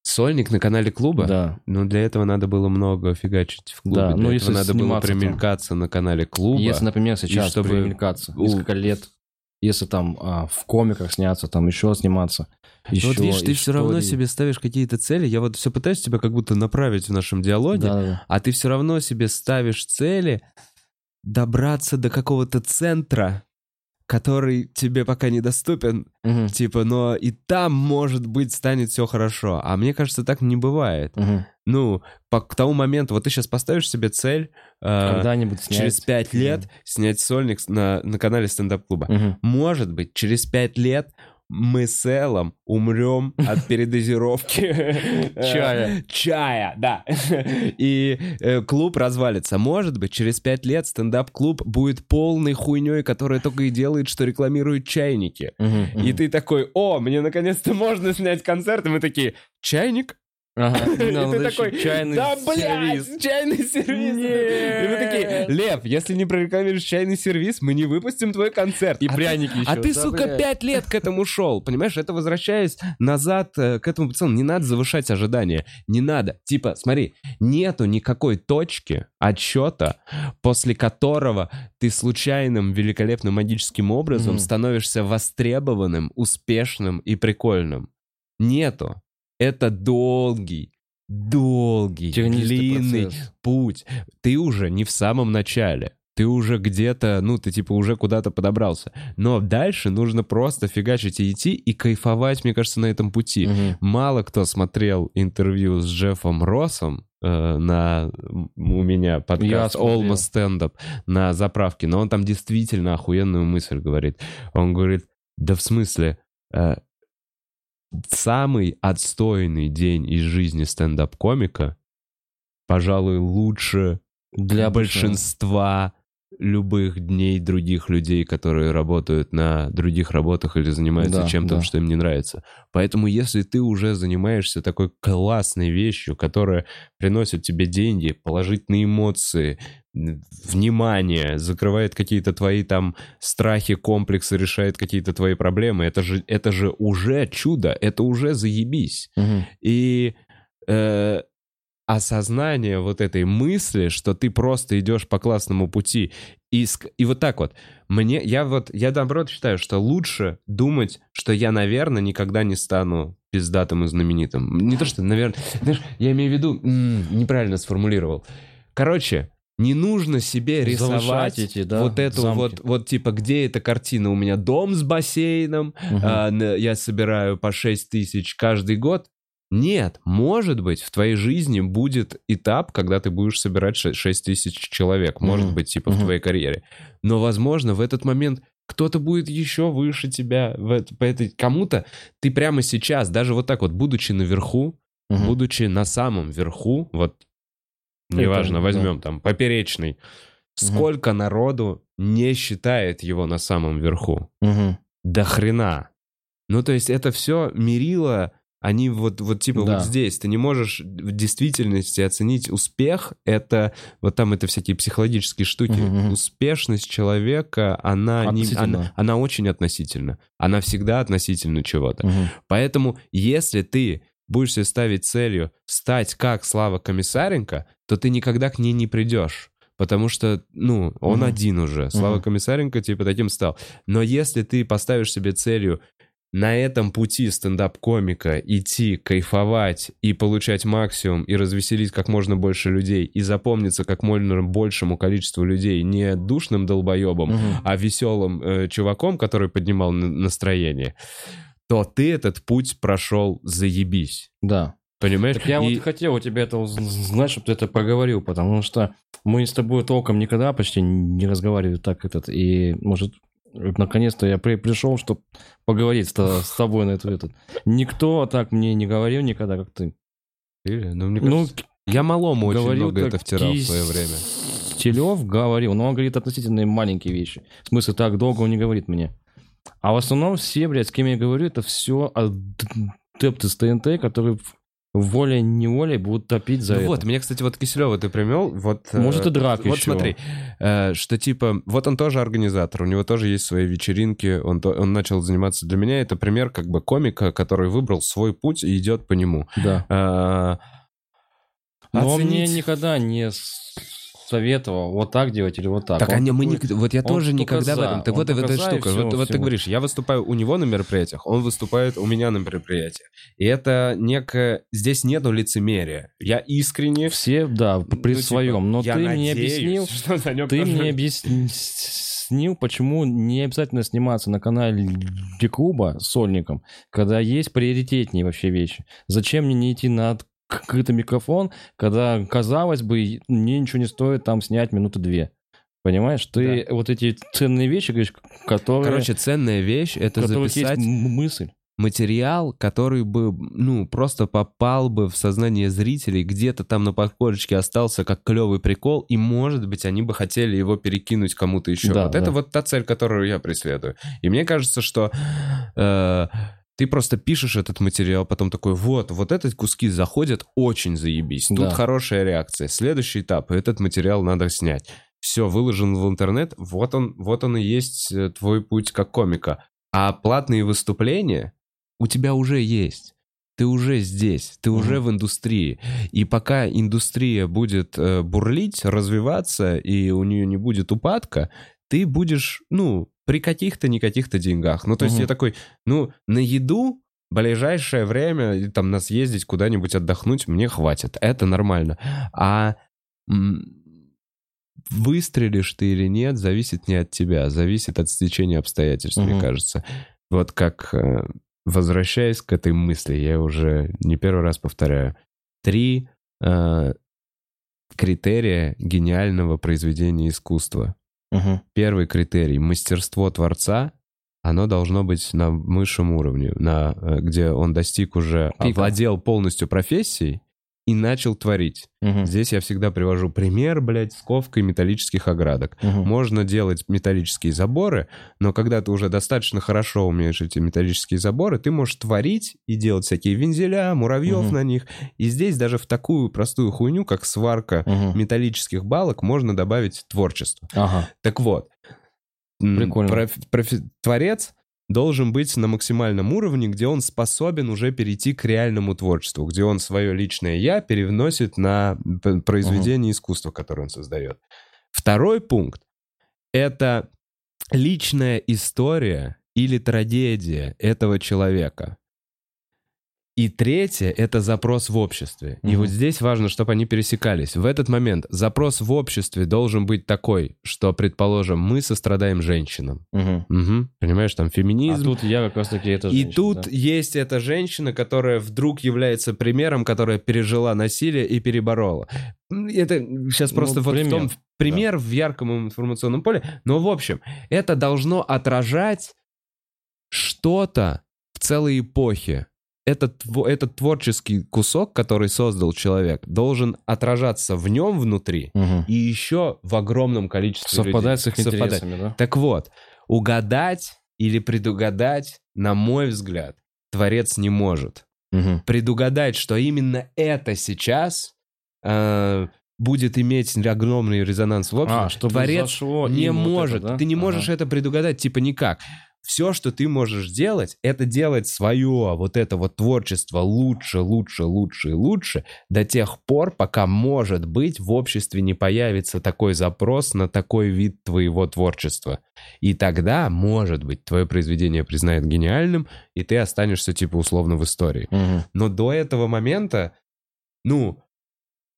Сольник на канале клуба? Да. Ну, для этого надо было много фигачить в клубе. Да, для ну, если надо было сниматься там. примелькаться на канале клуба. Если, например, сейчас чтобы примелькаться, несколько лет, если там а, в комиках сняться, там еще сниматься, еще Ну, вот видишь, ты все равно себе ставишь какие-то цели. Я вот все пытаюсь тебя как будто направить в нашем диалоге, да, да. а ты все равно себе ставишь цели, добраться до какого-то центра, который тебе пока недоступен, Мгм. типа, но и там, может быть, станет все хорошо. А мне кажется, так не бывает. Мгм. Ну, по, к тому моменту, вот ты сейчас поставишь себе цель э, Когда-нибудь снять. через пять лет снять сольник на, на канале стендап-клуба. Мгм. Может быть, через пять лет мы с Эллом умрем от <laughs> передозировки <laughs> э, Чая. Чая, да. <laughs> И э, клуб развалится. Может быть, через пять лет стендап-клуб будет полной хуйней, которая только и делает, что рекламирует чайники. И ты такой, о, мне наконец-то можно снять концерт. И мы такие, чайник? Ага. <laughs> Надо ты такой, чайный да, блядь, сервис. чайный сервис. И мы такие, Лев, если не прорекламируешь чайный сервис, мы не выпустим твой концерт. И А ты- пряники еще. а ты, Да, сука, блядь. пять лет к этому шел, понимаешь? Это возвращаясь назад э, к этому пацану. Не надо завышать ожидания. Не надо. Типа, смотри, нету никакой точки отсчета, после которого ты случайным, великолепным, магическим образом Мгм. становишься востребованным, успешным и прикольным. Нету. Это долгий, долгий, длинный процесс. путь. Ты уже не в самом начале. Ты уже где-то, ну, ты типа уже куда-то подобрался. Но дальше нужно просто фигачить и идти и кайфовать, мне кажется, на этом пути. Мгм. Мало кто смотрел интервью с Джеффом Россом э, на у меня подкаст. Almost Stand Up на заправке, но он там действительно охуенную мысль говорит. Он говорит, да в смысле, э, самый отстойный день из жизни стендап-комика, пожалуй, лучше Для большинства любых дней других людей, которые работают на других работах или занимаются Да, чем-то, да. что им не нравится. Поэтому если ты уже занимаешься такой классной вещью, которая приносит тебе деньги, положительные эмоции, внимание, закрывает какие-то твои там страхи, комплексы, решает какие-то твои проблемы, это же, это же уже чудо, это уже заебись. Мгм. И э, осознание вот этой мысли, что ты просто идешь по классному пути, и, и вот так вот. Мне, я вот, я наоборот считаю, что лучше думать, что я, наверное, никогда не стану пиздатым и знаменитым. Не то, что, наверное, знаешь, я имею в виду, неправильно сформулировал. Короче, не нужно себе рисовать Завышать эти, да, вот эту замки. вот, вот типа, где эта картина? У меня дом с бассейном, Мгм. а, я собираю по 6 тысяч каждый год. Нет, может быть, в твоей жизни будет этап, когда ты будешь собирать 6 тысяч человек. Может Мгм. быть, типа в Мгм. твоей карьере. Но, возможно, в этот момент кто-то будет еще выше тебя. В по этой... Кому-то ты прямо сейчас, даже вот так вот, будучи наверху, Мгм. будучи на самом верху, вот Это, неважно, да. возьмем там поперечный, сколько народу не считает его на самом верху? До хрена. Ну, то есть это все мерило, они вот, вот типа Да. вот здесь. Ты не можешь в действительности оценить успех. Это, вот там это всякие психологические штуки. Мгм. Успешность человека, она, не, она, она очень относительна. Она всегда относительно чего-то. Мгм. Поэтому, если ты будешь себе ставить целью стать как Слава Комиссаренко, то ты никогда к ней не придешь. Потому что, ну, он Мгм. один уже. Слава Мгм. Комиссаренко, типа, таким стал. Но если ты поставишь себе целью на этом пути стендап-комика идти, кайфовать и получать максимум, и развеселить как можно больше людей, и запомниться как можно большему количеству людей не душным долбоебом, Мгм. а веселым э, чуваком, который поднимал настроение, то ты этот путь прошел заебись. Да. Понимаешь? Так я И- вот хотел у тебя это уз- знать, чтобы ты это проговорил, потому что мы с тобой толком никогда почти не разговаривали так этот, и может наконец-то я при- пришел, чтобы поговорить с, с тобой на эту этот. Никто так мне не говорил никогда, как ты. Или, ну, мне Ну, кажется, я малому очень говорил много это втирал в свое время. Киселев говорил, но он говорит относительно маленькие вещи. В смысле, так долго он не говорит мне. А в основном все, блядь, с кем я говорю, это все адепты с ТНТ, которые в- волей-неволей будут топить за Ну это. вот, мне, кстати, вот Киселева ты примел, вот... э, Может, и драк Вот еще. смотри, э, что типа, вот он тоже организатор, у него тоже есть свои вечеринки, он, то- он начал заниматься. Для меня это пример как бы комика, который выбрал свой путь и идет по нему. Да. А, Но оценить- мне никогда не советовал вот так делать или вот так. Так Он они, мы ник- вот я тоже никогда в за, этом. Так вот эта штука. всё, вот, вот ты говоришь, я выступаю у него на мероприятиях, он выступает у меня на мероприятиях. И это некое... Здесь нету лицемерия. Я искренне... Все, да, ну, при типа, своем. Но я ты мне надеюсь, объяснил, <laughs> за нем ты тоже- мне объяснил, почему не обязательно сниматься на канале с сольником, когда есть приоритетнее вообще вещи. Зачем мне не идти на открытый микрофон, когда, казалось бы, мне ничего не стоит там снять минуты две. Понимаешь, ты вот эти ценные вещи, говоришь, которые... Короче, ценная вещь — это записать мысль. материал, который бы, ну, просто попал бы в сознание зрителей, где-то там на подкорочке остался как клевый прикол, и, может быть, они бы хотели его перекинуть кому-то еще. Да, вот да. это вот та цель, которую я преследую. И мне кажется, что э, ты просто пишешь этот материал, потом такой, вот, вот эти куски заходят, очень заебись. Тут Да. хорошая реакция. Следующий этап, этот материал надо снять. Все, выложен в интернет, вот он, вот он и есть э, твой путь как комика. А платные выступления у тебя уже есть. Ты уже здесь, ты уже Мгм. в индустрии. И пока индустрия будет э, бурлить, развиваться, и у нее не будет упадка, ты будешь, ну, при каких-то, не каких-то деньгах. Ну, то есть я такой, ну, на еду ближайшее время, там, нас ездить куда-нибудь отдохнуть, мне хватит. Это нормально. А выстрелишь ты или нет, зависит не от тебя, зависит от стечения обстоятельств, мне Мгм. кажется. Вот как, э, возвращаясь к этой мысли, я уже не первый раз повторяю, три э, критерия гениального произведения искусства. Мгм. Первый критерий — мастерство творца, оно должно быть на высшем уровне, на, э, где он достиг уже, Пика. овладел полностью профессией и начал творить. Мгм. Здесь я всегда привожу пример, блядь, с ковкой металлических оградок. Мгм. Можно делать металлические заборы, но когда ты уже достаточно хорошо умеешь эти металлические заборы, ты можешь творить и делать всякие вензеля, муравьев Мгм. на них. И здесь даже в такую простую хуйню, как сварка Мгм. металлических балок, можно добавить творчество. Ага. Так вот, Прикольно. профи- профи- творец должен быть на максимальном уровне, где он способен уже перейти к реальному творчеству, где он свое личное «я» переносит на произведение искусства, которое он создает. Второй пункт — это личная история или трагедия этого человека. И третье — это запрос в обществе. И Мгм. вот здесь важно, чтобы они пересекались. В этот момент запрос в обществе должен быть такой, что, предположим, мы сострадаем женщинам. Мгм. Мгм. Понимаешь, там А феминизм. тут я как раз таки это И женщина, тут да. есть эта женщина, которая вдруг является примером, которая пережила насилие и переборола. Это сейчас Ну, просто вот в пример, том пример в ярком информационном поле. Но в общем, это должно отражать что-то в целой эпохе. Этот, этот творческий кусок, который создал человек, должен отражаться в нем внутри Мгм. и еще в огромном количестве Совпадать с людей. их Совпадать. интересами, да? Так вот, угадать или предугадать, на мой взгляд, творец не может. Мгм. Предугадать, что именно это сейчас э, будет иметь огромный резонанс в обществе, А, чтобы творец зашло не вот это, может. да? Ты не можешь Ага. это предугадать, типа никак. Все, что ты можешь делать, это делать свое вот это вот творчество лучше, лучше, лучше и лучше до тех пор, пока, может быть, в обществе не появится такой запрос на такой вид твоего творчества. И тогда, может быть, твое произведение признают гениальным, и ты останешься, типа, условно в истории. Мгм. Но до этого момента, ну,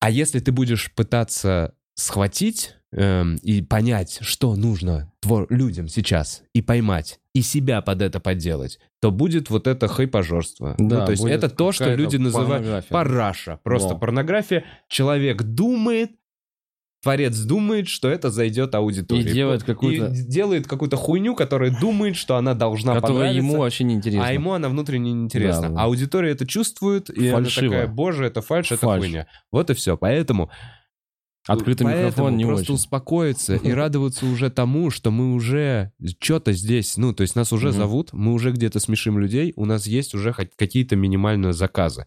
а если ты будешь пытаться схватить эм, и понять, что нужно твор- людям сейчас, и поймать, и себя под это подделать, то будет вот это хайпажорство. Да, ну, то есть это то, что люди называют параша. Просто Да. порнография. Человек думает, творец думает, что это зайдет аудитории. И делает какую-то- И делает какую-то хуйню, которая думает, что она должна Которая понравиться. ему вообще не интересно. А ему она внутренне неинтересна. Да, да. А аудитория это чувствует, и Фальшиво. она такая, боже, это фальш, это Фальшь. хуйня. Вот и все. Поэтому, Открытый поэтому микрофон не просто очень. успокоиться и <laughs> радоваться уже тому, что мы уже что-то здесь, ну, то есть нас уже зовут, мы уже где-то смешим людей, у нас есть уже хоть какие-то минимальные заказы.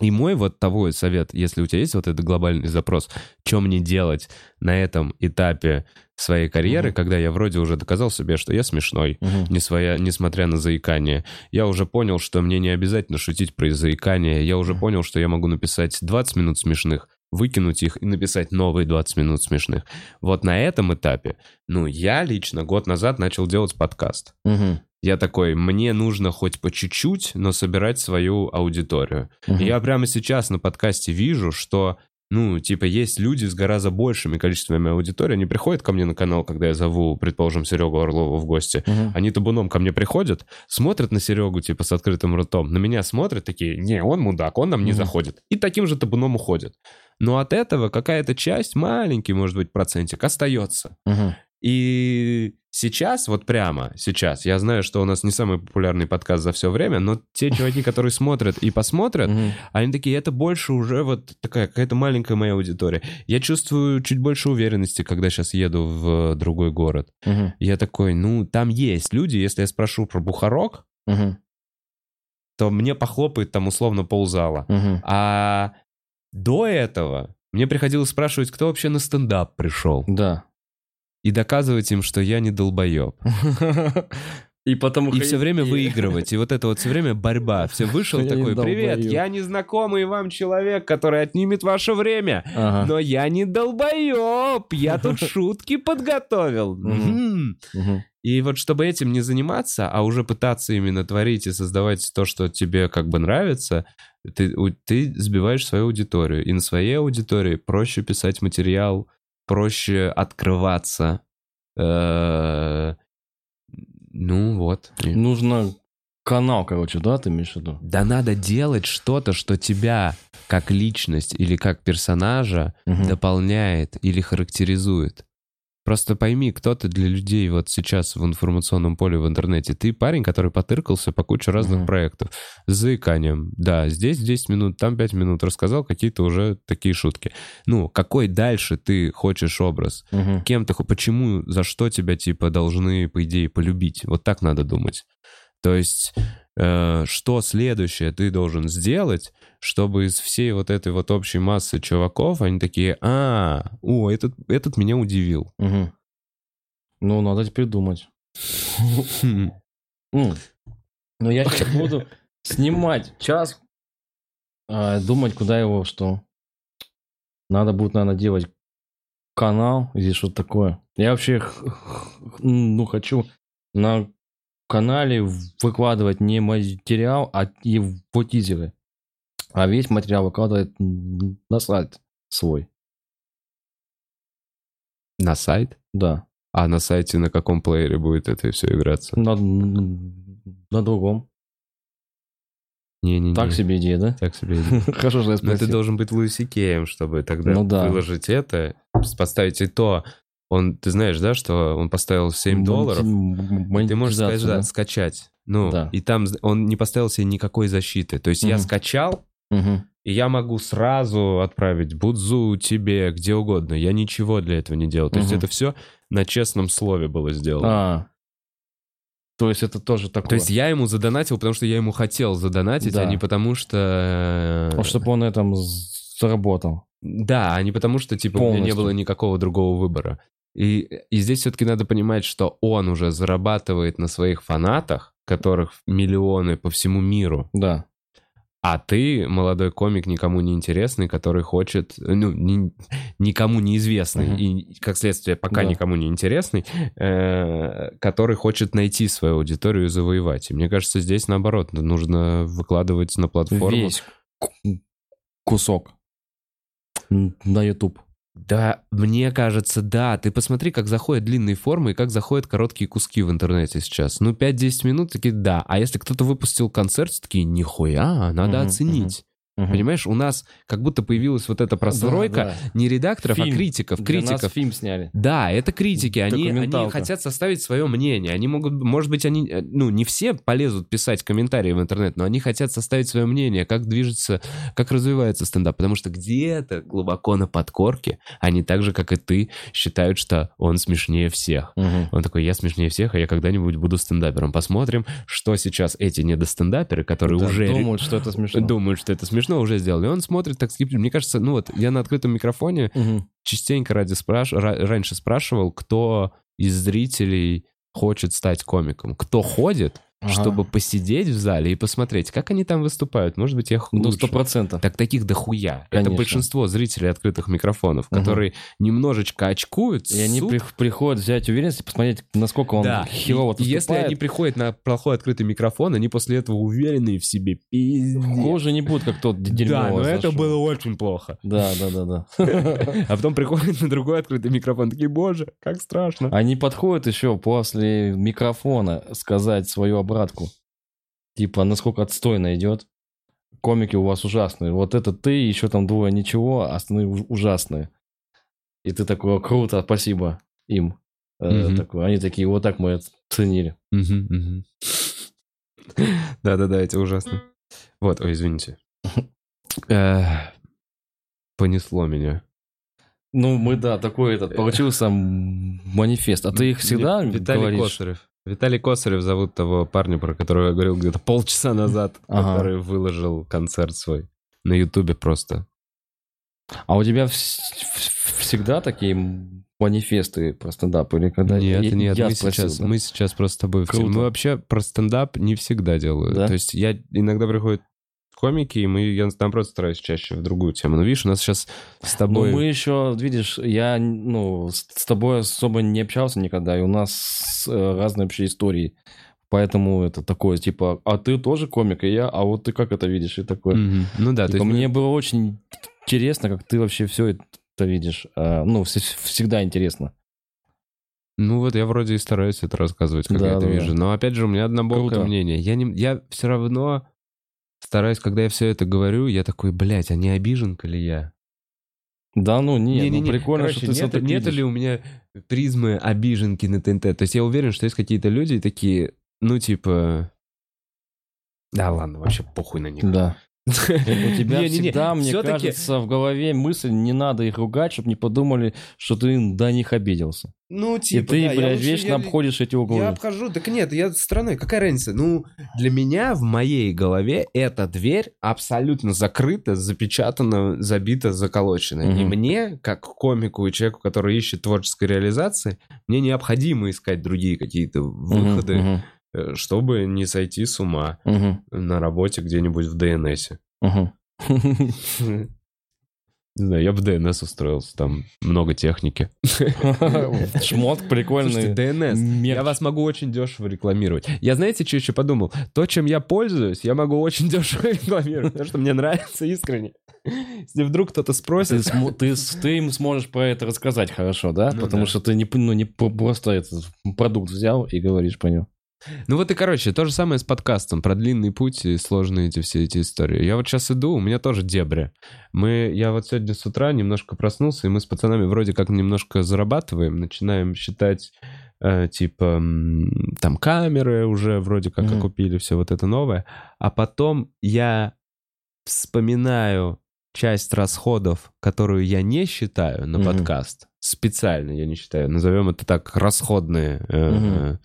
И мой вот того совет, если у тебя есть вот этот глобальный запрос, что мне делать на этом этапе своей карьеры, Мгм. когда я вроде уже доказал себе, что я смешной, Мгм. не своя, несмотря на заикание. Я уже понял, что мне не обязательно шутить про заикание. Я уже Мгм. понял, что я могу написать 20 минут смешных, выкинуть их и написать новые 20 минут смешных. Вот на этом этапе, ну, я лично год назад начал делать подкаст. Мгм. Я такой, мне нужно хоть по чуть-чуть, но собирать свою аудиторию. И Я прямо сейчас на подкасте вижу, что, ну, типа, есть люди с гораздо большими количествами аудитории. Они приходят ко мне на канал, когда я зову, предположим, Серегу Орлова в гости. Мгм. Они табуном ко мне приходят, смотрят на Серегу, типа, с открытым ртом. На меня смотрят такие, не, он мудак, он нам не Мгм. заходит. И таким же табуном уходят. Но от этого какая-то часть, маленький, может быть, процентик, остается. Мгм. И сейчас, вот прямо сейчас, я знаю, что у нас не самый популярный подкаст за все время, но те <laughs> чуваки, которые смотрят и посмотрят, Мгм. они такие, это больше уже вот такая какая-то маленькая моя аудитория. Я чувствую чуть больше уверенности, когда сейчас еду в другой город. Мгм. Я такой, ну, там есть люди, если я спрошу про Бухарок, Мгм. то мне похлопает там условно ползала. А до этого мне приходилось спрашивать, кто вообще на стендап пришел. Да. И доказывать им, что я не долбоеб. <laughs> И потом И все время выигрывать. И вот это вот все время борьба. <laughs> Все вышел Я такой, привет, долбоеб». я незнакомый вам человек, который отнимет ваше время. Ага. Но я не долбоеб, я тут <laughs> шутки подготовил. И вот чтобы этим не заниматься, а уже пытаться именно творить и создавать то, что тебе как бы нравится, ты, у- ты сбиваешь свою аудиторию. И на своей аудитории проще писать материал, проще открываться. Э, Ну вот. Нужно канал, короче, да, ты имеешь в виду? Да надо делать что-то, что тебя как личность или как персонажа дополняет или характеризует. Просто пойми, кто ты для людей вот сейчас в информационном поле в интернете. Ты парень, который потыркался по куче разных Мгм. проектов. С заиканием. Да, здесь 10 минут, там 5 минут. Рассказал какие-то уже такие шутки. Ну, какой дальше ты хочешь образ? Мгм. Кем ты, почему, за что тебя, типа, должны, по идее, полюбить? Вот так надо думать. То есть, что следующее ты должен сделать, чтобы из всей вот этой вот общей массы чуваков, они такие, а, о, этот, этот меня удивил. Мгм. Ну, надо теперь думать. Хм. Но я сейчас <laughs> буду снимать час, а, думать, куда его, что. Надо будет, наверное, делать канал или что-то такое. Я вообще, ну, хочу на канале выкладывать не материал, а его тизеры. А весь материал выкладывать м, на сайт свой. На сайт? Да. А на сайте на каком плеере будет это все играться? На, на другом. Не-не-не. Так себе идея, да? Так себе. <laughs> Хорошо, что я Но ты спросил. должен быть Луиси Кеем, чтобы тогда Ну да. выложить это, поставить и то. Он, ты знаешь, да, что он поставил 7 долларов, Ты можешь сказать, да, скачать. Ну, Да. и там он не поставил себе никакой защиты. То есть я Мгм. скачал, Мгм. и я могу сразу отправить Будзу, тебе, где угодно. Я ничего для этого не делал. То есть Мгм. это все на честном слове было сделано. А. То есть это тоже такое. То есть я ему задонатил, потому что я ему хотел задонатить, а Да. не потому что... чтобы он этом заработал. Да, а не потому что, типа, у меня не Полностью. было никакого другого выбора. И, и здесь все-таки надо понимать, что он уже зарабатывает на своих фанатах, которых миллионы по всему миру. Да. А ты молодой комик, никому не интересный, который хочет, ну, ни- никому неизвестный, Мгм. и, как следствие, пока Да. никому не интересный, э, который хочет найти свою аудиторию и завоевать. И мне кажется, здесь наоборот, нужно выкладывать на платформу. Весь ку- кусок на YouTube. Да, мне кажется, да. Ты посмотри, как заходят длинные формы и как заходят короткие куски в интернете сейчас. Ну, 5-10 минут, такие, да. А если кто-то выпустил концерт, такие, нихуя, надо Мгм, оценить. Мгм. Понимаешь, у нас как будто появилась вот эта прослойка Да, да. не редакторов, а Фильм. критиков. Для нас критиков. фильм сняли. Да, это критики. Они, они хотят составить свое мнение. Они могут, может быть, они, э, ну, не все полезут писать комментарии в интернет, но они хотят составить свое мнение, как движется, как развивается стендап. Потому что где-то глубоко на подкорке они так же, как и ты, считают, что он смешнее всех. Мгм. Он такой, я смешнее всех, а я когда-нибудь буду стендапером. Посмотрим, что сейчас эти недостендаперы, которые Да, уже думают, что это смешно. думают, что это смешно, уже сделали. И он смотрит так скептично. Мне кажется, ну вот, я на открытом микрофоне Мгм. частенько ради спраш... ра- раньше спрашивал, кто из зрителей хочет стать комиком. Кто ходит, Ага. чтобы посидеть в зале и посмотреть, как они там выступают. Может быть, я их Ну, сто процентов. Так таких дохуя. Это Конечно. большинство зрителей открытых микрофонов, Мгм. которые немножечко очкуют, И они суд- при- приходят взять уверенность и посмотреть, насколько он Да, херово и- если они приходят на плохой открытый микрофон, они после этого уверенные в себе. Пиздец. Хуже не будут, как тот дерьмо. Да, но это было очень плохо. Да, да, да, да. <laughs> А потом приходят на другой открытый микрофон, такие, боже, как страшно. Они подходят еще после микрофона сказать свою обратку. Типа, насколько отстойно идет. Комики у вас ужасные. Вот это ты, еще там двое ничего, а остальные уж- ужасные. И ты такой, «О, круто, спасибо им. Э, Мгм. такой, они такие, вот так мы оценили. Да-да-да, это ужасно. Вот, ой, извините. Э, Понесло меня. Ну, мы, да, такой этот, получился м- манифест. А ты их всегда Ви- Виталий говоришь? Косарев. Виталий Косарев зовут того парня, про которого я говорил где-то полчаса назад, Ага. который выложил концерт свой на Ютубе просто. А у тебя вс- вс- всегда такие манифесты про стендап? Или когда нет, я, нет, я мы, спросил, сейчас, да? мы сейчас просто с тобой... в. Круто. Мы вообще про стендап не всегда делаю. Да? То есть я иногда приходят комики, и мы, я там просто стараюсь чаще в другую тему. Но видишь, у нас сейчас с Ну, тобой... мы еще, видишь, я ну, с тобой особо не общался никогда, и у нас э, разные вообще истории. Поэтому это такое, типа, а ты тоже комик, и я, а вот ты как это видишь? И такое. Мгм. Ну да, то Типа, есть мы- мне было очень интересно, как ты вообще все это видишь. А, ну, вс- всегда интересно. Ну вот я вроде и стараюсь это рассказывать, как Да, я это да, вижу. Но опять же, у меня однобокое Круто. мнение. Я, не, я все равно стараюсь, когда я все это говорю, я такой, блядь, а не обиженка ли я? Да, ну, не, ну, Не-не-не, прикольно, короче, что ты нет, видишь. ли у меня призмы обиженки на ТНТ? То есть я уверен, что есть какие-то люди такие, ну типа... Да ладно, вообще похуй на них. Да. У <laughs> тебя всегда, мне кажется, в голове мысль, не надо их ругать, чтобы не подумали, что ты до них обиделся. Ну, И типа, ты, да, я блядь, вечно обходишь эти углы. Я обхожу, так нет, я стороной, какая разница? Ну, для меня в моей голове эта дверь абсолютно закрыта, запечатана, забита, заколочена. И мне, как комику и человеку, который ищет творческой реализации, мне необходимо искать другие какие-то выходы, чтобы не сойти с ума мгм, на работе где-нибудь в ДНСе. <laughs> Не знаю, я бы в ДНС устроился, там много техники. <laughs> Шмот прикольный. ДНС. Я вас могу очень дешево рекламировать. Я знаете, что еще подумал? То, чем я пользуюсь, я могу очень <laughs> дешево рекламировать, потому что мне нравится искренне. Если вдруг кто-то Ты, спросит... ты, с- ты им сможешь про это рассказать хорошо, да? Ну Потому да. что ты не, ну, не просто этот продукт взял и говоришь по нему. Ну вот и, короче, то же самое с подкастом, про длинный путь и сложные эти все эти истории. Я вот сейчас иду, у меня тоже дебри. Мы, я вот сегодня с утра немножко проснулся, и мы с пацанами вроде как немножко зарабатываем, начинаем считать, э, типа, там камеры уже вроде как Мгм. окупили, все вот это новое. А потом я вспоминаю часть расходов, которую я не считаю на Мгм. подкаст. Специально я не считаю. Назовем это так, расходные. э,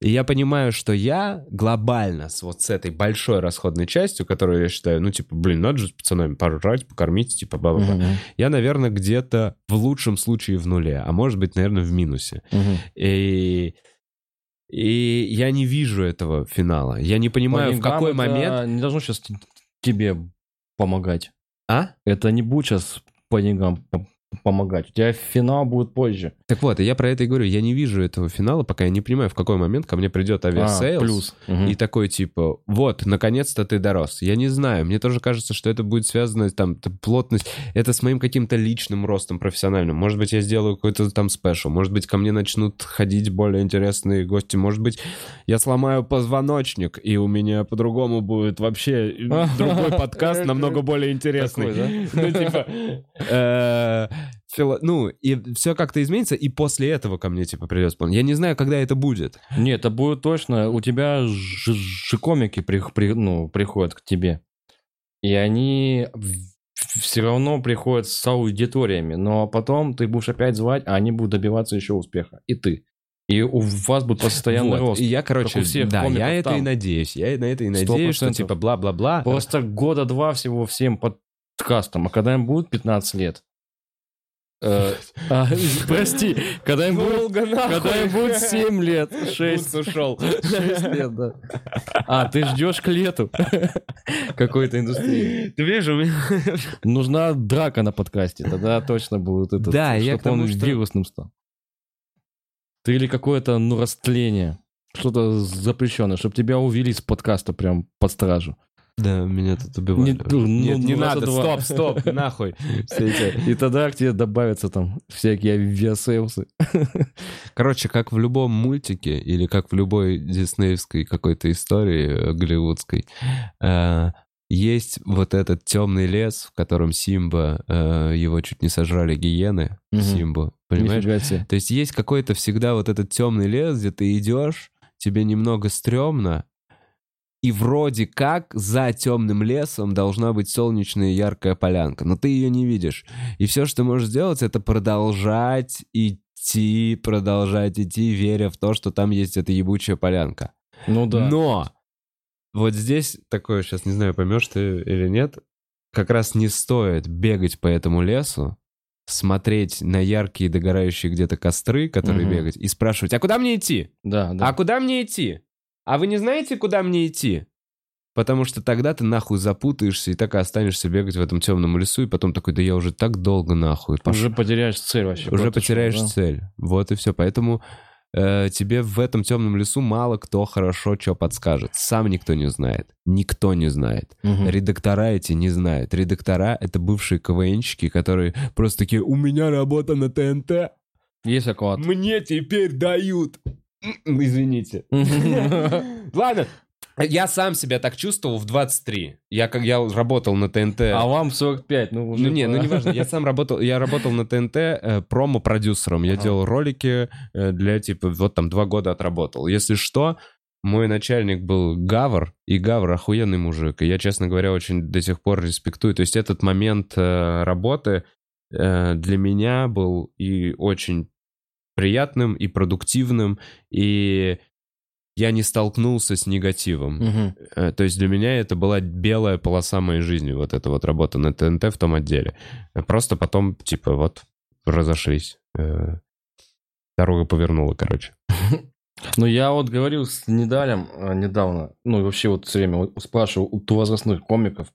и я понимаю, что я глобально с вот с этой большой расходной частью, которую я считаю, ну, типа, блин, надо же с пацанами пожрать, покормить, типа, ба ба Мгм, Я, наверное, где-то в лучшем случае в нуле, а может быть, наверное, в минусе. мгм. И, и я не вижу этого финала. Я не понимаю, в Деньгам какой момент... Не должно сейчас тебе помогать. А? Это не будет сейчас по деньгам помогать. У тебя финал будет позже. Так вот, и я про это и говорю. Я не вижу этого финала, пока я не понимаю, в какой момент ко мне придет А, Aviasales. плюс. Мгм. И такой типа, вот, наконец-то ты дорос. Я не знаю, мне тоже кажется, что это будет связано, там, плотность, это с моим каким-то личным ростом профессиональным. Может быть, я сделаю какой-то там special, может быть, ко мне начнут ходить более интересные гости, может быть, я сломаю позвоночник, и у меня по-другому будет вообще другой <laughs> подкаст, намного более интересный. Ну, типа, э, фило- ну, и все как-то изменится, и после этого ко мне, типа, придет план. Я не знаю, когда это будет. Нет, это будет точно. У тебя же, же комики при- при- ну, приходят к тебе. И они все равно приходят с аудиториями. Но потом ты будешь опять звать, а они будут добиваться еще успеха. И ты. И у вас будет постоянный Вот. рост. И я, короче, у всех да, я это и там. надеюсь. Я на это и надеюсь, что процентов. типа бла-бла-бла. Просто года два всего всем подкастам. А когда им будет 15 лет, <laughs> Прости, когда им будет Долго нахуй. когда им будет 7 лет, 6, Бутс ушел. 6 лет, да. А, ты ждешь к лету <laughs> какой-то индустрии. Ты видишь, у меня... Нужна драка на подкасте, тогда точно будет это. Да, я к тому, что- вирусным стал. Ты или какое-то, ну, растление, что-то запрещенное, чтобы тебя увели с подкаста прям под стражу. Да, меня тут убивали. Не- ну, Нет, ну, не раза надо, стоп, стоп, нахуй. <laughs> И тогда к тебе добавятся там всякие Aviasales ы. <laughs> Короче, как в любом мультике или как в любой диснеевской какой-то истории э, голливудской, э, есть вот этот темный лес, в котором Симба, э, его чуть не сожрали гиены, Мгм. Симбу, понимаешь? То есть есть какой-то всегда вот этот темный лес, где ты идешь, тебе немного стрёмно, и вроде как за темным лесом должна быть солнечная яркая полянка, но ты ее не видишь. И все, что можешь сделать, это продолжать идти, продолжать идти, веря в то, что там есть эта ебучая полянка. Ну да. Но вот здесь такое, сейчас не знаю, поймешь ты или нет, как раз не стоит бегать по этому лесу, смотреть на яркие догорающие где-то костры, которые Мгм. бегать, и спрашивать, а куда мне идти? Да, да. А куда мне идти? А вы не знаете, куда мне идти? Потому что тогда ты нахуй запутаешься и так и останешься бегать в этом темном лесу, и потом такой, да я уже так долго нахуй. пошел». Уже потеряешь цель вообще. Уже потеряешь да? цель. Вот и все. Поэтому э, тебе в этом темном лесу мало кто хорошо что подскажет. Сам никто не знает. Никто не знает. Мгм. Редактора эти не знают. Редактора — это бывшие КВНщики, которые просто такие, у меня работа на ТНТ, Есть оклад. мне теперь дают. Извините. <laughs> Ладно, я сам себя так чувствовал в 23. Я как я работал на ТНТ. А вам 45, ну уже... Ну не, ну не важно. Я сам работал, я работал на ТНТ э, промо-продюсером. Я Ага. делал ролики э, для типа вот там два года отработал. Если что, мой начальник был Гавр, и Гавр охуенный мужик. И я, честно говоря, очень до сих пор респектую. То есть этот момент э, работы э, для меня был и очень приятным, и продуктивным, и я не столкнулся с негативом. Э, То есть для меня это была белая полоса моей жизни, вот эта вот работа на ТНТ в том отделе. Э, Просто потом, типа, вот, разошлись. Э, Дорога повернула, короче. <laughs> Ну, я вот говорил с Недалем недавно, ну, и вообще вот все время спрашивал у возрастных комиков,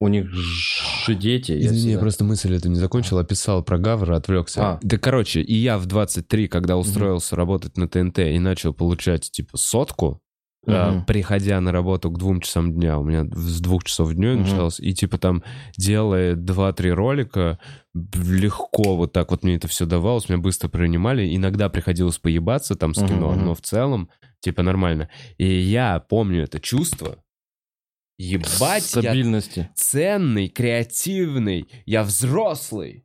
у них же дети. я Извини, я всегда- просто мысль эту не закончил, описал про Гавра, отвлекся. А. Да, короче, и я в 23, когда устроился работать на ТНТ и начал получать, типа, сотку, Мгм. приходя на работу к двум часам дня, у меня с двух часов дня Мгм. началось, и типа там делая два-три ролика, б- легко вот так вот мне это все давалось, меня быстро принимали, иногда приходилось поебаться там с кино, мгм. но в целом, типа, нормально. И я помню это чувство, ебать, я Стабильности. ценный, креативный, я взрослый.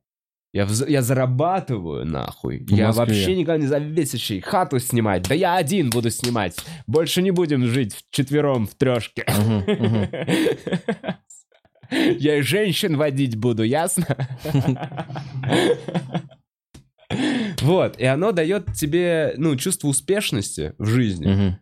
Я, вз- я зарабатываю, нахуй. В я Москве. вообще никогда не зависящий. Хату снимать. Да я один буду снимать. Больше не будем жить в трешке. Мгм, мгм. <laughs> Я и женщин водить буду, ясно? <laughs> Вот, и оно дает тебе, ну, чувство успешности в жизни. Мгм.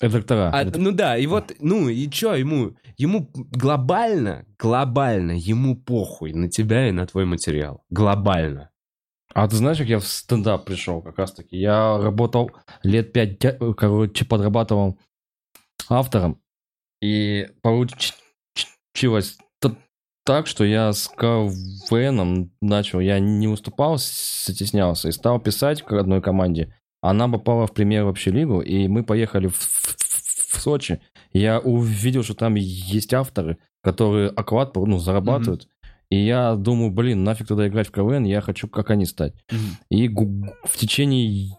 А Редактора. А, ну да, и вот, ну и чё ему? Ему глобально, глобально, ему похуй на тебя и на твой материал. Глобально. А ты знаешь, как я в стендап пришел как раз таки? Я работал лет пять, короче, подрабатывал автором. И получилось так, что я с КВНом начал. Я не выступал, стеснялся и стал писать к одной команде. Она попала в премьер вообще лигу, и мы поехали в, в- в Сочи. Я увидел, что там есть авторы, которые оклад ну, зарабатывают. И я думаю, блин, нафиг туда играть в КВН, я хочу как они стать. И гу- в течение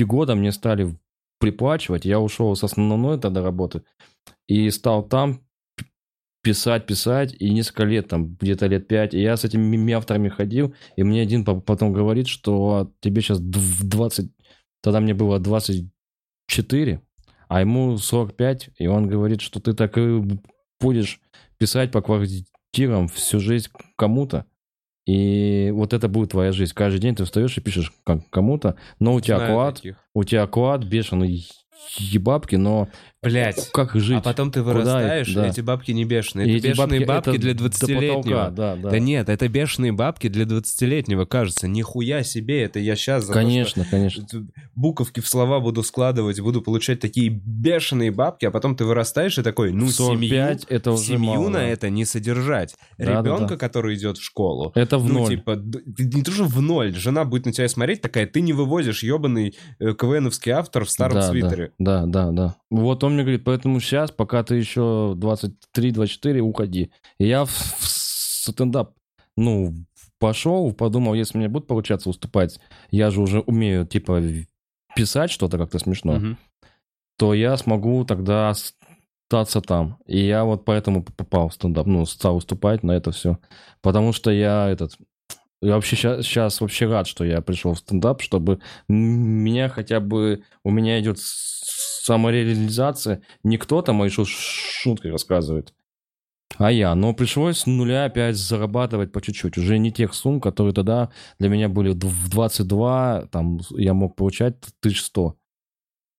года мне стали приплачивать. Я ушел с основной тогда работы и стал там писать, писать, и несколько лет, там, где-то лет пять, и я с этими авторами ходил, и мне один по- потом говорит, что тебе сейчас 20, тогда мне было 24, а ему 45, и он говорит, что ты так и будешь писать по квартирам всю жизнь кому-то, и вот это будет твоя жизнь. Каждый день ты встаешь и пишешь кому-то, но у тебя Знаю оклад, таких. у тебя оклад бешеный бабки, но Блять. как жить? А потом ты Куда вырастаешь, Да. эти бабки не бешеные. И Это эти бешеные бабки, это для до 20-летнего. потолка, Да, да. Да нет, это бешеные бабки для 20-летнего, кажется. Нихуя себе, это я сейчас Конечно, конечно. буковки в слова буду складывать, буду получать такие бешеные бабки, а потом ты вырастаешь и такой, ну, В 45 семью, это уже семью мало, на да. это не содержать. Да, да, Ребенка, да. который идет в школу, Это в ну, ноль. типа, не то, что в ноль, жена будет на тебя смотреть такая, ты не вывозишь ебаный э, КВНовский автор в старом да, свитере. Да, да, да. Вот он мне говорит, поэтому сейчас, пока ты еще 23-24, уходи. И я в, в стендап, ну, пошел, подумал, если мне будет получаться выступать, я же уже умею, типа, писать что-то как-то смешно, Мгм. то я смогу тогда остаться там. И я вот поэтому попал в стендап, ну, стал выступать на это все. Потому что я этот... Я вообще сейчас, вообще рад, что я пришел в стендап, чтобы меня хотя бы... У меня идет самореализация. Не кто-то мои шу- шутки рассказывает, а я. Но пришлось с нуля опять зарабатывать по чуть-чуть. Уже не тех сумм, которые тогда для меня были в 22, там я мог получать 1100.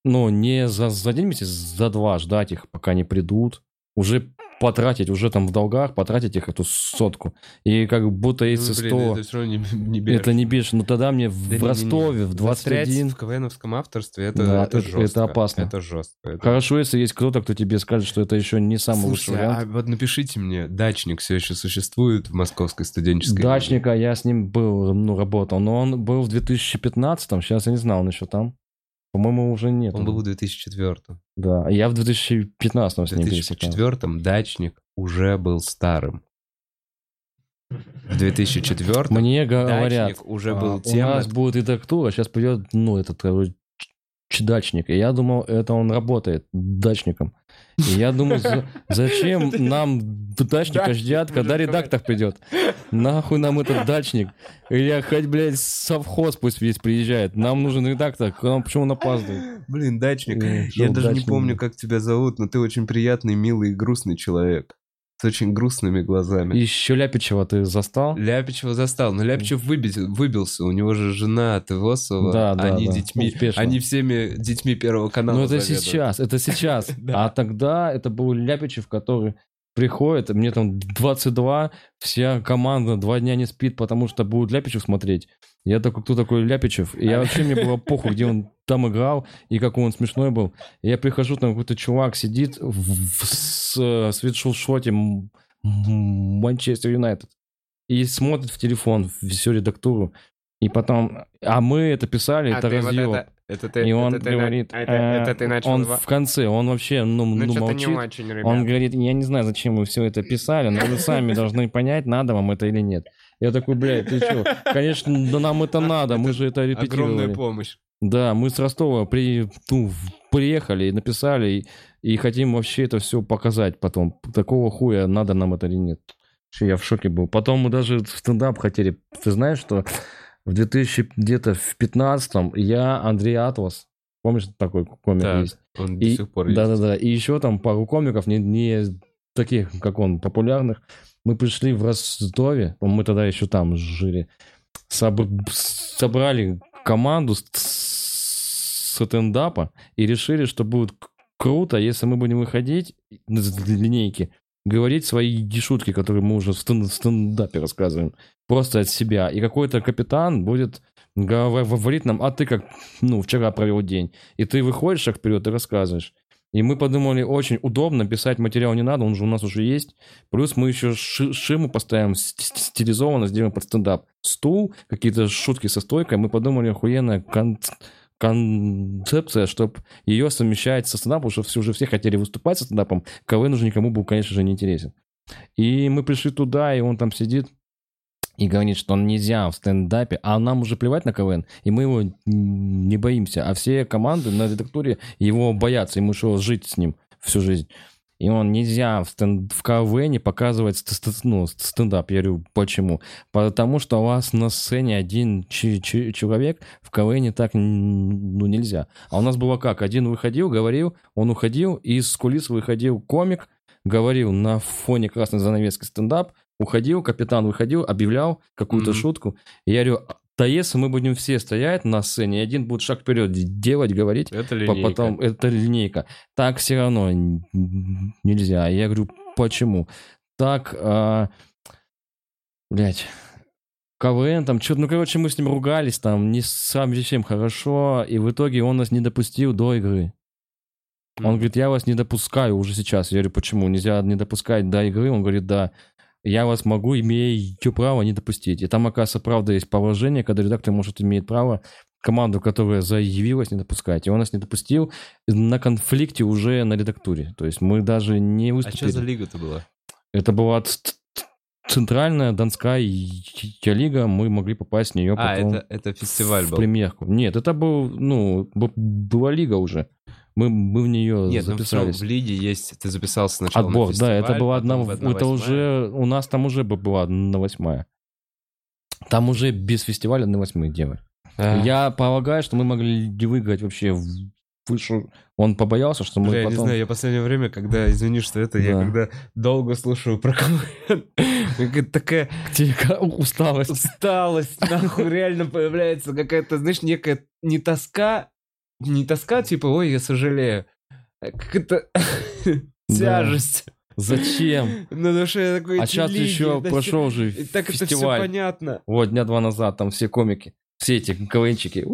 Но не за, за один месяц, за два ждать их, пока они придут. Уже потратить, уже там в долгах, потратить их эту сотку. И как будто если Ну, 100... блин, это все равно не, не бешено. Это не бешено. Но тогда мне в Да не-не-не. Ростове в Застрять 21... в КВНовском авторстве, это, Да, это, это- жестко. это опасно. Это жестко. Это- Хорошо, если есть кто-то, кто тебе скажет, что это еще не самый лучший Слушайте, а вариант. вот напишите мне, дачник все еще существует в московской студенческой Дачника, я с ним был, ну, работал, но он был в 2015-м, сейчас я не знал, он еще там. По-моему, уже нет. Он был в 2004 Да, я в 2015-м В с ним пересекал. 2004 дачник уже был старым. В 2004 Мне говорят, уже а, был у тем, нас над- будет редактура, сейчас придет, ну, этот короче, ч- дачник. И я думал, это он работает дачником. И я думаю, за- зачем <laughs> нам дачника Дачник ждать, когда редактор придет? Нахуй нам этот дачник? Или хоть, блядь, совхоз пусть весь приезжает. Нам нужен редактор. Почему он опаздывает? Блин, дачник. Э, Я даже не помню, как тебя зовут, но ты очень приятный, милый и грустный человек. С очень грустными глазами. Еще Ляпичева ты застал? Ляпичева застал, но Ляпичев выбил- выбился, у него же жена от Ивосова, Да, да, они да, детьми, успешно. они всеми детьми Первого канала Ну, это заведуют. сейчас, это сейчас. <laughs> А тогда это был Ляпичев, который приходит, мне там 22, вся команда два дня не спит, потому что будет Ляпичев смотреть. Я такой, кто такой Ляпичев? И я вообще, мне было похуй, где он там играл, и какой он смешной был. И я прихожу, там какой-то чувак сидит в, в с- э, свитшоте М- М- Манчестер Юнайтед и смотрит в телефон всю редактуру. И потом, а мы это писали, А это ты вот это- это ты- И он это ты на- говорит, это- э, это ты начал он в конце, он вообще, ну, Ну, ну, что-то не молчит. очень, ребят. Он говорит, я не знаю, зачем вы все это писали, но вы сами должны понять, надо вам это или нет. Я такой, блядь, ты что? Конечно, да нам это надо, мы же это Огромная репетировали. помощь. Да, мы с Ростова при, ну, приехали и написали, и, и хотим вообще это все показать потом. Такого хуя, надо нам это или нет. Я в шоке был. Потом мы даже в стендап хотели. Ты знаешь, что в 2000 где-то в 15 я Андрей Атлас, помнишь, такой комик Так, есть? он до И- сих пор есть. Да-да-да. И еще там пару комиков, не, не таких, как он, популярных. Мы пришли в Ростове, мы тогда еще там жили, соб- собрали команду стендапа и решили, что будет круто, если мы будем выходить с линейки, говорить свои шутки, которые мы уже в стен- в стендапе рассказываем, просто от себя. И какой-то капитан будет гов- говорить нам, а ты как, ну, вчера провел день. И ты выходишь шаг вперед и рассказываешь. И мы подумали, очень удобно, писать материал не надо, он же у нас уже есть. Плюс мы еще ши- шиму поставим ст- ст- стилизованно, сделаем под стендап. Стул, какие-то шутки со стойкой. Мы подумали, охуенная кон- концепция, чтобы ее совмещать со стендапом, потому что уже все хотели выступать со стендапом. КВН уже никому был, конечно же, не интересен. И мы пришли туда, и он там сидит и говорит, что он нельзя в стендапе, а нам уже плевать на КВН, и мы его не боимся. А все команды на редактуре его боятся, ему что, жить с ним всю жизнь. И он нельзя в, стен- в КВН показывать ст- ст- ну, стендап. Я говорю, почему? Потому что у вас на сцене один чи- чи- человек, в КВН так ну, нельзя. А у нас было как? Один выходил, говорил, он уходил, и из кулис выходил комик, говорил на фоне красной занавески стендап, уходил, капитан выходил, объявлял какую-то Мгм. шутку. И я говорю, надоест, мы будем все стоять на сцене, и один будет шаг вперед делать, говорить, Это линейка. потом это линейка. Так все равно нельзя. Я говорю, почему? Так, а, блядь, КВН там, что-то, ну, короче, мы с ним ругались там, не совсем хорошо, и в итоге он нас не допустил до игры. Он говорит, я вас не допускаю уже сейчас. Я говорю, почему? Нельзя не допускать до игры? Он говорит, да. Я вас могу, имею право не допустить. И там, оказывается, правда есть положение, когда редактор может имеет право команду, которая заявилась, не допускать. И он нас не допустил на конфликте уже на редактуре. То есть мы даже не А выступили. что за лига-то была? Это была центральная Донская лига. Мы могли попасть в нее А, потом это, это фестиваль в был. примерку. Нет, это был, ну, была лига уже. Мы, мы в нее Нет, ну в записались. в лиге есть, ты записался сначала Отбор, на да, это была одна, в это 1/8. уже, у нас там уже бы была одна восьмая. Там уже без фестиваля на восьмых делали. А, Я полагаю, что мы могли выиграть вообще в высшую... Он побоялся, что мы Бля, я потом... не знаю, я последнее время, когда, извини, что это, я Да. когда долго слушаю про КВН, такая <laughs> усталость. усталость, нахуй, реально появляется какая-то, знаешь, некая не тоска, не тоска, типа, ой, я сожалею, а какая-то <laughs> тяжесть Зачем? на душе такой. А сейчас еще прошел же и Так это все понятно. Вот дня два назад там все комики, все эти КВНчики.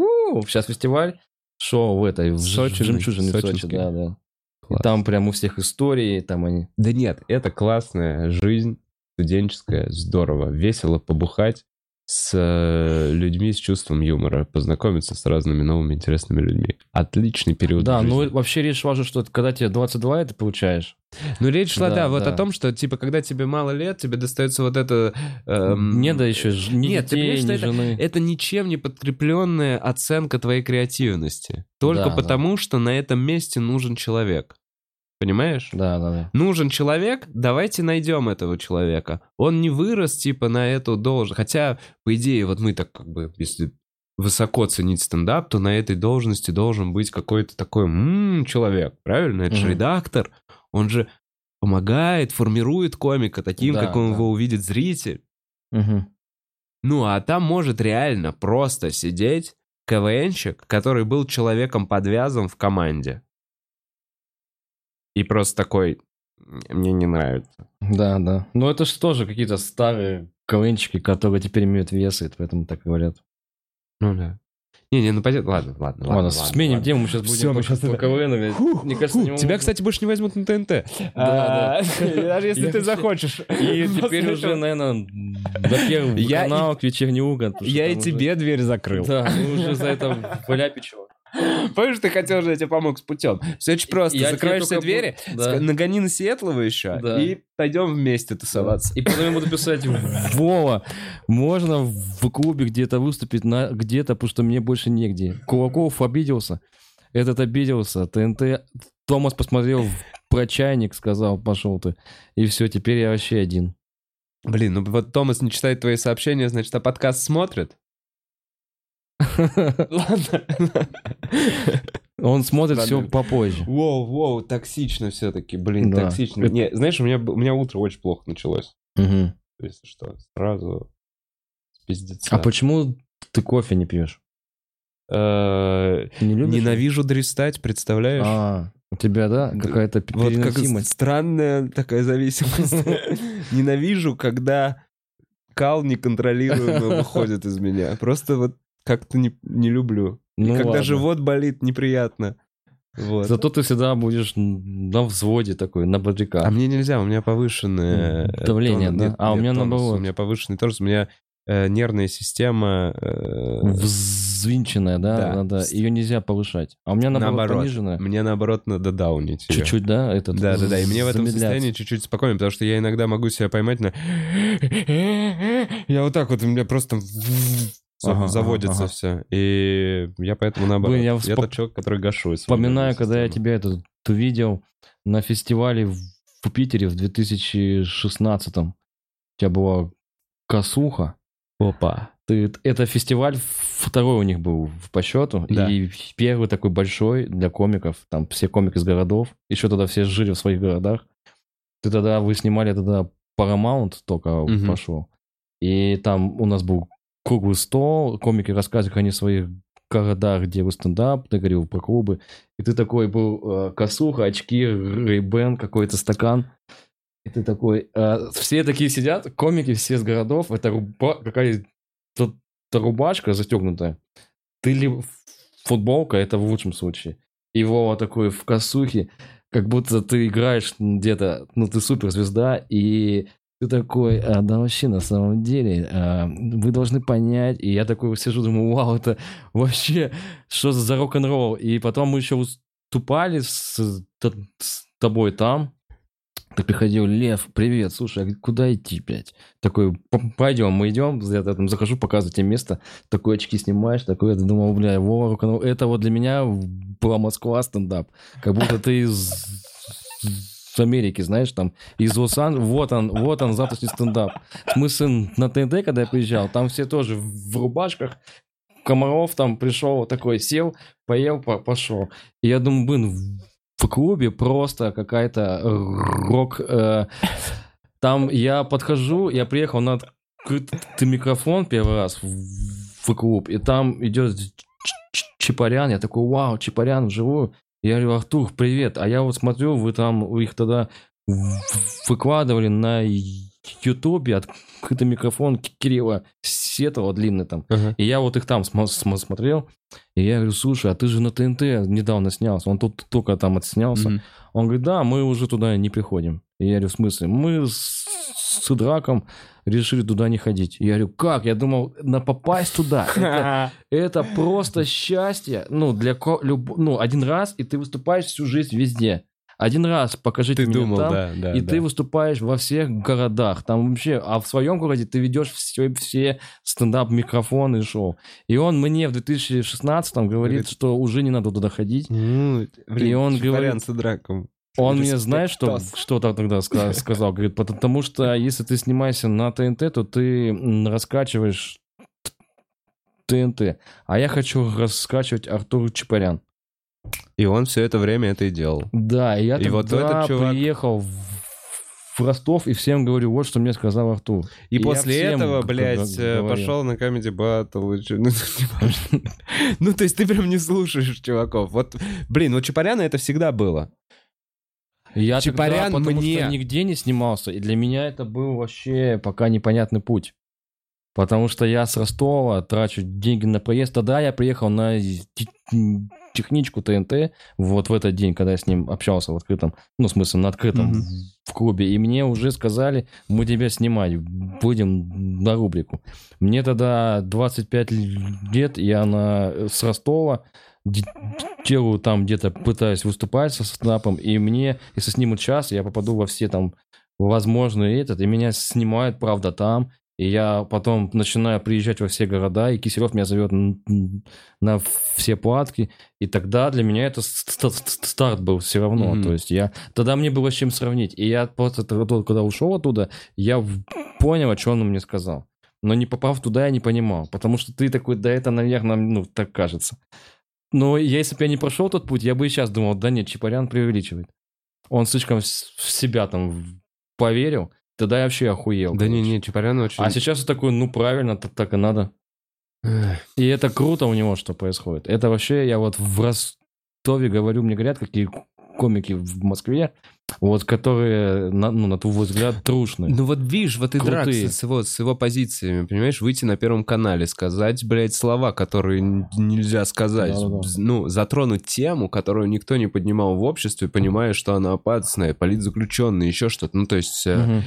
Сейчас фестиваль. Шоу в этой, в Сочиной, Жемчужине в Сочи, да, да. И Класс. там прям у всех истории, там они... Да нет, это классная жизнь, студенческая, здорово, весело побухать с э, людьми с чувством юмора, познакомиться с разными новыми интересными людьми. Отличный период Да, в жизни. ну вообще речь шла же, что когда тебе 22 это получаешь. Ну, речь шла, да, Да, вот да. о том, что, типа, когда тебе мало лет, тебе достается вот это... эм, Не да еще ж- ни Нет, ты детей, понимаешь, ни что это- жены. Это ничем не подкрепленная оценка твоей креативности. Только Да, да. потому, что на этом месте нужен человек. Понимаешь? Да, да, да. Нужен человек, давайте найдем этого человека. Он не вырос, типа, на эту должность. Хотя, по идее, вот мы так как бы, если высоко ценить стендап, то на этой должности должен быть какой-то такой м, человек, правильно? Это же Мгм. редактор. Он же помогает, формирует комика таким, Да, каким да. его увидит зритель. Мгм. Ну, а там может реально просто сидеть КВНщик, который был человеком подвязан в команде. И просто такой, мне не нравится. Да, да. Но это же тоже какие-то старые КВНчики, которые теперь имеют вес, и поэтому так говорят. Ну да. Не-не, ну пойдет. Ладно, ладно, Ладно, ладно. сменим ладно. тему, мы сейчас будем Всё, мы щас по блядь. Фух, Мне кажется, фух, Тебя, кстати, больше не возьмут на ТНТ. Да, А, <laughs> Даже если ты захочешь. И <laughs> теперь уже, наверное, на первый Я и- канал к угон. что Я и тебе дверь закрыл. Да, мы уже за это Валяпичева. <gasps> Помнишь, ты хотел же, я тебе помог с путем. Все очень просто. Я Закроешь все двери, да. нагони на Сиэтлова еще, Да. и пойдем вместе тусоваться. И потом я буду писать, Вова, можно в клубе где-то выступить на где-то, потому что мне больше негде. Кулаков обиделся, этот обиделся, ТНТ, Томас посмотрел про чайник, сказал, пошел ты. И все, теперь я вообще один. Блин, ну вот Томас не читает твои сообщения, значит, а подкаст смотрит? Ладно. Он смотрит все попозже. Воу, воу, токсично все-таки, блин, Да. токсично. Не, знаешь, у меня, у меня утро очень плохо началось. Мгм. Если что, сразу с пиздеца. А почему ты кофе не пьешь? Э, Не? Ненавижу дристать, представляешь? А, у тебя, да, какая-то Вот как переносимость. странная такая зависимость. <laughs> Ненавижу, когда кал неконтролируемо <laughs> выходит из меня. Просто вот как-то не, не люблю. И Ну когда ладно. живот болит, неприятно. Вот. Зато ты всегда будешь на взводе такой, на бодряка. А мне нельзя, у меня повышенное... э, Давление, тон- да? нет, А у нет, меня тонус. наоборот. У меня повышенный торс, у меня э, нервная система... э, Взвинченная, да? да. Надо, ее нельзя повышать. А у меня наоборот, наоборот. пониженная. Мне наоборот надо даунить. Чуть-чуть, да? Этот, Да, да, да. И мне в этом состоянии чуть-чуть спокойнее, потому что я иногда могу себя поймать на... Я вот так вот, у меня просто Ага, заводится ага, все. И я поэтому наоборот. Блин, я я вспом- тот человек, который свою Вспоминаю, когда я тебя этот увидел на фестивале в, в Питере в 2016-м. У тебя была косуха. Опа. Ты, это фестиваль второй у них был по счету. Да. И первый такой большой для комиков. Там все комики из городов. Еще тогда все жили в своих городах. Ты тогда, вы снимали тогда Paramount только Мгм. пошел. И там у нас был круглый стол, комики рассказывают, в своих городах, где вы стендап, ты говорил про клубы, и ты такой был э, косуха, очки, рейбен, какой-то стакан, и ты такой, э, все такие сидят, комики все с городов, это руба, какая-то рубашка застегнутая, ты ли футболка, это в лучшем случае, и Вова такой в косухе, как будто ты играешь где-то, ну ты суперзвезда, и ты такой, а, да вообще, на самом деле, а, вы должны понять. И я такой сижу, думаю, вау, это вообще, что за рок-н-ролл? И потом мы еще выступали с, с тобой там. Ты приходил, Лев, привет, слушай, а куда идти опять? Такой, пойдем, мы идем, я там захожу, показываю тебе место, такой очки снимаешь, такой, я думал, бля, Вова, это вот для меня была Москва стендап, как будто ты с Америки, знаешь, там, из лос вот он, вот он, завтрашний стендап. Мы сын на ТНТ, когда я приезжал, там все тоже в рубашках, Комаров там пришел такой, сел, поел, пошел. И я думаю, блин, в клубе просто какая-то рок... Э, там я подхожу, я приехал на открытый микрофон первый раз в, в клуб, и там идет Чапарян, я такой, вау, Чапарян вживую. Я говорю, Артур, привет. А я вот смотрю, вы там вы их тогда выкладывали на Ютубе открытый микрофон Кирилла Сетова длинный там. Uh-huh. И я вот их там см- см- смотрел. И я говорю, слушай, а ты же на ТНТ недавно снялся. Он тут только там отснялся. Uh-huh. Он говорит, да, мы уже туда не приходим. И я говорю, в смысле? Мы с, с Драком решили туда не ходить. Я говорю, как? Я думал, на попасть туда. <laughs> Это, это просто счастье. Ну, для люб... ну, один раз, и ты выступаешь всю жизнь везде. Один раз покажите ты мне думал, там, да, да, и да. ты выступаешь во всех городах. Там вообще, а в своем городе ты ведешь все, все стендап-микрофоны и шоу. И он мне в 2016-м говорит, говорит, что уже не надо туда ходить. Ну, блин, и он говорит... с драком. Он мне, знаешь, что, что тогда сказал? Говорит, потому что если ты снимаешься на ТНТ, то ты раскачиваешь ТНТ. А я хочу раскачивать Артур Чапарян. И он все это время это и делал. Да, и я и тогда вот этот чувак... приехал в, в Ростов и всем говорю, вот что мне сказал Артур. И, и после этого, блядь, э, пошел на Comedy Battle. Ну, <laughs> ну, то есть ты прям не слушаешь чуваков. Вот, блин, у Чапаряна это всегда было. Я Чапарян тогда, потому мне... что нигде не снимался, и для меня это был вообще пока непонятный путь. Потому что я с Ростова трачу деньги на проезд. Тогда я приехал на техничку ТНТ вот в этот день, когда я с ним общался в открытом, ну, в смысле, на открытом mm-hmm. в клубе. И мне уже сказали, мы тебя снимать будем на рубрику. Мне тогда 25 лет, я на, с Ростова делаю там где-то, пытаюсь выступать со стендапом, и мне, если снимут час, я попаду во все там возможные этот, и меня снимают, правда, там, и я потом начинаю приезжать во все города, и Киселев меня зовет на все платки. И тогда для меня это старт был все равно. Mm-hmm. То есть я... Тогда мне было с чем сравнить. И я просто, когда ушел оттуда, я понял, что он мне сказал. Но не попав туда, я не понимал. Потому что ты такой, да это, наверное, ну, так кажется. Но если бы я не прошел тот путь, я бы и сейчас думал, да нет, Чапарян преувеличивает. Он слишком в себя там поверил, тогда я вообще охуел. Да не, не, Чапарян очень... А сейчас я такой, ну правильно, так, так и надо. И это круто у него, что происходит. Это вообще, я вот в Ростове говорю, мне говорят, какие комики в Москве, вот, которые, на, ну, на твой взгляд, трушные. Ну вот видишь, вот и драк с его, с его позициями, понимаешь, выйти на Первом канале, сказать, блядь, слова, которые нельзя сказать, да, да, да. ну, затронуть тему, которую никто не поднимал в обществе, понимая, что она опасная, политзаключенная, еще что-то, ну, то есть... Угу.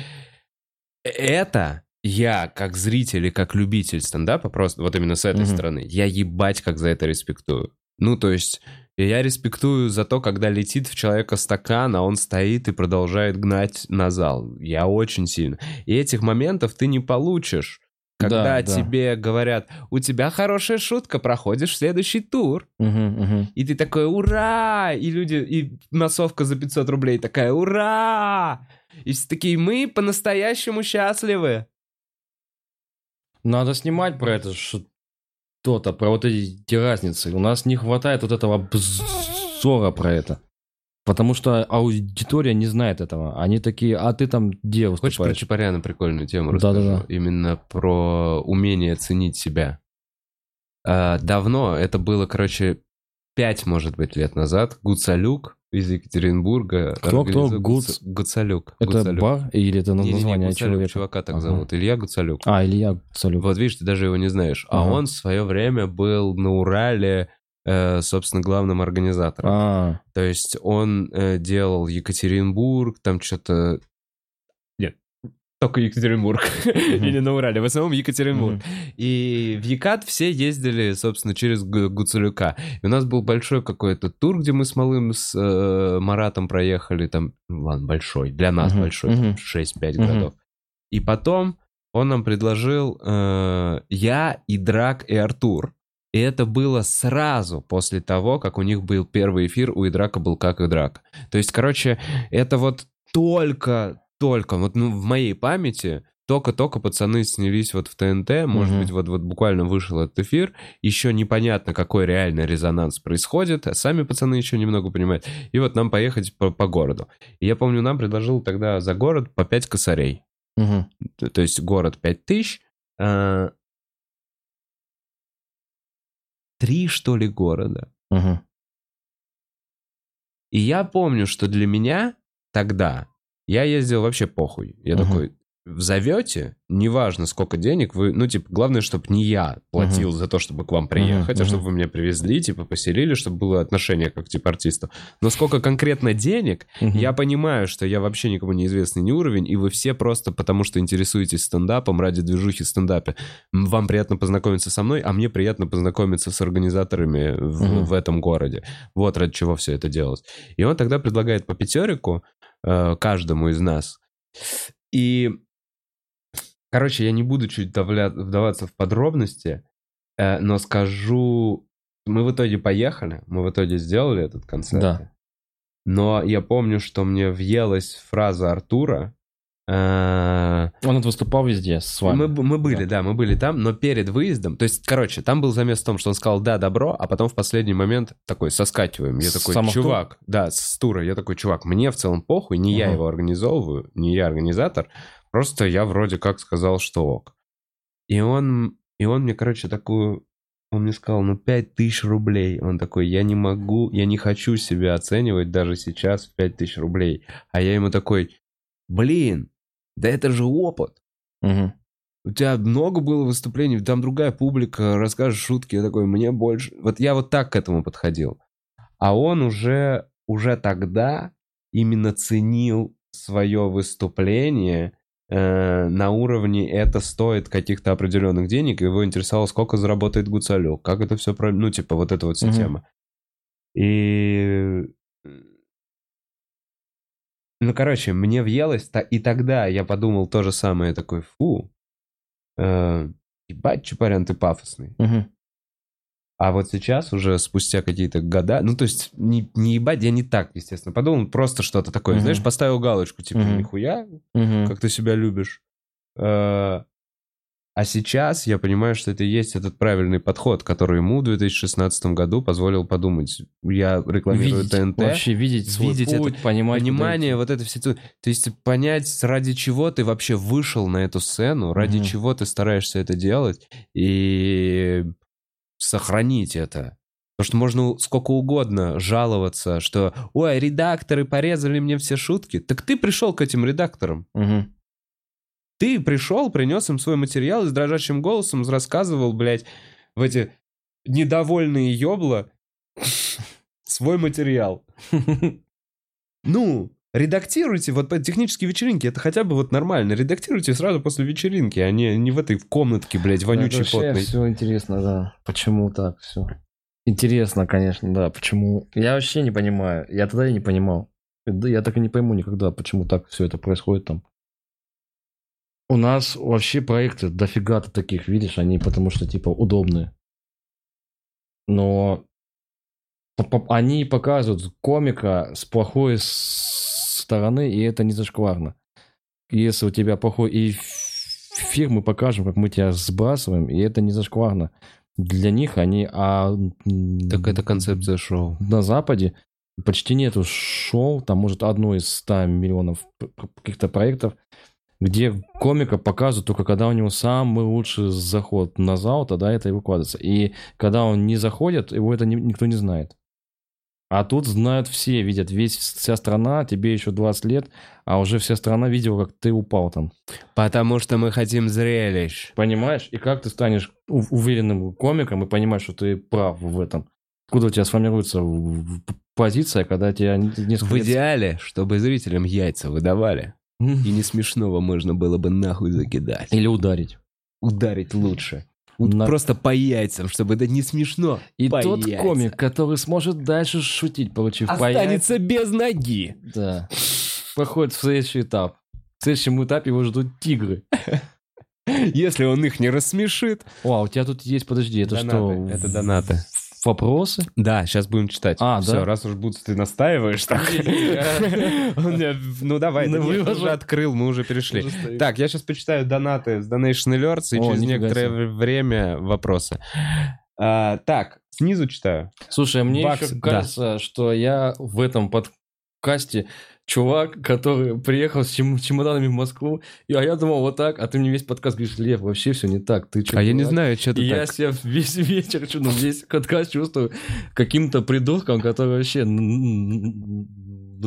Это я, как зритель и как любитель стендапа, просто вот именно с этой угу. стороны, я ебать как за это респектую. Ну, то есть, и я респектую за то, когда летит в человека стакан, а он стоит и продолжает гнать на зал. Я очень сильно. И этих моментов ты не получишь. Когда да, тебе да. говорят, у тебя хорошая шутка, проходишь следующий тур. Угу, угу. И ты такой, ура! И люди, и массовка за 500 рублей такая, ура! И все такие, мы по-настоящему счастливы. Надо снимать про это, что что-то, про вот эти разницы. У нас не хватает вот этого обзора про это. Потому что аудитория не знает этого. Они такие, а ты там где Хочешь про выступаешь? Чапаряна прикольную тему Да-да-да. расскажу? Именно про умение ценить себя. А, давно, это было, короче, пять, может быть, лет назад, Гуцалюк из Екатеринбурга. Кто, кто? Гуц- Гуцалюк. Это Гуцалюк. бар или это название Гуцалюк, человека? чувака так Ага. зовут. Илья Гуцалюк. А, Илья Салюк. Вот видишь, ты даже его не знаешь. А Ага. он в свое время был на Урале, э, собственно, главным организатором. А, То есть он э, делал Екатеринбург, там что-то... Только Екатеринбург. Или на Урале, в основном Екатеринбург. И в Екат все ездили, собственно, через Гу- Гуцулюка. И у нас был большой какой-то тур, где мы с Малым, с э, Маратом проехали. Там, ну, ладно, большой, для нас большой, там 6-5 Мгм. городов. И потом он нам предложил э, я и Драк и Артур. И это было сразу после того, как у них был первый эфир, у Идрака был как Идрак. То есть, короче, это вот только, только, вот ну, в моей памяти, только-только пацаны снялись вот в ТНТ, может Мгм. быть, вот, вот буквально вышел этот эфир, еще непонятно, какой реально резонанс происходит, а сами пацаны еще немного понимают. И вот нам поехать по, по городу. И я помню, нам предложил тогда за город по 5 косарей. мгм. То то есть город 5 тысяч, а, три, что ли, города. Мгм. И я помню, что для меня тогда я ездил вообще похуй. Я Мгм. такой, зовете, неважно сколько денег вы, ну, типа, главное, чтобы не я платил за то, чтобы к вам приехать, а мгм. чтобы вы меня привезли, типа, поселили, чтобы было отношение как, типа, артиста. Но сколько конкретно денег, Мгм. я понимаю, что я вообще никому не известный не уровень, и вы все просто потому, что интересуетесь стендапом ради движухи в стендапе. Вам приятно познакомиться со мной, а мне приятно познакомиться с организаторами в, Мгм. в этом городе. Вот ради чего все это делалось. И он тогда предлагает по пятерику э, каждому из нас. И, короче, я не буду чуть давля- вдаваться в подробности, э, но скажу, мы в итоге поехали, мы в итоге сделали этот концерт. Да. Но я помню, что мне въелась фраза Артура. Э, Он вот выступал везде с вами. мы, мы были, да. мы были там, но перед выездом, то есть, короче, там был замес в том, что он сказал «да, добро», а потом в последний момент такой «соскакиваем». Я С такой «чувак», да, с тура, я такой «чувак, мне в целом похуй, не я Мгм. его организовываю, не я организатор, просто я вроде как сказал, что ок». И он, и он мне, короче, такую... Он мне сказал, ну, 5 тысяч рублей. Он такой, я не могу, я не хочу себя оценивать даже сейчас в 5 тысяч рублей. А я ему такой, блин, да это же опыт. Мгм. У тебя много было выступлений, там другая публика, расскажешь шутки, я такой, мне больше... Вот я вот так к этому подходил. А он уже, уже тогда именно ценил свое выступление э, на уровне это стоит каких-то определенных денег, и его интересовало, сколько заработает Гуцалек, как это все, ну, типа, вот эта вот вся Мгм. тема. И... Ну, короче, мне въелось, и тогда я подумал то же самое, такой, фу, э, ебать, Чапарян, ты пафосный. Мгм. А вот сейчас, уже спустя какие-то года, ну, то есть, не, не ебать, я не так, естественно, подумал, просто что-то такое, Мгм. знаешь, поставил галочку, типа, Мгм. нихуя, Мгм. как ты себя любишь. Э, А сейчас я понимаю, что это и есть этот правильный подход, который ему в 2016 году позволил подумать. Я рекламирую Видеть, ТНТ. вообще видеть свой видеть это путь, понимать. куда Понимание, вот это все. То есть понять, ради чего ты вообще вышел на эту сцену, ради Мгм. чего ты стараешься это делать, и сохранить это. Потому что можно сколько угодно жаловаться, что «Ой, редакторы порезали мне все шутки». Так ты пришел к этим редакторам. Мгм. Ты пришел, принес им свой материал и с дрожащим голосом рассказывал, блядь, в эти недовольные ёбла <laughs> свой материал. Ну, редактируйте, вот по технические вечеринки, это хотя бы вот нормально. Редактируйте сразу после вечеринки, а не, не в этой в комнатке, блядь, вонючей, потной. все интересно, да. Почему так все? Интересно, конечно, да. Почему? Я вообще не понимаю. Я тогда и не понимал. Я так и не пойму никогда, почему так все это происходит там. У нас вообще проекты дофига-то таких, видишь, они потому что типа удобные. Но они показывают комика с плохой стороны, и это не зашкварно. Если у тебя плохой и эфир, мы покажем, как мы тебя сбрасываем, и это не зашкварно. Для них они, а Так это концепция шоу. на Западе почти нету шоу, там, может, одно из 100 миллионов каких-то проектов, где комика показывают только когда у него самый лучший заход на зал, тогда это и выкладывается. И когда он не заходит, его это ни- никто не знает. А тут знают все, видят весь, вся страна, тебе еще 20 лет, а уже вся страна видела, как ты упал там. Потому что мы хотим зрелищ. Понимаешь? И как ты станешь уверенным комиком и понимаешь, что ты прав в этом? Откуда у тебя сформируется позиция, когда тебя несколько В идеале, чтобы зрителям яйца выдавали. И не смешного можно было бы нахуй закидать. Или ударить. Ударить лучше. Вот На- Просто по яйцам, чтобы это не смешно. И По тот яйцам. комик, который сможет дальше шутить, получив по яйцам, Останется без ноги. да, проходит в следующий этап. В следующем этапе его ждут тигры. <laughs> Если он их не рассмешит. О, а у тебя тут есть, подожди, это Донаты, что? это донаты. Вопросы? Да, сейчас будем читать. А, Все, да? раз уж будто ты настаиваешь, так. Ну давай, выложи. уже открыл, мы уже перешли. Так, я сейчас почитаю донаты с Donation Alerts и через некоторое время вопросы. А, Так, снизу читаю. Слушай, мне еще кажется, что я в этом подкасте чувак, который приехал с чем- чемоданами в Москву, и, а я думал вот так, а ты мне весь подкаст говоришь, Лев, вообще все не так, ты что? А я не знаю, что И ты я так. себя весь вечер, чу- ну, весь подкаст чувствую каким-то придурком, который вообще н- н- н-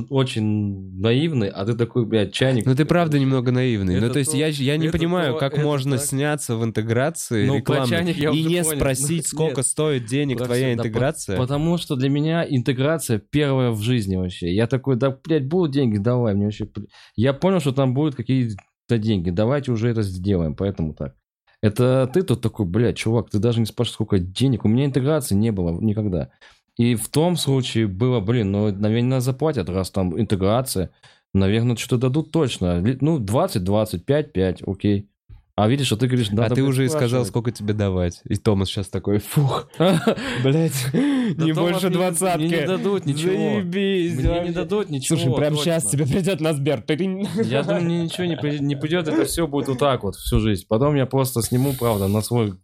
очень наивный, а ты такой, блядь, чайник. Ну ты правда немного наивный. Ну Это то есть то- я, я не понимаю, то, как можно так. сняться в интеграции Ну, я и не понял. <laughs> спросить, Нет. сколько стоит денег Про твоя да, интеграция. Потому что для меня интеграция первая в жизни вообще. Я такой, да, блядь, будут деньги, давай, мне вообще... Я понял, что там будут какие-то деньги, давайте уже это сделаем, поэтому так. Это ты тут такой, блядь, чувак, ты даже не спрашиваешь, сколько денег. У меня интеграции не было никогда. И в том случае было, блин, ну, наверное, заплатят, раз там интеграция. Наверное, что-то дадут точно. Ну, 20, 25, 5, окей. А видишь, что ты говоришь, А надо ты уже и сказал, сколько тебе давать. И Томас сейчас такой, фух, <laughs> блядь, Да <laughs> не больше двадцатки. Мне не дадут ничего. Заебись. Мне не дадут ничего. Слушай, прямо сейчас тебе придет на Сбер. <laughs> Я думаю, мне ничего не, при- не придет, это все будет вот так вот всю жизнь. Потом я просто сниму, правда, на свой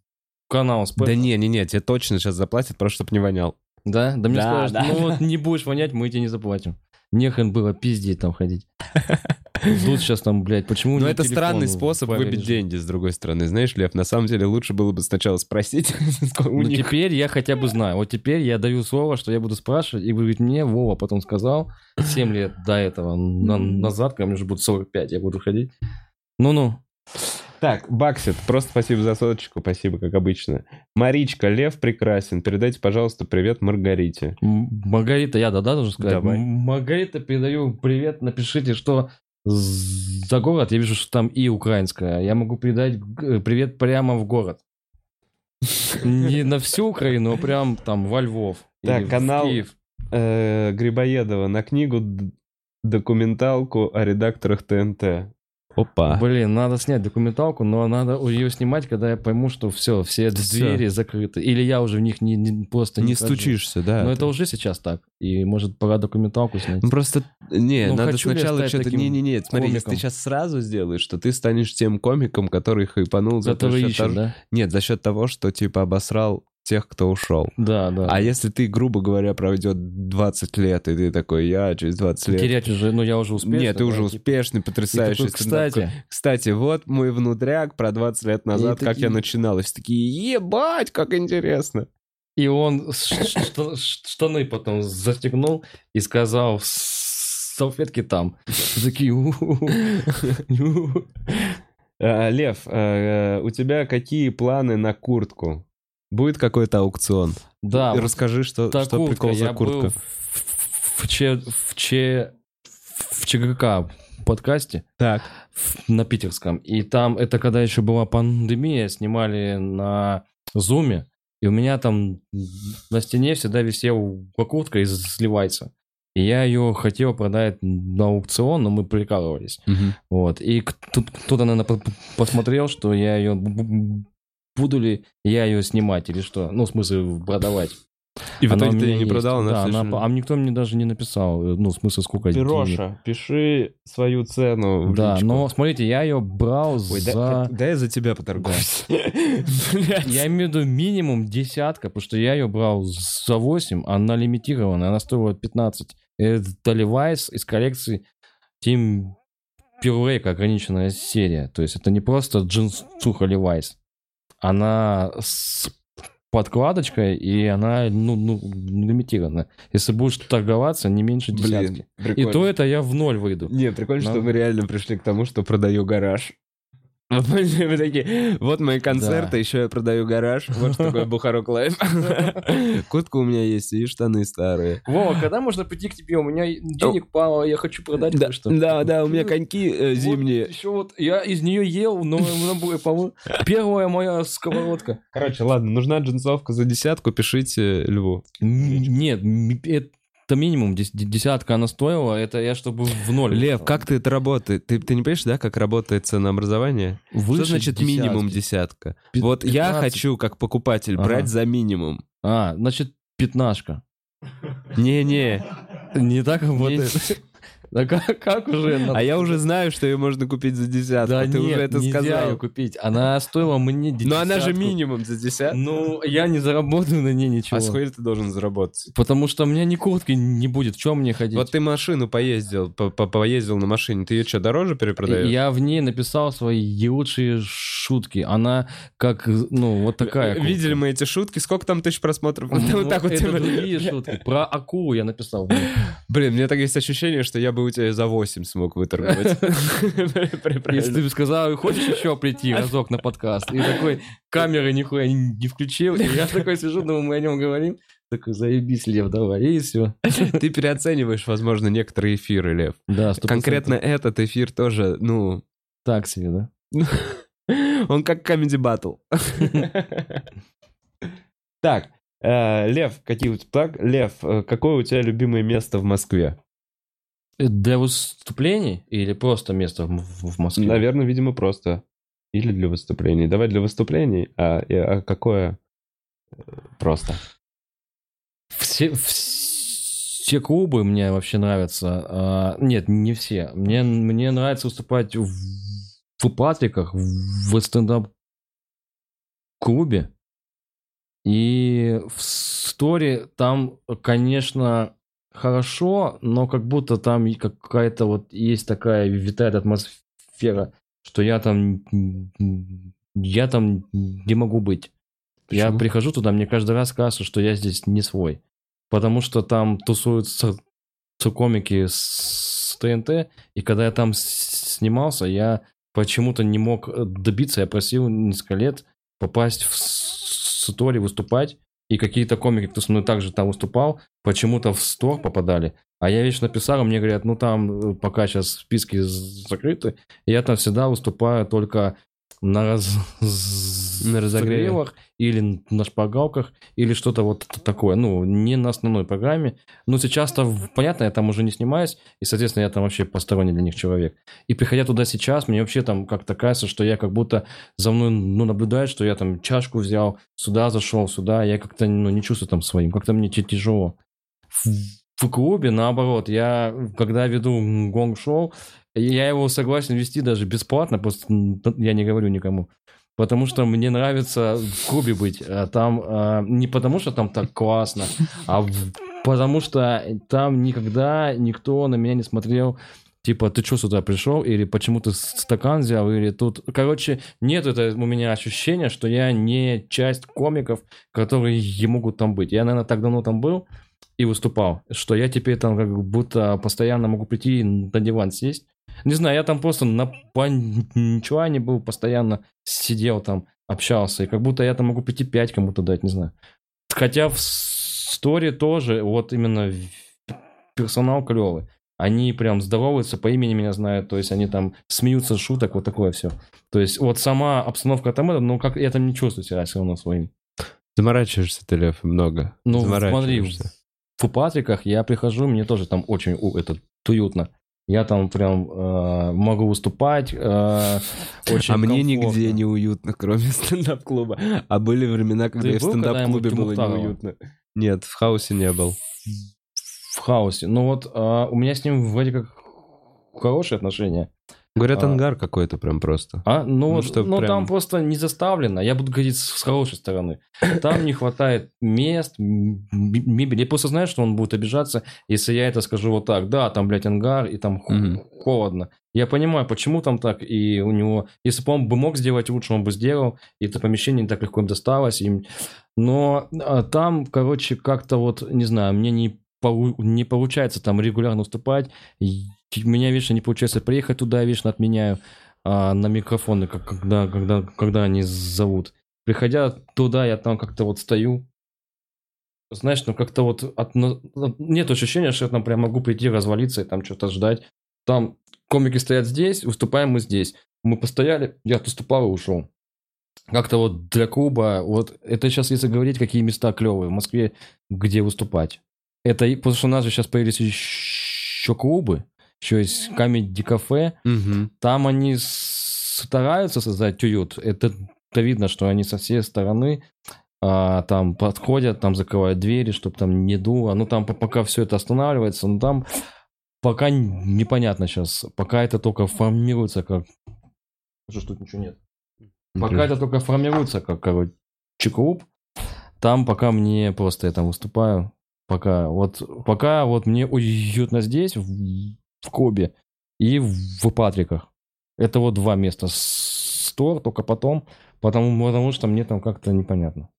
канал. Да не, не, не, тебе точно сейчас заплатят, просто чтобы не вонял. Да? Да мне Да, скажут, да. ну вот не будешь вонять, мы тебе не заплатим. Нехрен было пиздеть там ходить. <laughs> Тут сейчас там, блядь, почему Но не это странный способ выбить деньги, с другой стороны. Знаешь, Лев, на самом деле лучше было бы сначала спросить <laughs> у Ну них. теперь я хотя бы знаю. Вот теперь я даю слово, что я буду спрашивать, и говорит мне, Вова потом сказал, 7 лет до этого на- назад, когда мне уже будет 45, я буду ходить. Ну-ну. Так, Баксит, просто спасибо за соточку, спасибо, как обычно. Маричка, Лев прекрасен. Передайте, пожалуйста, привет Маргарите. Маргарита, я да-да должен сказать? Давай. Маргарита, передаю привет, напишите, что за город, я вижу, что там и украинская. Я могу передать г- привет прямо в город. Не на всю Украину, а прям там во Львов. Так, канал-. Э, Грибоедова на книгу документалку о редакторах ТНТ. Опа. Блин, надо снять документалку, но надо ее снимать, когда я пойму, что все, все Всё. двери закрыты. Или я уже в них не, не- просто не, Не хожу. стучишься, да. Но ты- это уже сейчас так. И может пора документалку снять. Ну просто, не, Ну, надо сначала что-то... таким Не-не-не, смотри, если комиком? ты сейчас сразу сделаешь, что ты станешь тем комиком, который хайпанул за Который ищет, того- да? Нет, за счет того, что типа обосрал тех, кто ушел. Да, да. А если ты, грубо говоря, пройдет 20 лет, и ты такой, я через 20 лет... Терять уже, ну я уже успешный. Нет, ты уже типа. успешный, потрясающий такой. Кстати, Кстати, вот мой внутряк про 20 лет назад, как такие- я начинал. И все такие, ебать, как интересно. и он штаны потом застегнул и сказал, «С- салфетки там. Такие. <laughs> А, Лев, а, у тебя какие планы на куртку? Будет какой-то аукцион? да, И Расскажи, что, что куртка, прикол за я куртка. был в, в, Че- в, Че- в ЧГК подкасте Так. в- на питерском. И там, это когда еще была пандемия, снимали на зуме. И у меня там на стене всегда висела куртка из Ливайца. И я ее хотел продать на аукцион, но мы прикалывались. Вот. И кто-то, наверное, по- по- посмотрел, что я ее... Буду ли я ее снимать или что? Ну, в смысле, продавать. И в итоге ты её не есть. продал, она Да, она а никто мне даже не написал, э, ну, в смысле, сколько денег. Пироша, пиши свою цену в Да, личку. но смотрите, я ее брал Ой, за... да, да я за тебя поторгуюсь. <laughs> Я имею в виду минимум десятка, потому что я ее брал за 8, она лимитированная, она стоила 15. Это Levi's из коллекции Team Purewake, ограниченная серия. То есть это не просто джинсуха Levi's. Она с подкладочкой, и она, ну, ну, лимитирована. Если будешь торговаться, не меньше десятки. Блин, И то это я в ноль выйду. Не, прикольно, Но- что мы реально пришли к тому, что продаю гараж. А помните, мы такие, вот мои концерты, Да. еще я продаю гараж, вот что такое Бухарог Live. <laughs> Куртка у меня есть и штаны старые. Вова, когда можно прийти к тебе? У меня денег мало, я хочу продать Да, кое-что. да, да, у меня коньки э, зимние. еще вот я из нее ел, но по-моему, первая моя сковородка. Короче, ладно, нужна джинсовка за десятку, пишите Льву. М, Нет, м, это минимум дес- десятка она стоила, это я чтобы в ноль. Лев, как ты это работает? Ты, ты не понимаешь, да, как работает ценообразование? Выше что значит десятки. минимум десятка? Пи- Вот я 15. хочу, как покупатель, Ага. брать за минимум. А, значит, пятнашка. Не-не. Не так работает. Да как, как уже? А я уже знаю, что ее можно купить за десятку. Да ты нет, уже это нельзя сказал. ее купить. Она стоила мне <laughs> Но она же десятку. минимум за десятку. Ну, я не заработаю на ней ничего. А сколько ты должен заработать? Потому что у меня ни куртки не будет. В чем мне ходить? Вот ты машину поездил, по- по- поездил на машине, ты ее что, дороже перепродаешь? Я в ней написал свои лучшие шутки. Она как, ну, вот такая. куртка. Видели мы эти шутки? Сколько там тысяч просмотров? Ну, Вот так вот это другие шутки. Про акулу я написал. Блин, мне так есть ощущение, что я бы у тебя за 8 смог выторговать. <laughs> Если ты бы сказал, хочешь еще прийти разок на подкаст, и такой камеры нихуя не не включил, и я такой сижу, думаю, мы о нем говорим, такой, заебись, Лев, давай, и все. Ты переоцениваешь, возможно, некоторые эфиры, Лев. Да, 100%. Конкретно этот эфир тоже, ну, так себе, да? <laughs> он как Comedy Battle. <laughs> Так, э, Лев, какие у тебя... Так, Лев, э, какое у тебя любимое место в Москве? Для выступлений или просто место в, в- Москве? Наверное, видимо, просто. Или для выступлений. Давай для выступлений, а, а какое э, просто? Все, все клубы мне вообще нравятся. А, нет, не все. Мне, мне нравится выступать в, в Патриках, в стендап-клубе. И в Сторе там, конечно, хорошо, но как будто там какая-то вот есть такая витает атмосфера, что я там я там не могу быть. Я Почему? прихожу туда, мне каждый раз кажется, что я здесь не свой. Потому что там тусуются комики с ТНТ, и когда я там снимался, я почему-то не мог э, добиться, я просил несколько лет попасть в Стори, выступать, и какие-то комики, кто со мной также там выступал, почему-то в Стор попадали. А я вечно написал, и мне говорят, ну там э, пока сейчас списки закрыты, и я там всегда выступаю только на, раз... На разогревах или на шпагалках, или что-то вот такое. Ну, не на основной программе. Но сейчас-то, понятно, я там уже не снимаюсь, и, соответственно, я там вообще посторонний для них человек. И приходя туда сейчас, мне вообще там как-то кажется, что я как будто за мной ну, наблюдают, что я там чашку взял, сюда зашел, сюда, я как-то ну, не чувствую там своим, как-то мне тяжело. В, клубе, наоборот, я, когда веду гонг-шоу, я его согласен вести даже бесплатно, просто я не говорю никому. Потому что мне нравится в клубе быть. А Там а, не потому, что там так классно, а в- потому что там никогда никто на меня не смотрел. Типа, ты что сюда пришел? Или почему ты стакан взял? Или тут... Короче, нет это у меня ощущения, что я не часть комиков, которые могут там быть. Я, наверное, так давно там был и выступал, что я теперь там как будто постоянно могу прийти на диван сесть. Не знаю, я там просто на панчуане был, постоянно сидел там, общался, и как будто я там могу прийти пять кому-то дать, не знаю. Хотя в сторе тоже, вот именно персонал клевый. Они прям здороваются, по имени меня знают, то есть они там смеются, шуток, вот такое все. То есть вот сама обстановка там, это, ну как я там не чувствую себя все равно своим. Заморачиваешься ты, Лев, много. Ну, смотри, в Патриках я прихожу, мне тоже там очень у- это, уютно. Я там прям э, могу выступать. э, <laughs> очень а мне комфортно. нигде не уютно, кроме <laughs> стендап-клуба. А были времена, когда Ты и в стендап-клубе было неуютно. Нет, в хаосе не был. В хаосе. Ну вот а, у меня с ним вроде как хорошие отношения. Говорят, А. ангар какой-то прям просто. А, ну, Ну, вот, что ну прям- там просто не заставлено. Я буду говорить с, с хорошей стороны. Там не хватает мест, мебели. Я просто знаю, что он будет обижаться, если я это скажу вот так. Да, там, блядь, ангар, и там холодно. Я понимаю, почему там так, и у него... Если бы он бы мог сделать лучше, он бы сделал, и это помещение не так легко им досталось. Им... Но а, там, короче, как-то вот, не знаю, мне не, полу- не получается там регулярно выступать. У меня вечно не получается приехать туда, вечно отменяю а, на микрофоны, как, когда, когда, когда они зовут. Приходя туда, я там как-то вот стою. Знаешь, ну как-то вот от, ну, нет ощущения, что я там прям могу прийти, развалиться и там что-то ждать. Там комики стоят здесь, выступаем мы здесь. Мы постояли, я выступал и ушел. Как-то вот для клуба, вот это сейчас если говорить, какие места клевые в Москве, где выступать. Это потому что у нас же сейчас появились еще клубы, есть Comedy кафе, Мгм. там они стараются создать уют. Это, это видно, что они со всей стороны а, там подходят, там закрывают двери, чтобы там не дуло. Ну там по- пока все это останавливается, но там пока непонятно сейчас. Пока это только формируется как... Что ж тут ничего нет? Пока это только формируется как, короче, клуб, там пока мне просто я там выступаю. Пока вот, пока вот мне уютно здесь, в, в клубе, и в Патриках. Это вот два места. Стор, только потом, потому, потому что мне там как-то непонятно.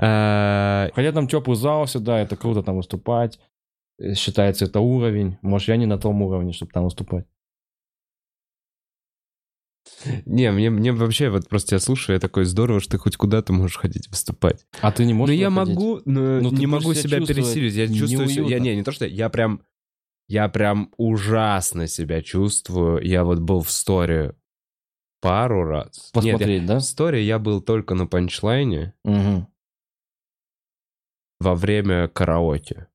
А, Хотя там теплый зал всегда, это круто там выступать. Э, Считается это уровень. Может, я не на том уровне, чтобы там выступать. Не, мне, мне вообще вот просто тебя слушаю, я такой здорово, что ты хоть куда-то можешь ходить выступать. А ты не Ну можешь я туда ходить? могу, но Ну, ты не могу себя себя пересилить. Я чувствую себя, я не, не то что, я прям, я прям ужасно себя чувствую. Я вот был в сторе пару раз. Нет, Посмотреть, да? в сторе я был только на панчлайне Мгм. во время караоке.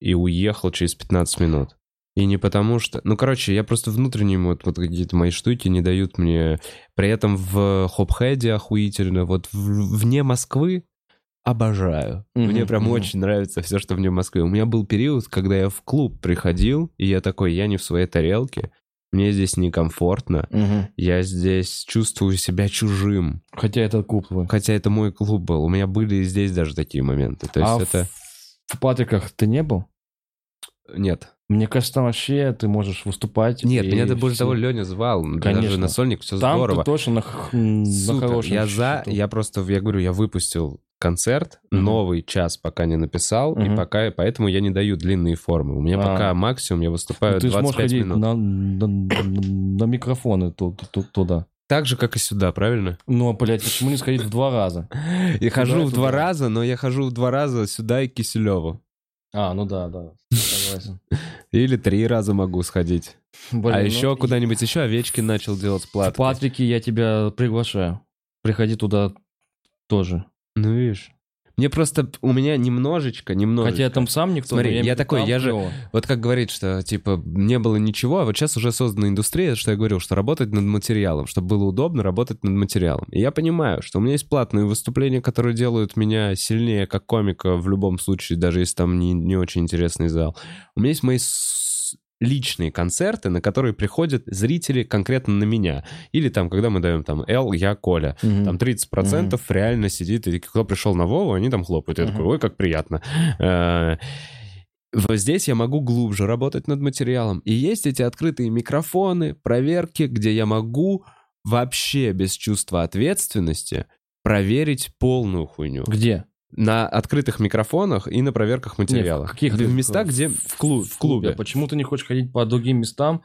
И уехал через 15 минут. И не потому что... Ну, короче, я просто внутренним вот, вот какие-то мои штуки не дают мне... При этом в Хопхеде охуительно. Вот в- вне Москвы обожаю. Мгм, Мне прям мгм. очень нравится все, что вне Москвы. У меня был период, когда я в клуб приходил, и я такой, я не в своей тарелке, мне здесь некомфортно, Мгм. я здесь чувствую себя чужим. Хотя это клуб твой. Хотя это мой клуб был. У меня были и здесь даже такие моменты. То есть а это... в, в Патриках ты не был? Нет. Мне кажется, там вообще ты можешь выступать. Нет, меня это больше все- того Леня звал. Даже Конечно. на сольник все Там здорово. ты точно на, х- на Супер. хорошем Я за, счету. я просто, я говорю, я выпустил концерт, Мгм. новый час пока не написал, и Мгм. пока, поэтому я не даю длинные формы. У меня А. пока максимум, я Ну, выступаю ты же можешь 25 ходить минут. на, на, на микрофоны ту- ту- ту- туда. Так же, как и сюда, правильно? Ну, а, блядь, почему не сходить в два раза? <laughs> Я хожу в два раза, но я хожу в два раза сюда и Киселеву. А, ну да, да, согласен. <laughs> Или три раза могу сходить. Блин, а ну, еще и- куда-нибудь еще Овечкин начал делать В платки. Патрике я тебя приглашаю. Приходи туда тоже. Ну, видишь. Мне просто, у меня немножечко, немножечко. Хотя я там сам никто. Смотри, я такой, я же- клево. Вот как говорит, что, типа, не было ничего, а вот сейчас уже создана индустрия, что я говорил, что работать над материалом, чтобы было удобно работать над материалом. И я понимаю, что у меня есть платные выступления, которые делают меня сильнее как комика в любом случае, даже если там не, не очень интересный зал. У меня есть мои личные концерты, на которые приходят зрители конкретно на меня. Или там, когда мы даем там «Л», «Я», «Коля». Мгм. Там 30% реально сидит, и кто пришел на Вову, они там хлопают. Я Мгм. такой, ой, как приятно. Э, Вот здесь я могу глубже работать над материалом. И есть эти открытые микрофоны, проверки, где я могу вообще без чувства ответственности проверить полную хуйню. Где? На открытых микрофонах и на проверках материала. в каких в местах, где в, клу- в клубе. Почему ты не хочешь ходить по другим местам?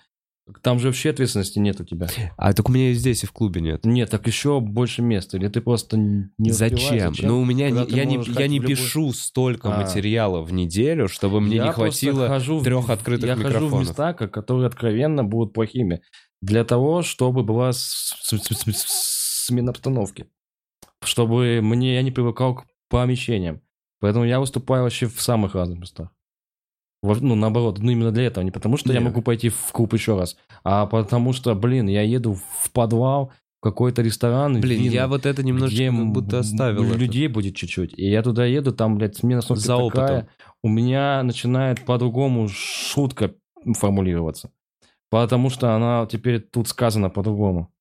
Там же вообще ответственности нет у тебя. А так у меня и здесь, и в клубе нет. Нет, так еще больше места. Или ты просто не зачем? успеваешь? Ну, у меня не- я не, я не любой- пишу столько А. материала в неделю, чтобы мне Я не хватило хожу в- трех открытых Я хожу в микрофонов. места, ко- которые откровенно будут плохими. Для того, чтобы была смена обстановки. Чтобы мне я не привыкал к помещениям. Поэтому я выступаю вообще в самых разных местах. Ну, наоборот, ну именно для этого. Не потому, что я Не. могу пойти в клуб еще раз, а потому что, блин, я еду в подвал, какой-то ресторан. Блин, винный, я вот это немножечко как будто оставил. это. людей будет чуть-чуть. И я туда еду, там, блядь, смена обстановки За опытом. такая. У меня начинает по-другому шутка формулироваться. Потому что она теперь тут сказана по-другому.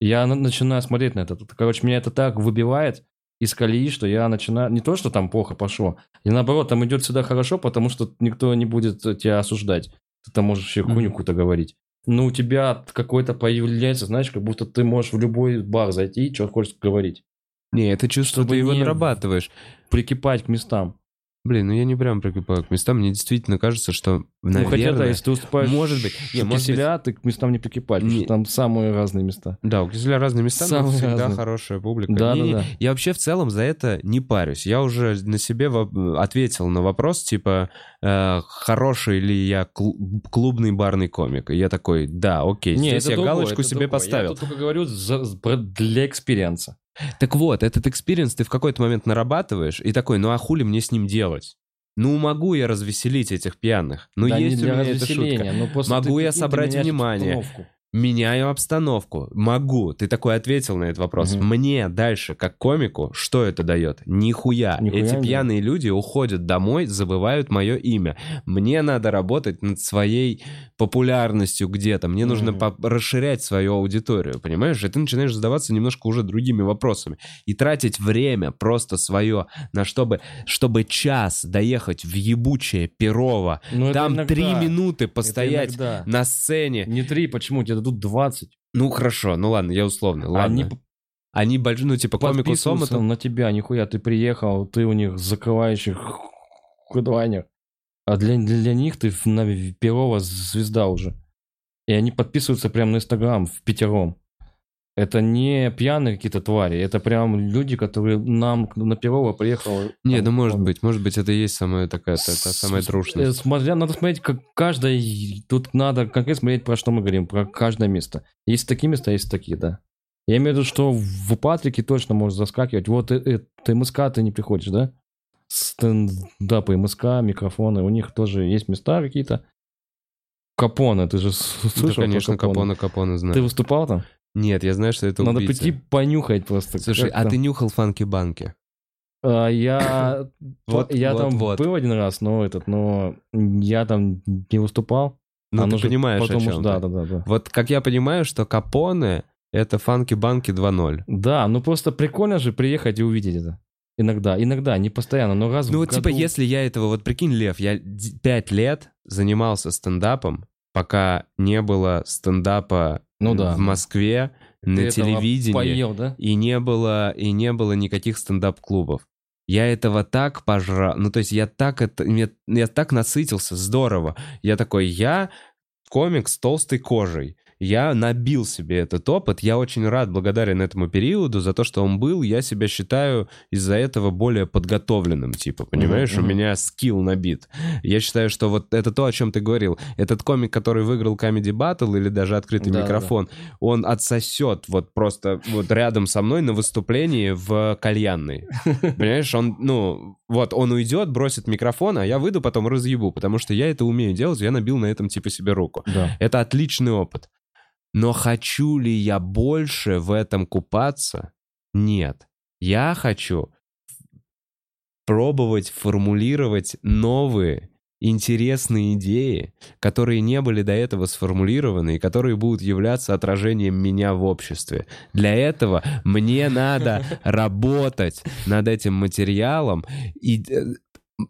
Я на- начинаю смотреть на это. Короче, меня это так выбивает из колеи, что я начинаю... Не то, что там плохо пошло. И наоборот, там идет всегда хорошо, потому что никто не будет тебя осуждать. Ты там можешь еще хуйню какую-то говорить. Но у тебя какой-то появляется, знаешь, как будто ты можешь в любой бар зайти и что хочешь говорить. Не, это чувство Чтобы ты его не- нарабатываешь. Прикипать к местам. Блин, ну я не прям прикипаю к местам. Мне действительно кажется, что, Ну, хотя, да, наверное... если ты уступаешь может быть. Не, может киселя, ты к местам не прикипаешь, Не- там самые разные места. Да, у Киселя разные места, но Самые всегда разные. хорошая публика. Да, Не-не, да, да. Я вообще в целом за это не парюсь. Я уже на себе ответил на вопрос, типа, э, хороший ли я клу- клубный барный комик. И я такой, да, окей, Не, здесь я другое, галочку себе другое. поставил. Я тут только говорю за- за- про- для experience а. Так вот, этот experience ты в какой-то момент нарабатываешь, и такой, ну а хули мне с ним делать? Ну, могу я развеселить этих пьяных. Ну, Да, есть не у меня эта шутка. просто Могу я собрать внимание? обстановку. Меняю обстановку. Могу. Ты такой ответил на этот вопрос. Мгм. Мне дальше, как комику, что это дает? Нихуя. Нихуя Эти нет. пьяные люди уходят домой, забывают мое имя. Мне надо работать над своей популярностью где-то. Мне нужно Мгм. по- расширять свою аудиторию, понимаешь? И ты начинаешь задаваться немножко уже другими вопросами. И тратить время просто свое на чтобы, чтобы час доехать в ебучее Перово, Ну, это там три минуты постоять на сцене. Не три, почему? Тебе дадут 20. Ну хорошо, ну ладно, я условно, ладно. Они Они, большие, ну типа комику Сома, на тебя, нихуя, ты приехал, ты у них закрывающий хедлайнер. А для, для них ты на Перова звезда уже. И они подписываются прямо на Инстаграм в пятером. Это не пьяные какие-то твари, это прям люди, которые нам на Перова приехал. Не, там, ну может он- быть, может быть, это и есть самая такая, та, та самая э, Смотря, надо смотреть, как каждое... Тут надо конкретно смотреть, про что мы говорим, про каждое место. Есть такие места, есть такие, да. Я имею в виду, что в Патрике точно можешь заскакивать. Вот э, э, ты МСК, ты не приходишь, да? Стендапы, МСК, микрофоны, у них тоже есть места какие-то. Капоне, ты же Да, слышал про конечно, Капона, Капона знаю. Ты выступал там? Нет, я знаю, что это Надо убийца. прийти понюхать просто. Слушай, а ты нюхал фанки-банки? А, Я, <coughs> Вот, я вот, там вот. был один раз, но этот, но я там не выступал. Ну, ты понимаешь, о потому чем что- Да, да, да, да. Вот как я понимаю, что Капоне — это фанки-банки 2.0. Да, ну просто прикольно же приехать и увидеть это. Иногда, иногда, не постоянно, но раз Ну в вот типа, году. если я этого... Вот прикинь, Лев, я д- пять лет занимался стендапом, пока не было стендапа Ну да. в Москве, Ты на телевидении. Поел, да? и не было и не было никаких стендап-клубов. Я этого так пожрал, ну то есть я так это, мне- я так насытился, здорово. Я такой, я комик с толстой кожей. Я набил себе этот опыт. Я очень рад, благодарен этому периоду за то, что он был. Я себя считаю из-за этого более подготовленным, типа, понимаешь? Мгм, У меня скилл набит. Я считаю, что вот это то, о чем ты говорил. Этот комик, который выиграл Comedy Battle или даже открытый Да-да-да. микрофон, он отсосет вот просто вот рядом со мной на выступлении в кальянной. <laughs> Понимаешь, он, ну, вот он уйдет, бросит микрофон, а я выйду потом разъебу, потому что я это умею делать, я набил на этом типа себе руку. Да. Это отличный опыт. Но хочу ли я больше в этом купаться? Нет. Я хочу пробовать формулировать новые интересные идеи, которые не были до этого сформулированы и которые будут являться отражением меня в обществе. Для этого мне надо <laughs> работать над этим материалом и э,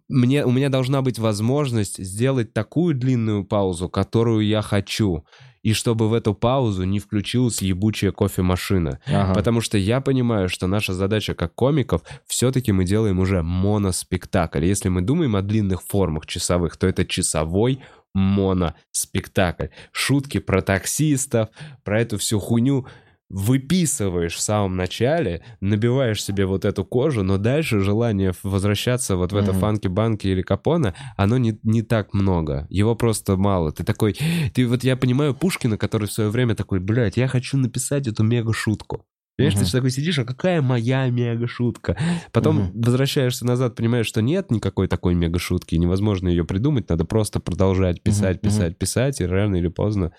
мне, у меня должна быть возможность сделать такую длинную паузу, которую я хочу, и чтобы в эту паузу не включилась ебучая кофемашина. Ага. Потому что я понимаю, что наша задача как комиков, все-таки мы делаем уже моноспектакль. Если мы думаем о длинных формах часовых, то это часовой моноспектакль. Шутки про таксистов, про эту всю хуйню выписываешь в самом начале, набиваешь себе вот эту кожу, но дальше желание возвращаться вот в это Мгм. фанки-банки или капона, оно не, не так много. Его просто мало. Ты такой... Ты вот я понимаю Пушкина, который в свое время такой, блядь, я хочу написать эту мега-шутку. Понимаешь, Мгм. ты такой сидишь, а какая моя мега-шутка? Потом Мгм. возвращаешься назад, понимаешь, что нет никакой такой мега-шутки, невозможно ее придумать, надо просто продолжать писать, Мгм, писать, писать, и рано или поздно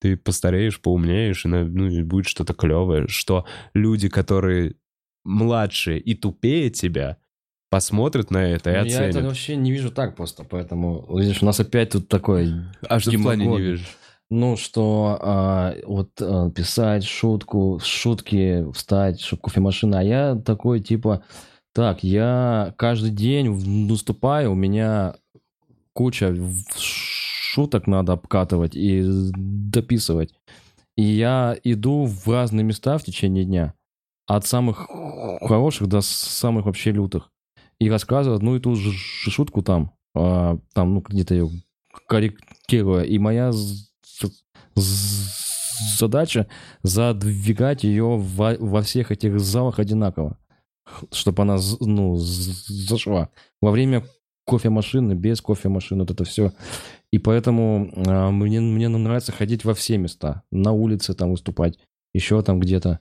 ты постареешь, поумнеешь, и ну, и будет что-то клевое, что люди, которые младше и тупее тебя, посмотрят на это и Ну, Я это оценят. вообще не вижу так просто, поэтому, видишь, у нас опять тут такой А что в плане не видишь? Ну, что а, вот а, писать шутку, шутки, встать, что кофемашина, а я такой, типа, так, я каждый день в- наступаю, у меня куча шуток надо обкатывать и дописывать. И я иду в разные места в течение дня, от самых хороших до самых вообще лютых, и рассказываю одну и ту же шутку там, а, там, ну, где-то ее корректируя. И моя задача задвигать ее во, во всех этих залах одинаково, чтобы она, ну, зашла. Во время кофемашины, без кофемашины, вот это все. И поэтому а, мне, мне нравится ходить во все места. На улице там выступать, еще там где-то.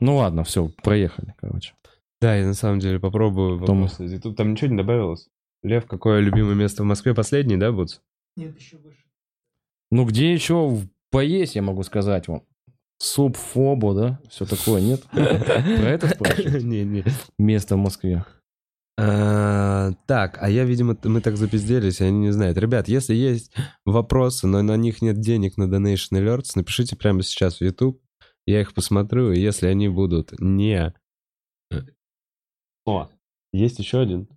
Ну ладно, все, проехали, короче. Да, я на самом деле попробую Том- YouTube. Там ничего не добавилось? Лев, какое любимое место в Москве? Последний, да, Буц? Ну, где еще поесть, я могу сказать вам. Суп Фобо, да? Все такое, нет? <laughs> Про это спрашиваете? Не, не. Место в Москве. А, Так, а я, видимо, мы так запизделись, они не знают. Ребят, если есть вопросы, но на них нет денег на Donation Alerts, напишите прямо сейчас в YouTube. Я их посмотрю, и если они будут не... О, есть еще один.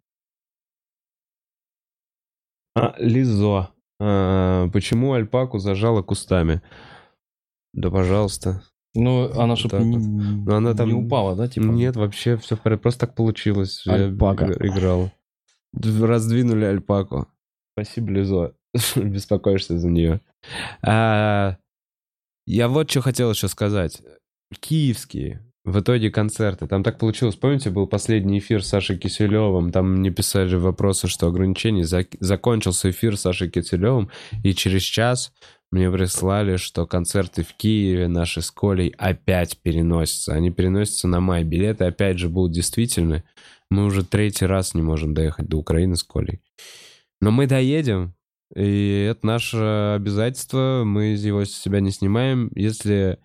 А, Лизо. А, почему альпаку зажало кустами? Да, пожалуйста. Ну, она чтоб так не, вот. Ну, она там- не упала, да, типа? Нет, вообще все в порядке. Просто так получилось. Я Альпака. иг- играл. Раздвинули альпаку. Спасибо, Лизо. <laughs> Беспокоишься за нее. А, я вот что хотел еще сказать. Киевские. В итоге концерты. Там так получилось. Помните, был последний эфир с Сашей Киселевым. Там мне писали вопросы, что ограничений. Зак- Закончился эфир с Сашей Киселевым. И через час мне прислали, что концерты в Киеве наши с Колей опять переносятся. Они переносятся на май. Билеты опять же будут действительны. Мы уже третий раз не можем доехать до Украины с Колей. Но мы доедем. И это наше обязательство. Мы его с себя не снимаем. Если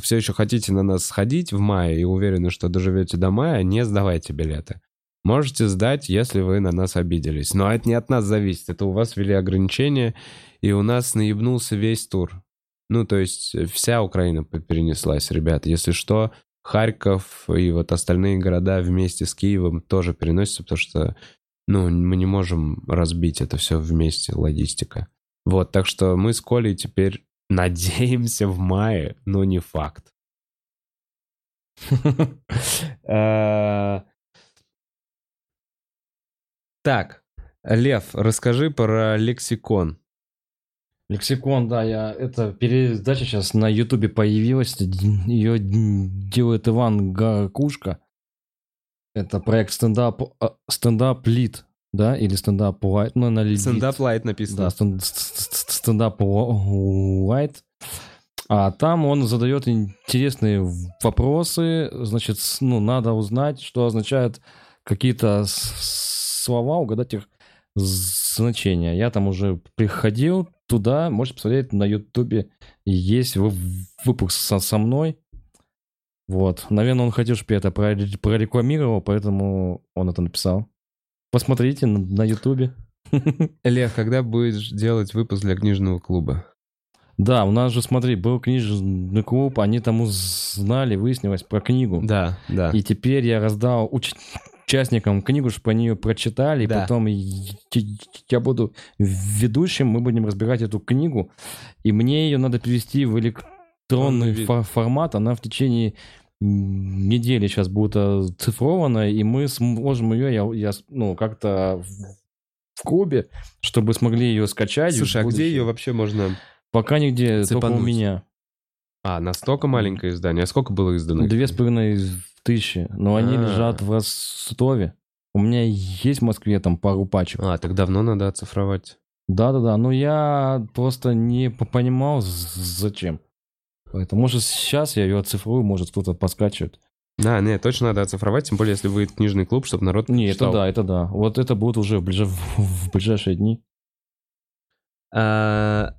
все еще хотите на нас сходить в мае и уверены, что доживете до мая, не сдавайте билеты. Можете сдать, если вы на нас обиделись. Но это не от нас зависит. Это у вас ввели ограничения, и у нас наебнулся весь тур. Ну, то есть э, вся Украина перенеслась, ребят. Если что, Харьков и вот остальные города вместе с Киевом тоже переносятся, потому что, ну, мы не можем разбить это все вместе, логистика. Вот, так что мы с Колей теперь <laughs> надеемся в мае, но не факт. <laughs> Э, Так, Лев, расскажи про лексикон. Лексикон, да, я... Это передача сейчас на Ютубе появилась. Ее делает Иван Гакушка. Это проект стендап... а, Стендап Лид, да? Или стендап Light. Ну, на. Стендап light написано. Да, стен- ст- ст- стендап light. А там он задает интересные вопросы. Значит, ну, надо узнать, что означают какие-то слова, угадать их значения. Я там уже приходил туда, можете посмотреть на ютубе. Есть вы- выпуск со, со мной. Вот. Наверное, он хотел, чтобы я это проре- прорекламировал, поэтому он это написал. Посмотрите на, на ютубе. <laughs> Лев, когда будешь делать выпуск для книжного клуба? Да, у нас же, смотри, был книжный клуб, они там узнали, выяснилось про книгу. Да, да. И теперь я раздал уч- участникам книгу, чтобы они ее прочитали, Да. и потом я- буду ведущим, мы будем разбирать эту книгу, и мне ее надо перевести в электронный фо- формат, она в течение недели сейчас будет оцифрована, и мы сможем ее, я, я ну, как-то в, клубе, чтобы смогли ее скачать. Слушай, а где ее вообще можно... Пока нигде, только у Цепануть? меня. А, настолько маленькое издание. А сколько было издано? Две с половиной тысячи, но они А. лежат в Ростове. У меня есть в Москве там пару пачек. А, так давно надо оцифровать. Да-да-да, но я просто не понимал, зачем. Поэтому, может, сейчас я ее оцифрую, может, кто-то поскачивает. Да, нет, точно надо оцифровать, тем более, если будет книжный клуб, чтобы народ Не, это читал. да, это да. Вот это будет уже в, ближе- в ближайшие дни. А,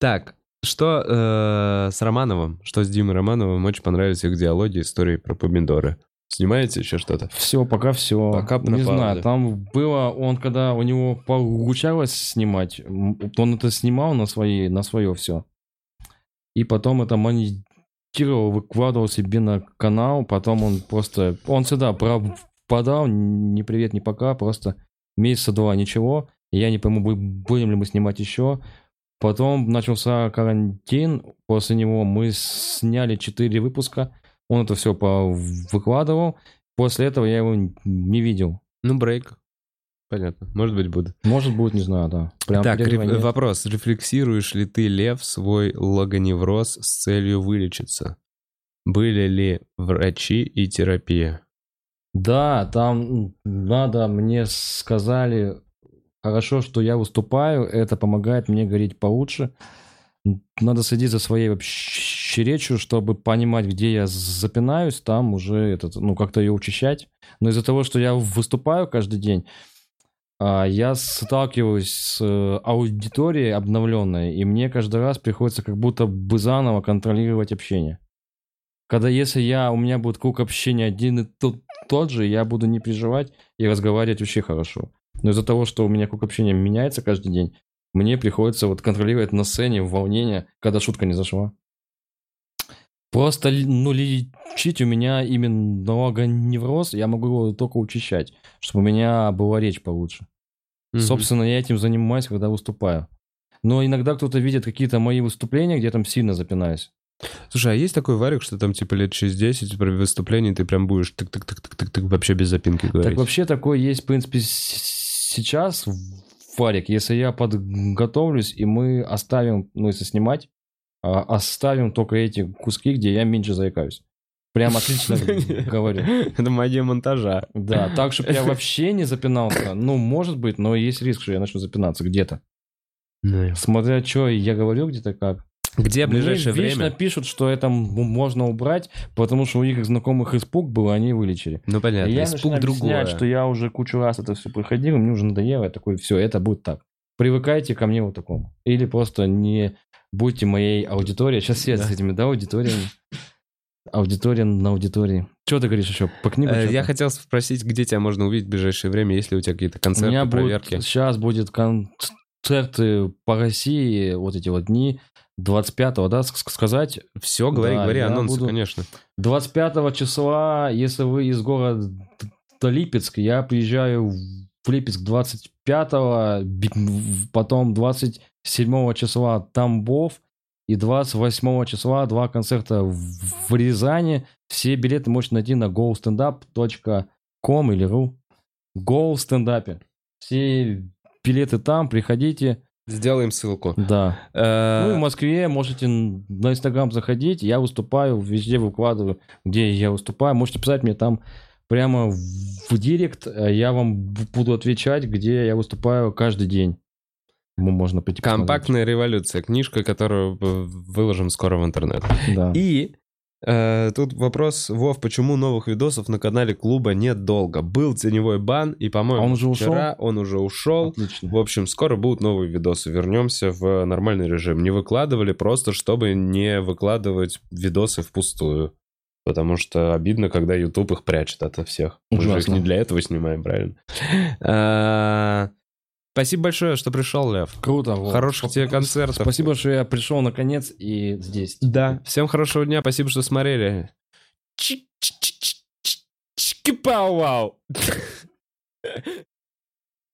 Так, что э, с Романовым? Что с Димой Романовым? Очень понравились их диалоги, истории про помидоры. Снимаете еще что-то? Все, пока все. Пока Не пропало, знаю, да. там было, он когда у него получалось снимать, он это снимал на свои, на свое все. И потом это монетировал, выкладывал себе на канал, потом он просто, он всегда пропадал, ни привет, ни пока, просто месяца два ничего. Я не пойму, бу- будем ли мы снимать еще. Потом начался карантин, после него мы сняли 4 выпуска, он это все выкладывал. После этого я его не видел. Ну, брейк. Понятно. Может быть, буду. Может, будет, не знаю, да. Прям так, реф- нет. вопрос. Рефлексируешь ли ты, Лев, свой логоневроз с целью вылечиться? Были ли врачи и терапия? Да, там надо, мне сказали, хорошо, что я выступаю, это помогает мне говорить получше. Надо следить за своей вообще речью, чтобы понимать, где я запинаюсь, там уже этот, ну, как-то ее учащать. Но из-за того, что я выступаю каждый день, а, я сталкиваюсь с э, аудиторией обновленной, и мне каждый раз приходится как будто бы заново контролировать общение. Когда если я, у меня будет круг общения один и тот, тот же, я буду не переживать и разговаривать вообще хорошо. Но из-за того, что у меня круг общения меняется каждый день, мне приходится вот контролировать на сцене волнение, когда шутка не зашла. Просто, ну, лечить у меня именно логоневроз, я могу его только учащать, чтобы у меня была речь получше. Мгм. Собственно, я этим занимаюсь, когда выступаю. Но иногда кто-то видит какие-то мои выступления, где я там сильно запинаюсь. Слушай, а есть такой варик, что там типа лет через 10 при выступлении ты прям будешь тык-тык-тык-тык-тык вообще без запинки говорить? Так вообще такое есть, в принципе, сейчас Фарик. Если я подготовлюсь, и мы оставим, ну, если снимать, а, оставим только эти куски, где я меньше заикаюсь. Прям отлично <laughs> говорю. Это магия монтажа. Да, так, чтобы я вообще не запинался. Ну, может быть, но есть риск, что я начну запинаться где-то. Смотря что я говорю где-то как. Где ближайшее Мне вечно время? пишут, что это можно убрать, потому что у них знакомых испуг был, они вылечили. Ну понятно, я испуг другое. что я уже кучу раз это все проходил, и мне уже надоело, я такой, все, это будет так. Привыкайте ко мне вот такому. Или просто не будьте моей аудиторией. Сейчас все Да. с этими, да, аудиториями. Аудитория на аудитории. Что ты говоришь еще? По книгу Э? Я хотел спросить, где тебя можно увидеть в ближайшее время, есть ли у тебя какие-то У концерты, меня проверки? будет, сейчас будет концерты по России, вот эти вот дни, 25-го, да, ск- сказать? Все, говори, Да, говори, я анонсы, буду- конечно. 25 числа, если вы из города Липецк, я приезжаю в Липецк 25-го, би- в- потом 27 числа Тамбов и 28 числа два концерта в в Рязани. Все билеты можете найти на gostandup.com или ru. Go стендапе. Все билеты там, приходите. Сделаем ссылку. Да. Э, Ну в Москве можете на Инстаграм заходить, я выступаю, везде выкладываю, где я выступаю. Можете писать мне там прямо в директ, э, я вам буду отвечать, где я выступаю каждый день. Можно посмотреть. Компактная революция, книжка, которую э, выложим скоро в интернет. Да. И тут вопрос, Вов, почему новых видосов на канале клуба нет долго? Был теневой бан, и, по-моему, А он уже вчера он уже ушел. Отлично. В общем, скоро будут новые видосы. Вернемся в нормальный режим. Не выкладывали просто, чтобы не выкладывать видосы впустую. Потому что обидно, когда YouTube их прячет ото всех. Мы же их Ужасно. не для этого снимаем, правильно? <laughs> Спасибо большое, что пришел, Лев. Круто. Вов. Хороших тебе концертов. Спасибо, что я пришел наконец и здесь. Да. Всем хорошего дня. Спасибо, что смотрели. Чики-пау-вау.